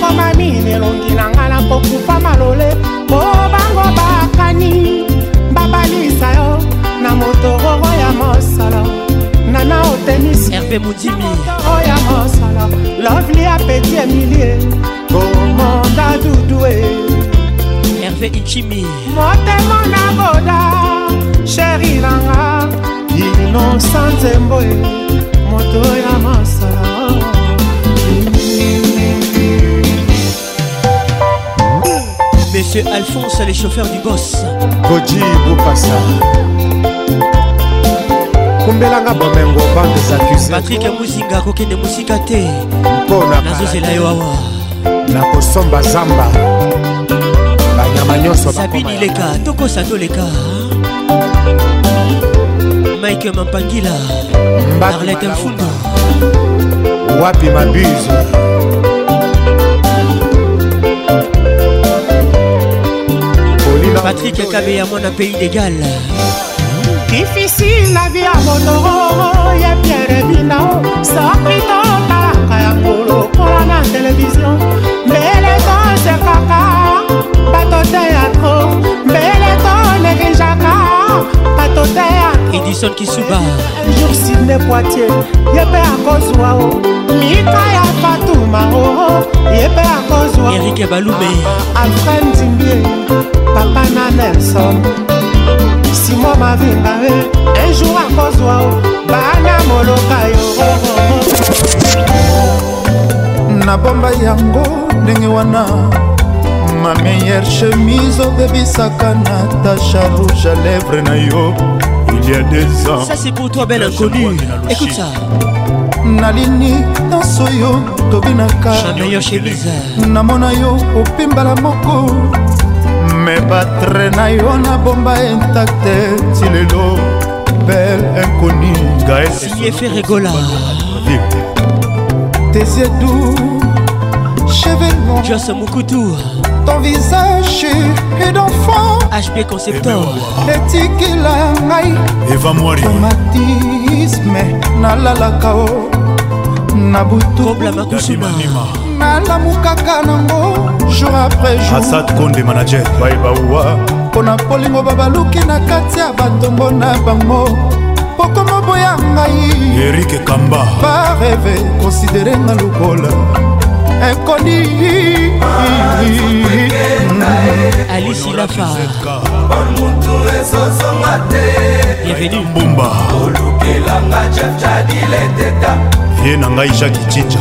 Ko mami nelongi na ngala pokufa malole. Po bango bakani. Babalisa yo na motororo ya mosala. Nana otenis. Hervé Moudimi. Motororo ya mosala. Lovely appétit Emilie. Komanda dudue. Hervé Ichimi. Motemo na boda. sheri nanga inosa nzembo e moto ya masala Monsieur Alphonse, les chauffeurs du boss. Koji Boukassa. kumbelanga bomengo bandes accusés patrik muzinga kokende mosika te mpona nazozela yo awa na kosomba zamba banyama nyonso sabini leka tokosa toleka mike mampangila arlete mfundo wapi mabizo patrik kabeya eh. mwana pays d'égal difficile na vie ya moloro ya pierre binao soki totalaka yango lokola na televizio mbele tose kaka bato te ya tro mbele toteya edison kisuba jour sidney poitier ye mpe akozwa o mika ya fatuma oo oh, oh. ye mpe akozwa erike balume alfred ndimbie papa na nelson simo mavinga e eh. un jour akozwa o bana moloka yo eh, oh, nabomba yango ndenge wana ma meilleure chemise obebisaka oh natasha rouge à lèvre na yo il y a des ans ça c'est pour toi belle inconnue écoute ça nalini nyonso yo tobinaka namona yo opimbala moko me batre na yo nabomba intakte ti lelo bel inconi gaeferegola tesiedu chevelon jos mokutu ton visage et d'enfant HP Conceptor etikela ngai evamwarimatisme nalalaka o oh. na butunalalamukaka nango jour après joursad konde manager baibawa mpo na polingo babaluki na kati ya batombo na bango pokoma boya ngai erike kamba bareve konsidere nga lokola ekoni alisilafamotu ezozonga te mbumba olukelanga jafjadileteta ye na ngai jaki cinja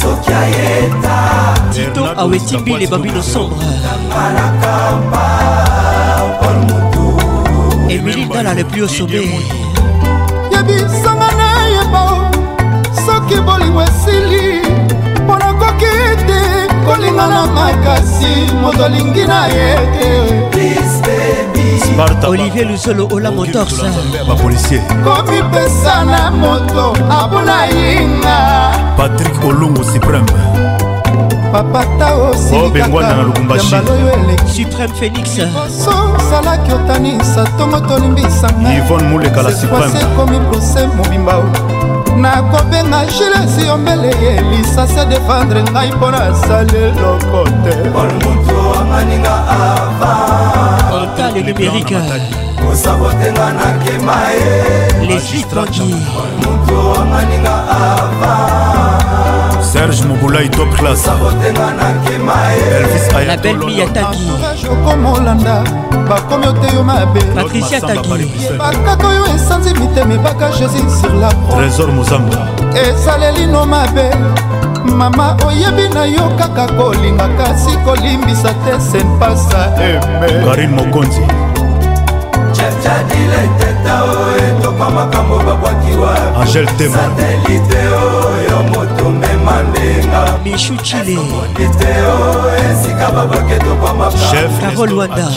soki ayeta tito awetibile babino sombre anakamba polmotu emili dala le plus au sommet yebisanga nayeba soki bolingo esi nakoki te kolinga na makasi moto alingi na ye te olivier lusolo ola motorsa komipesa na moto abuna yinga patrik olongo supreme papataosilikaayambala oh, oyo elekisalaki otanisa tongo tolimbisanga ekomi prose mobimba nakobenga gilesi yombele ye lisasi adefendre ngai mpo nasali eloko te otale numérika kosabotenga nakema ye lesitranquille amaninga ava serge mobulai top classelvis ayatolanda bakomi ote yo mabepatricia tagiebakaka oyo esanzi mitema ebaka jésus sur la trésor mozamba ezalelino mabe mama oyebi na yo kaka kolinga kasi kolimbisa te senpasa karin mokonzi angel tema moto mema ndenga mishu chile iteo esika babaketo kwa machef carol wanda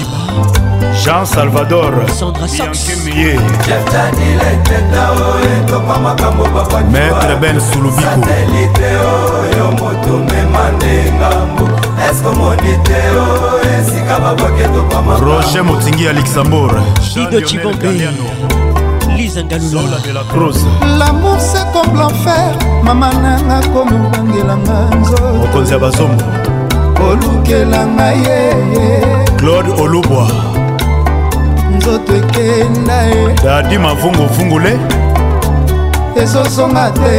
jean salvador sandrasoxmeye oh, maître ben sulubikoatelite oyo oh, moto mema oh, ndengambo roger motingi ya luxembourg ido cibombe blaise ngalullamour se comme l'enfer mama nanga komobangelanga nzomokonzi ya bazomo olukelanga ye claude olubwa nzoto ekenda ye dadi mavunguvungule ezozonga te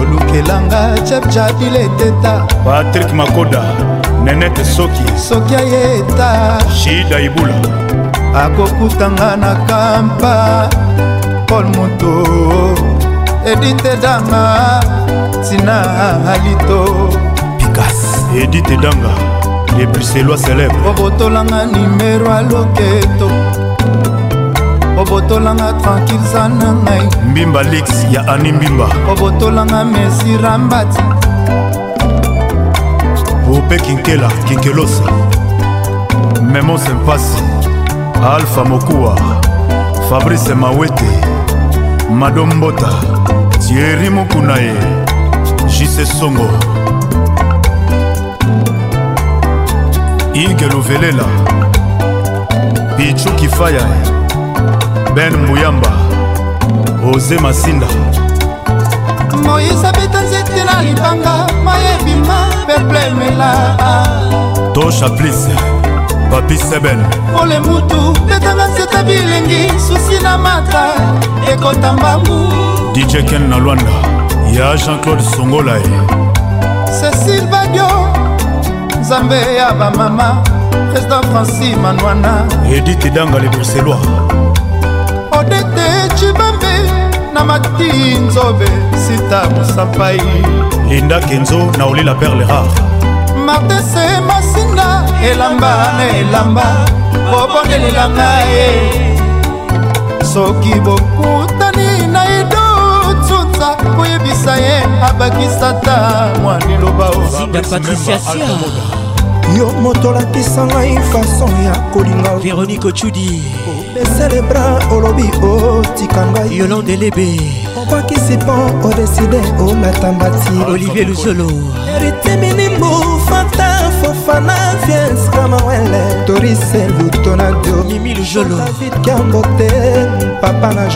olukelanga chepchadileketa patrik makoda nenete soki soki ayeta shida ibula akokutanga na kampa paul moto edite danga tina alito pikas edite danga lebuselwa célèbre obotolanga nimero aloketo obotolanga tranquille za na ngai mbimba lix ya ani mbimba obotolanga mesirambati bope kinkela kinkelosa memo sempasi alpha mokuwa fabrice mawete madombota tieri mokuna ye jise songo ige luvelela pichu kifaya ben muyamba oze masinda moise abeta nzete na libanga mayebima peple emela to chaplise papi sebel pole mutu betanga nzeta bilengi susi na mata ekota mbangu dj ken na lwanda ya jean-claude songolae cecil badio nzambe ya bamama président franci manwana edite danga le bruxellois odete cibambe na mati nzobe sita mosapai linda kenzo na olila perle rare martese masinga elamba na elamba bobondelela ngai soki bokutani na ido tutsa koyebisa ye abakisata mwa liloba yo moto olakisa ngai fason ya kolinga veronike ocudi obesele bra olobi otika ngai yolondelebe qui au décider au ti olivier luzolo eritemini mufata fofana viens camawele torise lutonadio mimi luzolo david Kambote Papa papa na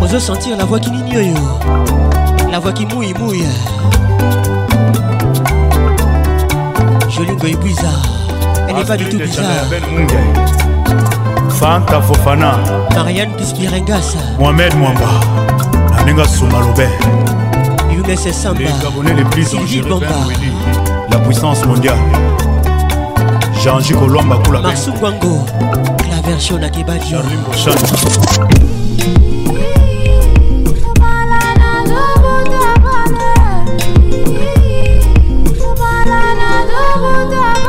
On veut sentir la voix qui n'yoyo, la voix qui mouille mouille Jolie jolingo bizarre, elle n'est ah, pas du tout bizarre fanta fofana marian tuskiregasa mohamed mwamba na ndenge suma lobe younes sambasilvibomba la puissance mondiale jean-ju kolwamba kula masungwango la version na kebadio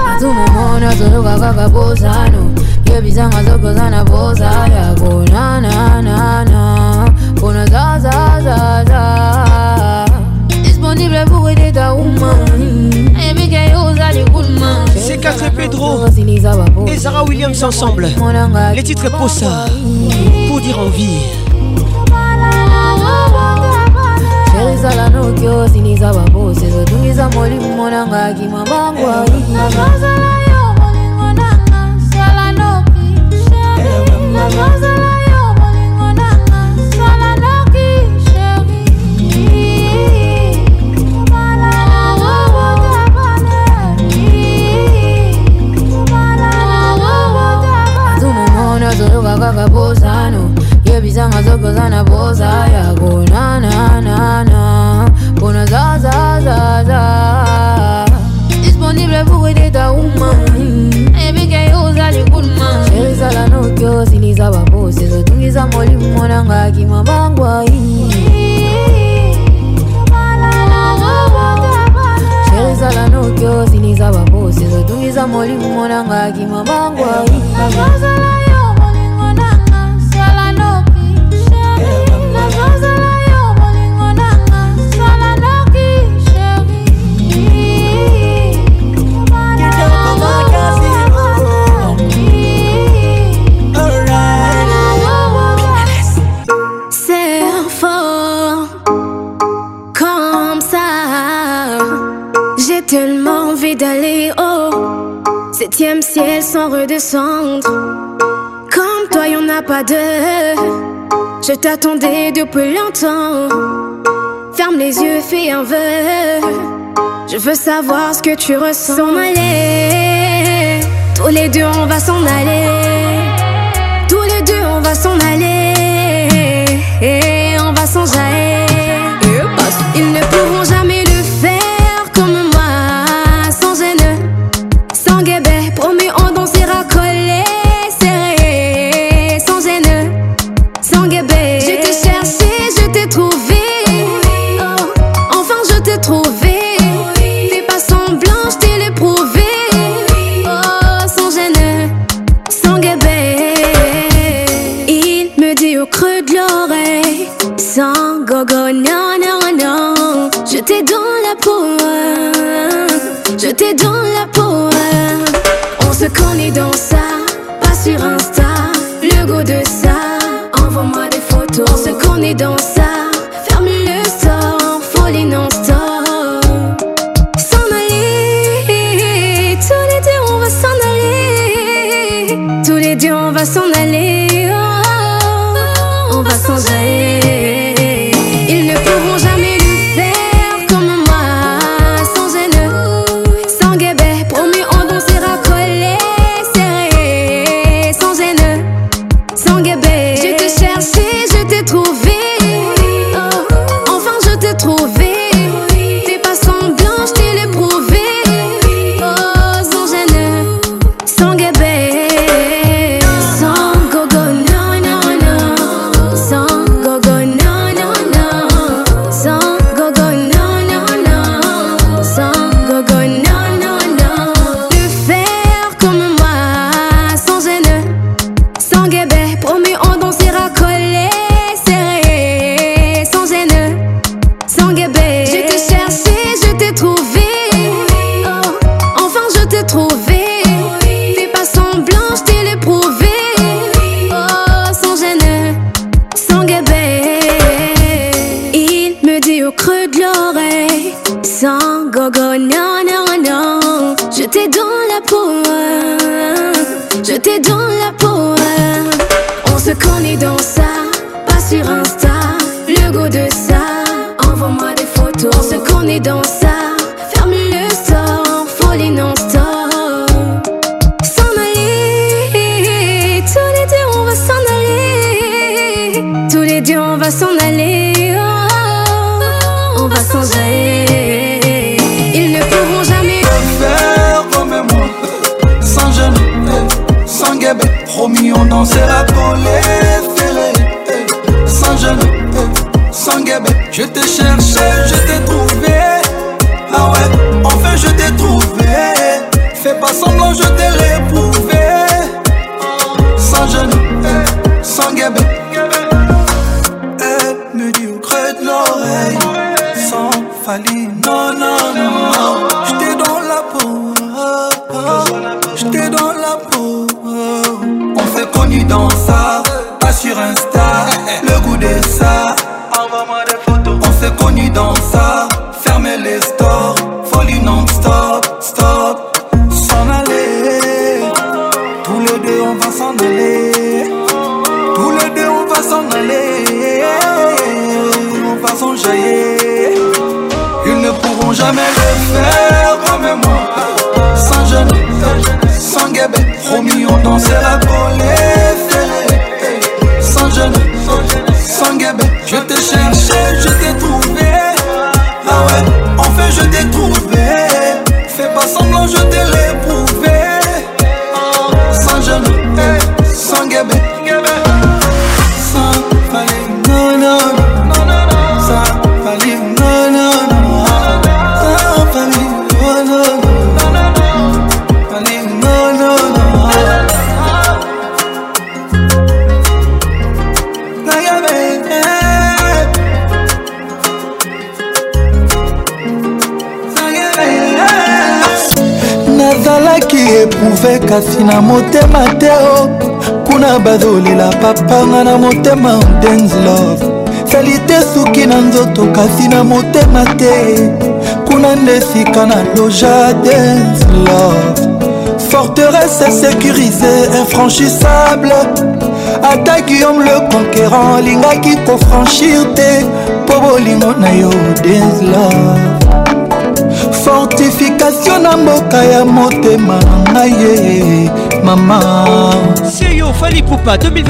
atomomona toloka kaka bozano bizanga zoko zana bozala konananana kona zazazaza disponible pour aider ta woman c'est 4 Pedro et Zara Williams ensemble. Les titres posa pour dire envie. ezala noki osilisa babosezo tungisa molimo monanga akima bangwai bisanga zoko zana boza yako na na na na Bona za za za za Disponible pour aider ta woman Ebike yo uzali good man Sheri zala nokyo siniza bapose Zotungiza mwalimu mwananga akimabangwa hii Sheri zala nokyo siniza bapose Zotungiza mwalimu mwananga akimabangwa hii Comme toi, y'en a pas deux. Je t'attendais depuis longtemps. Ferme les yeux, fais un vœu. Je veux savoir ce que tu ressens. S'en aller. Tous les deux, on va s'en aller. Tous les deux, on va s'en aller. Et on va s'en jaillir. Dojadens Love Forteresse sécurisée, infranchissable ata guillaume le conquérant lingaki kofranchir te mpo bolingo na yo desla fortification na mboka ya motema ngai ye mama seyo fali pupa 2022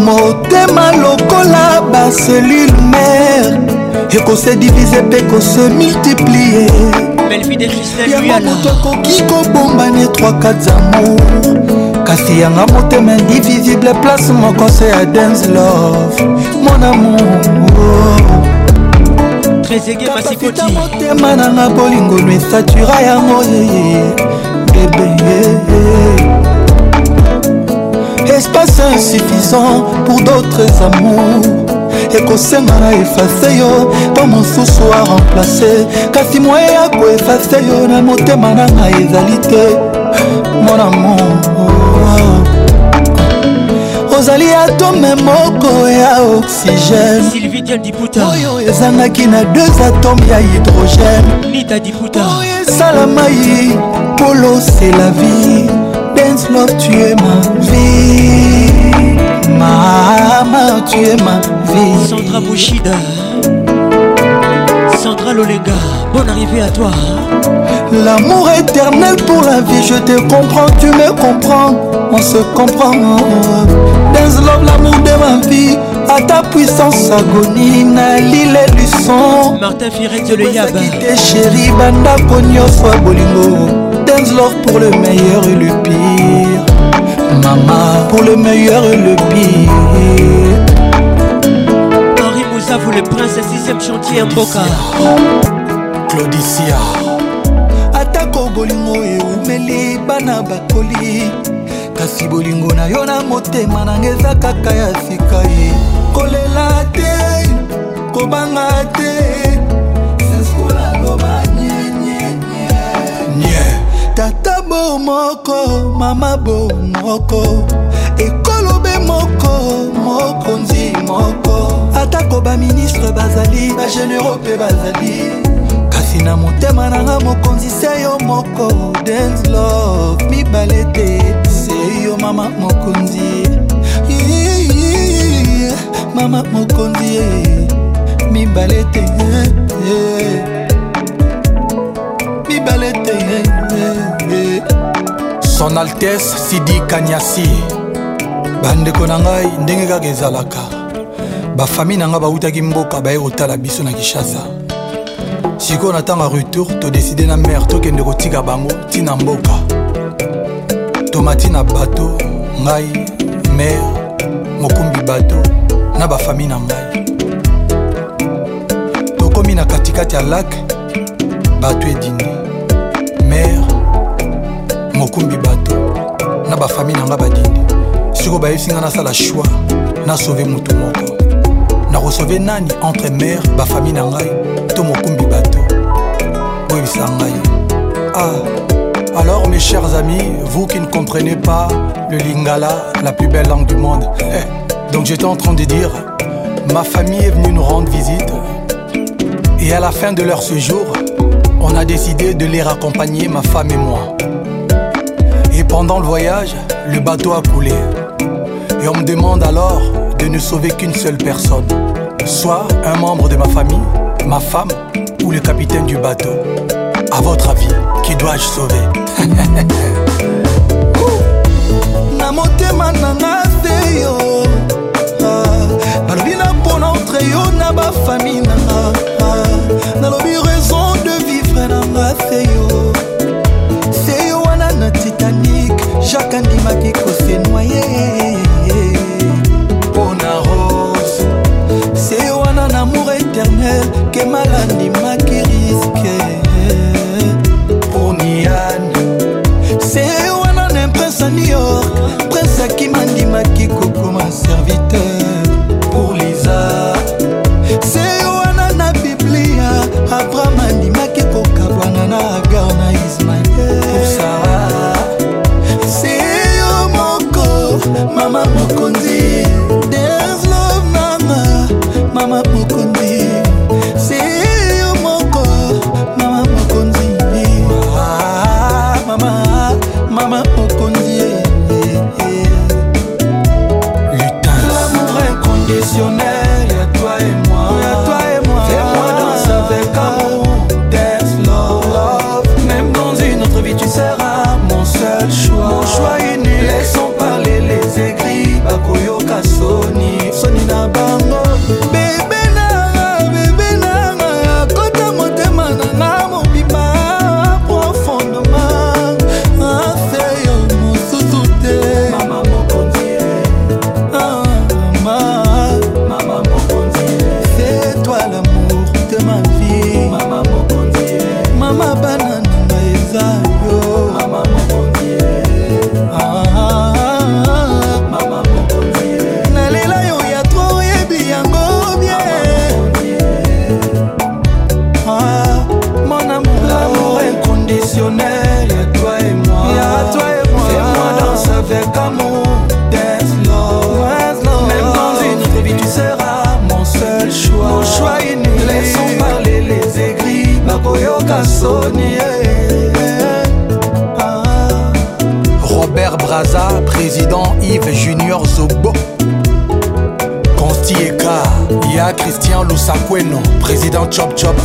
motema lokola baselule mare et qu'on se divise mpe kose multiplie yango moto akoki kobombani 3 zamour kasi yanga motema indivisible place moko se ya dance love mon amour kapasita motema nanga bolingo lwesatura yango yeye bebe espace insuffisant pour d'autres amours ekosenga na efase yo mpo mosusu aremplace kasi moye ya koefase yo na motema na ngai ezali te monamo ozali atome moko ya oxygèneoyo ezangaki na deux atome ya hydrogène esala mai polosela vie dance love tue ma vie Mama, tu es ma vie. Sandra Bouchida, Sandra Lolega, bonne arrivée à toi. L'amour éternel pour la vie, je te comprends, tu me comprends, on se comprend. Dance love, l'amour de ma vie, à ta puissance agonie, Nali les leçons. Martin Firet de Yaba. Chérie, banda, pogno, bolingo. le pire Henri Mouzavou le prince 6ème chantier Mboka Claudicia atako bolingo eumeli bana bakoli kasi bolingo na yo na motema nanga eza kaka ya sika ye kolela te kobanga te tata bo moko mama bo moko moko atako baministre bazali bagenero mpe bazali kasi na motema nanga mokonzi se yo moko denslo mibale te se yo mama mokonzi mama mokonzi mibale te mibale te son altese sidi kanyasi bandeko na ngai ndenge kaka ezalaka bafami na nga bautaki mboka baye kotala biso na kinshasa sikoyo na ntango ya retour todeside na mare tokende kotika bango ntina mboka tomati na bato ngai mare mokumbi bato na bafami na ngai tokomi na katikati ya lak bato edini mare mokumbi bato na bafami na ngai badini sikoyo bayebisi ngai nasala shwi nasove motu moko recevé nani entre ba famille na to bato ah alors mes chers amis vous qui ne comprenez pas le lingala la plus belle langue du monde eh, donc j'étais en train de dire ma famille est venue nous rendre visite et à la fin de leur séjour on a décidé de les raccompagner ma femme et moi et pendant le voyage le bateau a coulé et on me demande alors ne sauver qu'une seule personne, soit un membre de ma famille, ma femme ou le capitaine du bateau. À votre avis, qui dois-je sauver ah, nalobi na mpona entre yo na bafami nanga ah, nalobi raison de vivre nanga te yo seyo wana na titanic jacques andimaki noyé ngai andimaki riske poniane se wana na prince a new york prince akima andimaki kokoma serviteur pour liza se wana na biblia abraham andimaki kokabwana na agar na ismael mama mokonzi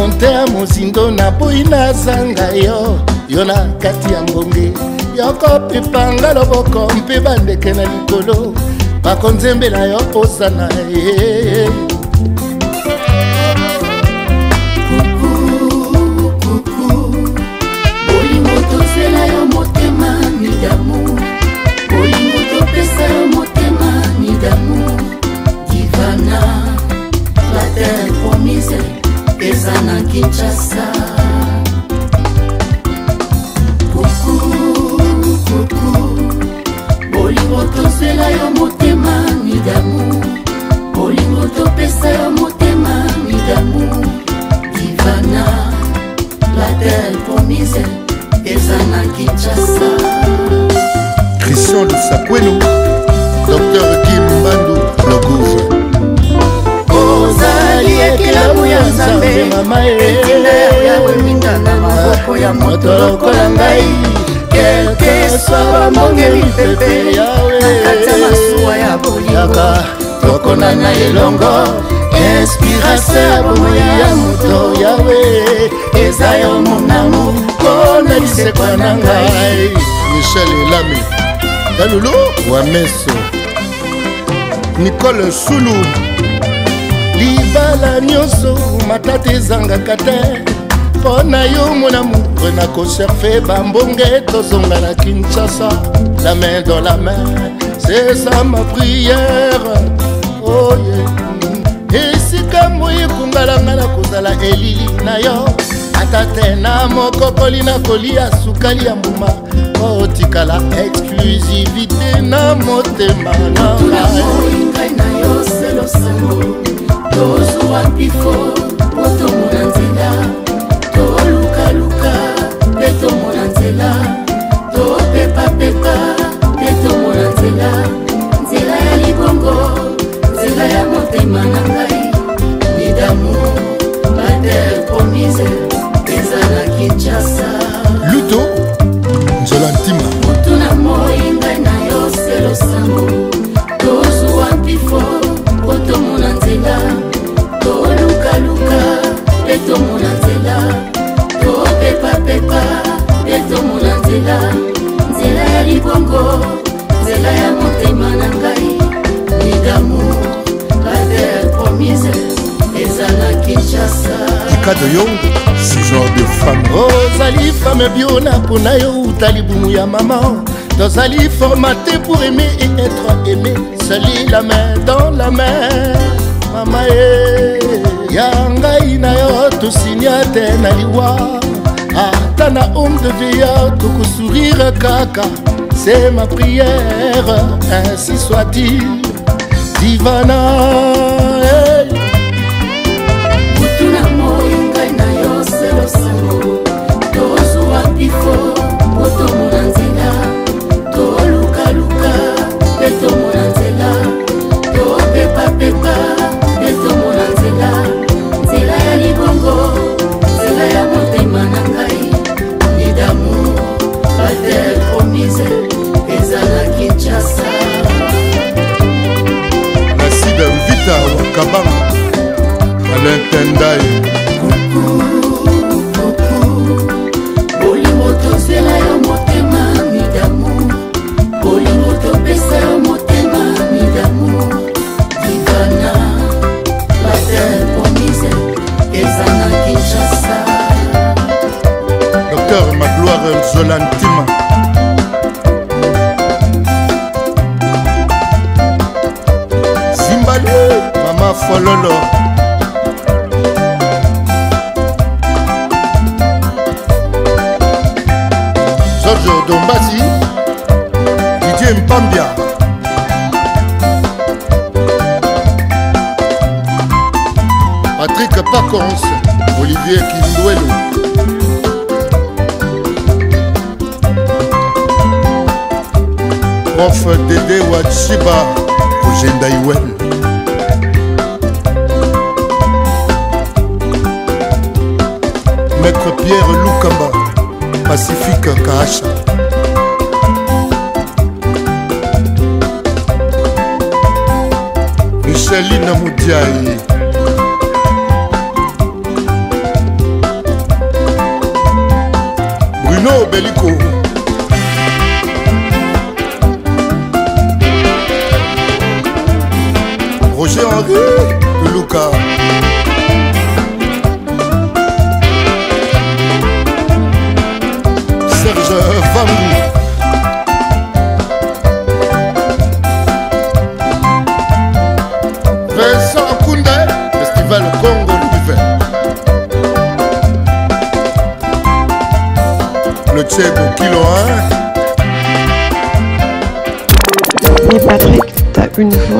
konter mozindo naboyi nazanga yo yo na kati ya ngonge yokopipanga loboko mpe bandeke na likolo bakonzembela yo ozana ye pepe nakata masuwa ya bolingo tokona na elongo inspiration ya bomoi ya moto yawe eza yo monamo mpona lisekwa na ngai michel elami yalulu wameso nikole sulu libala nyonso matata ezangaka te mpo na yo mona mupre nakoserfe bambonge tozonga na kinshasa la main dans la main c'est ça ma prière oh yeah. esika moi ekungalanga na kozala elili na yo ata te na mokokoli na kolia sukali ya mbuma otikala oh, exclusivité na motema na ngai nzela topepapepa mpe tomona nzela nzela ya libongo nzela ya motema na ngai nidamu bater promise ezala kinshasa luto nzela ntima motu na moi ngai na yo selo sango tozwa mpifo po tomona nzela tolukaluka mpe tomona nanga nzela ya libongo nzela ya motema na ngai lidamu pater promise ezala kinshasa ikado yo ce genre de femme ozali femme bio na mpona yo uta libumu ya mama tozali formaté pour aimer et être aimé seli la main dans la main mama e ya ngai na yo tosinia te na liwa ah. ata na homme de veilleur tokosourire kaka c'est ma prière ainsi soit-il divana hey. mutuna moyongai na yo selosango tozwa bifo motomonanza zola Zimbalé, mama fololo george dombasi Didier mpambia Patrick pacons olivier kindwelo prof dede wachiba kojenda iwel maître pierre lukamba pacifique kaasha michelina mudiai bruno obeliko Marie Luka Serge Vambou Vincent Koundé Festival Congo Nouvelle Le Tchèbo Kilo 1 Mais Patrick, t'as une fois.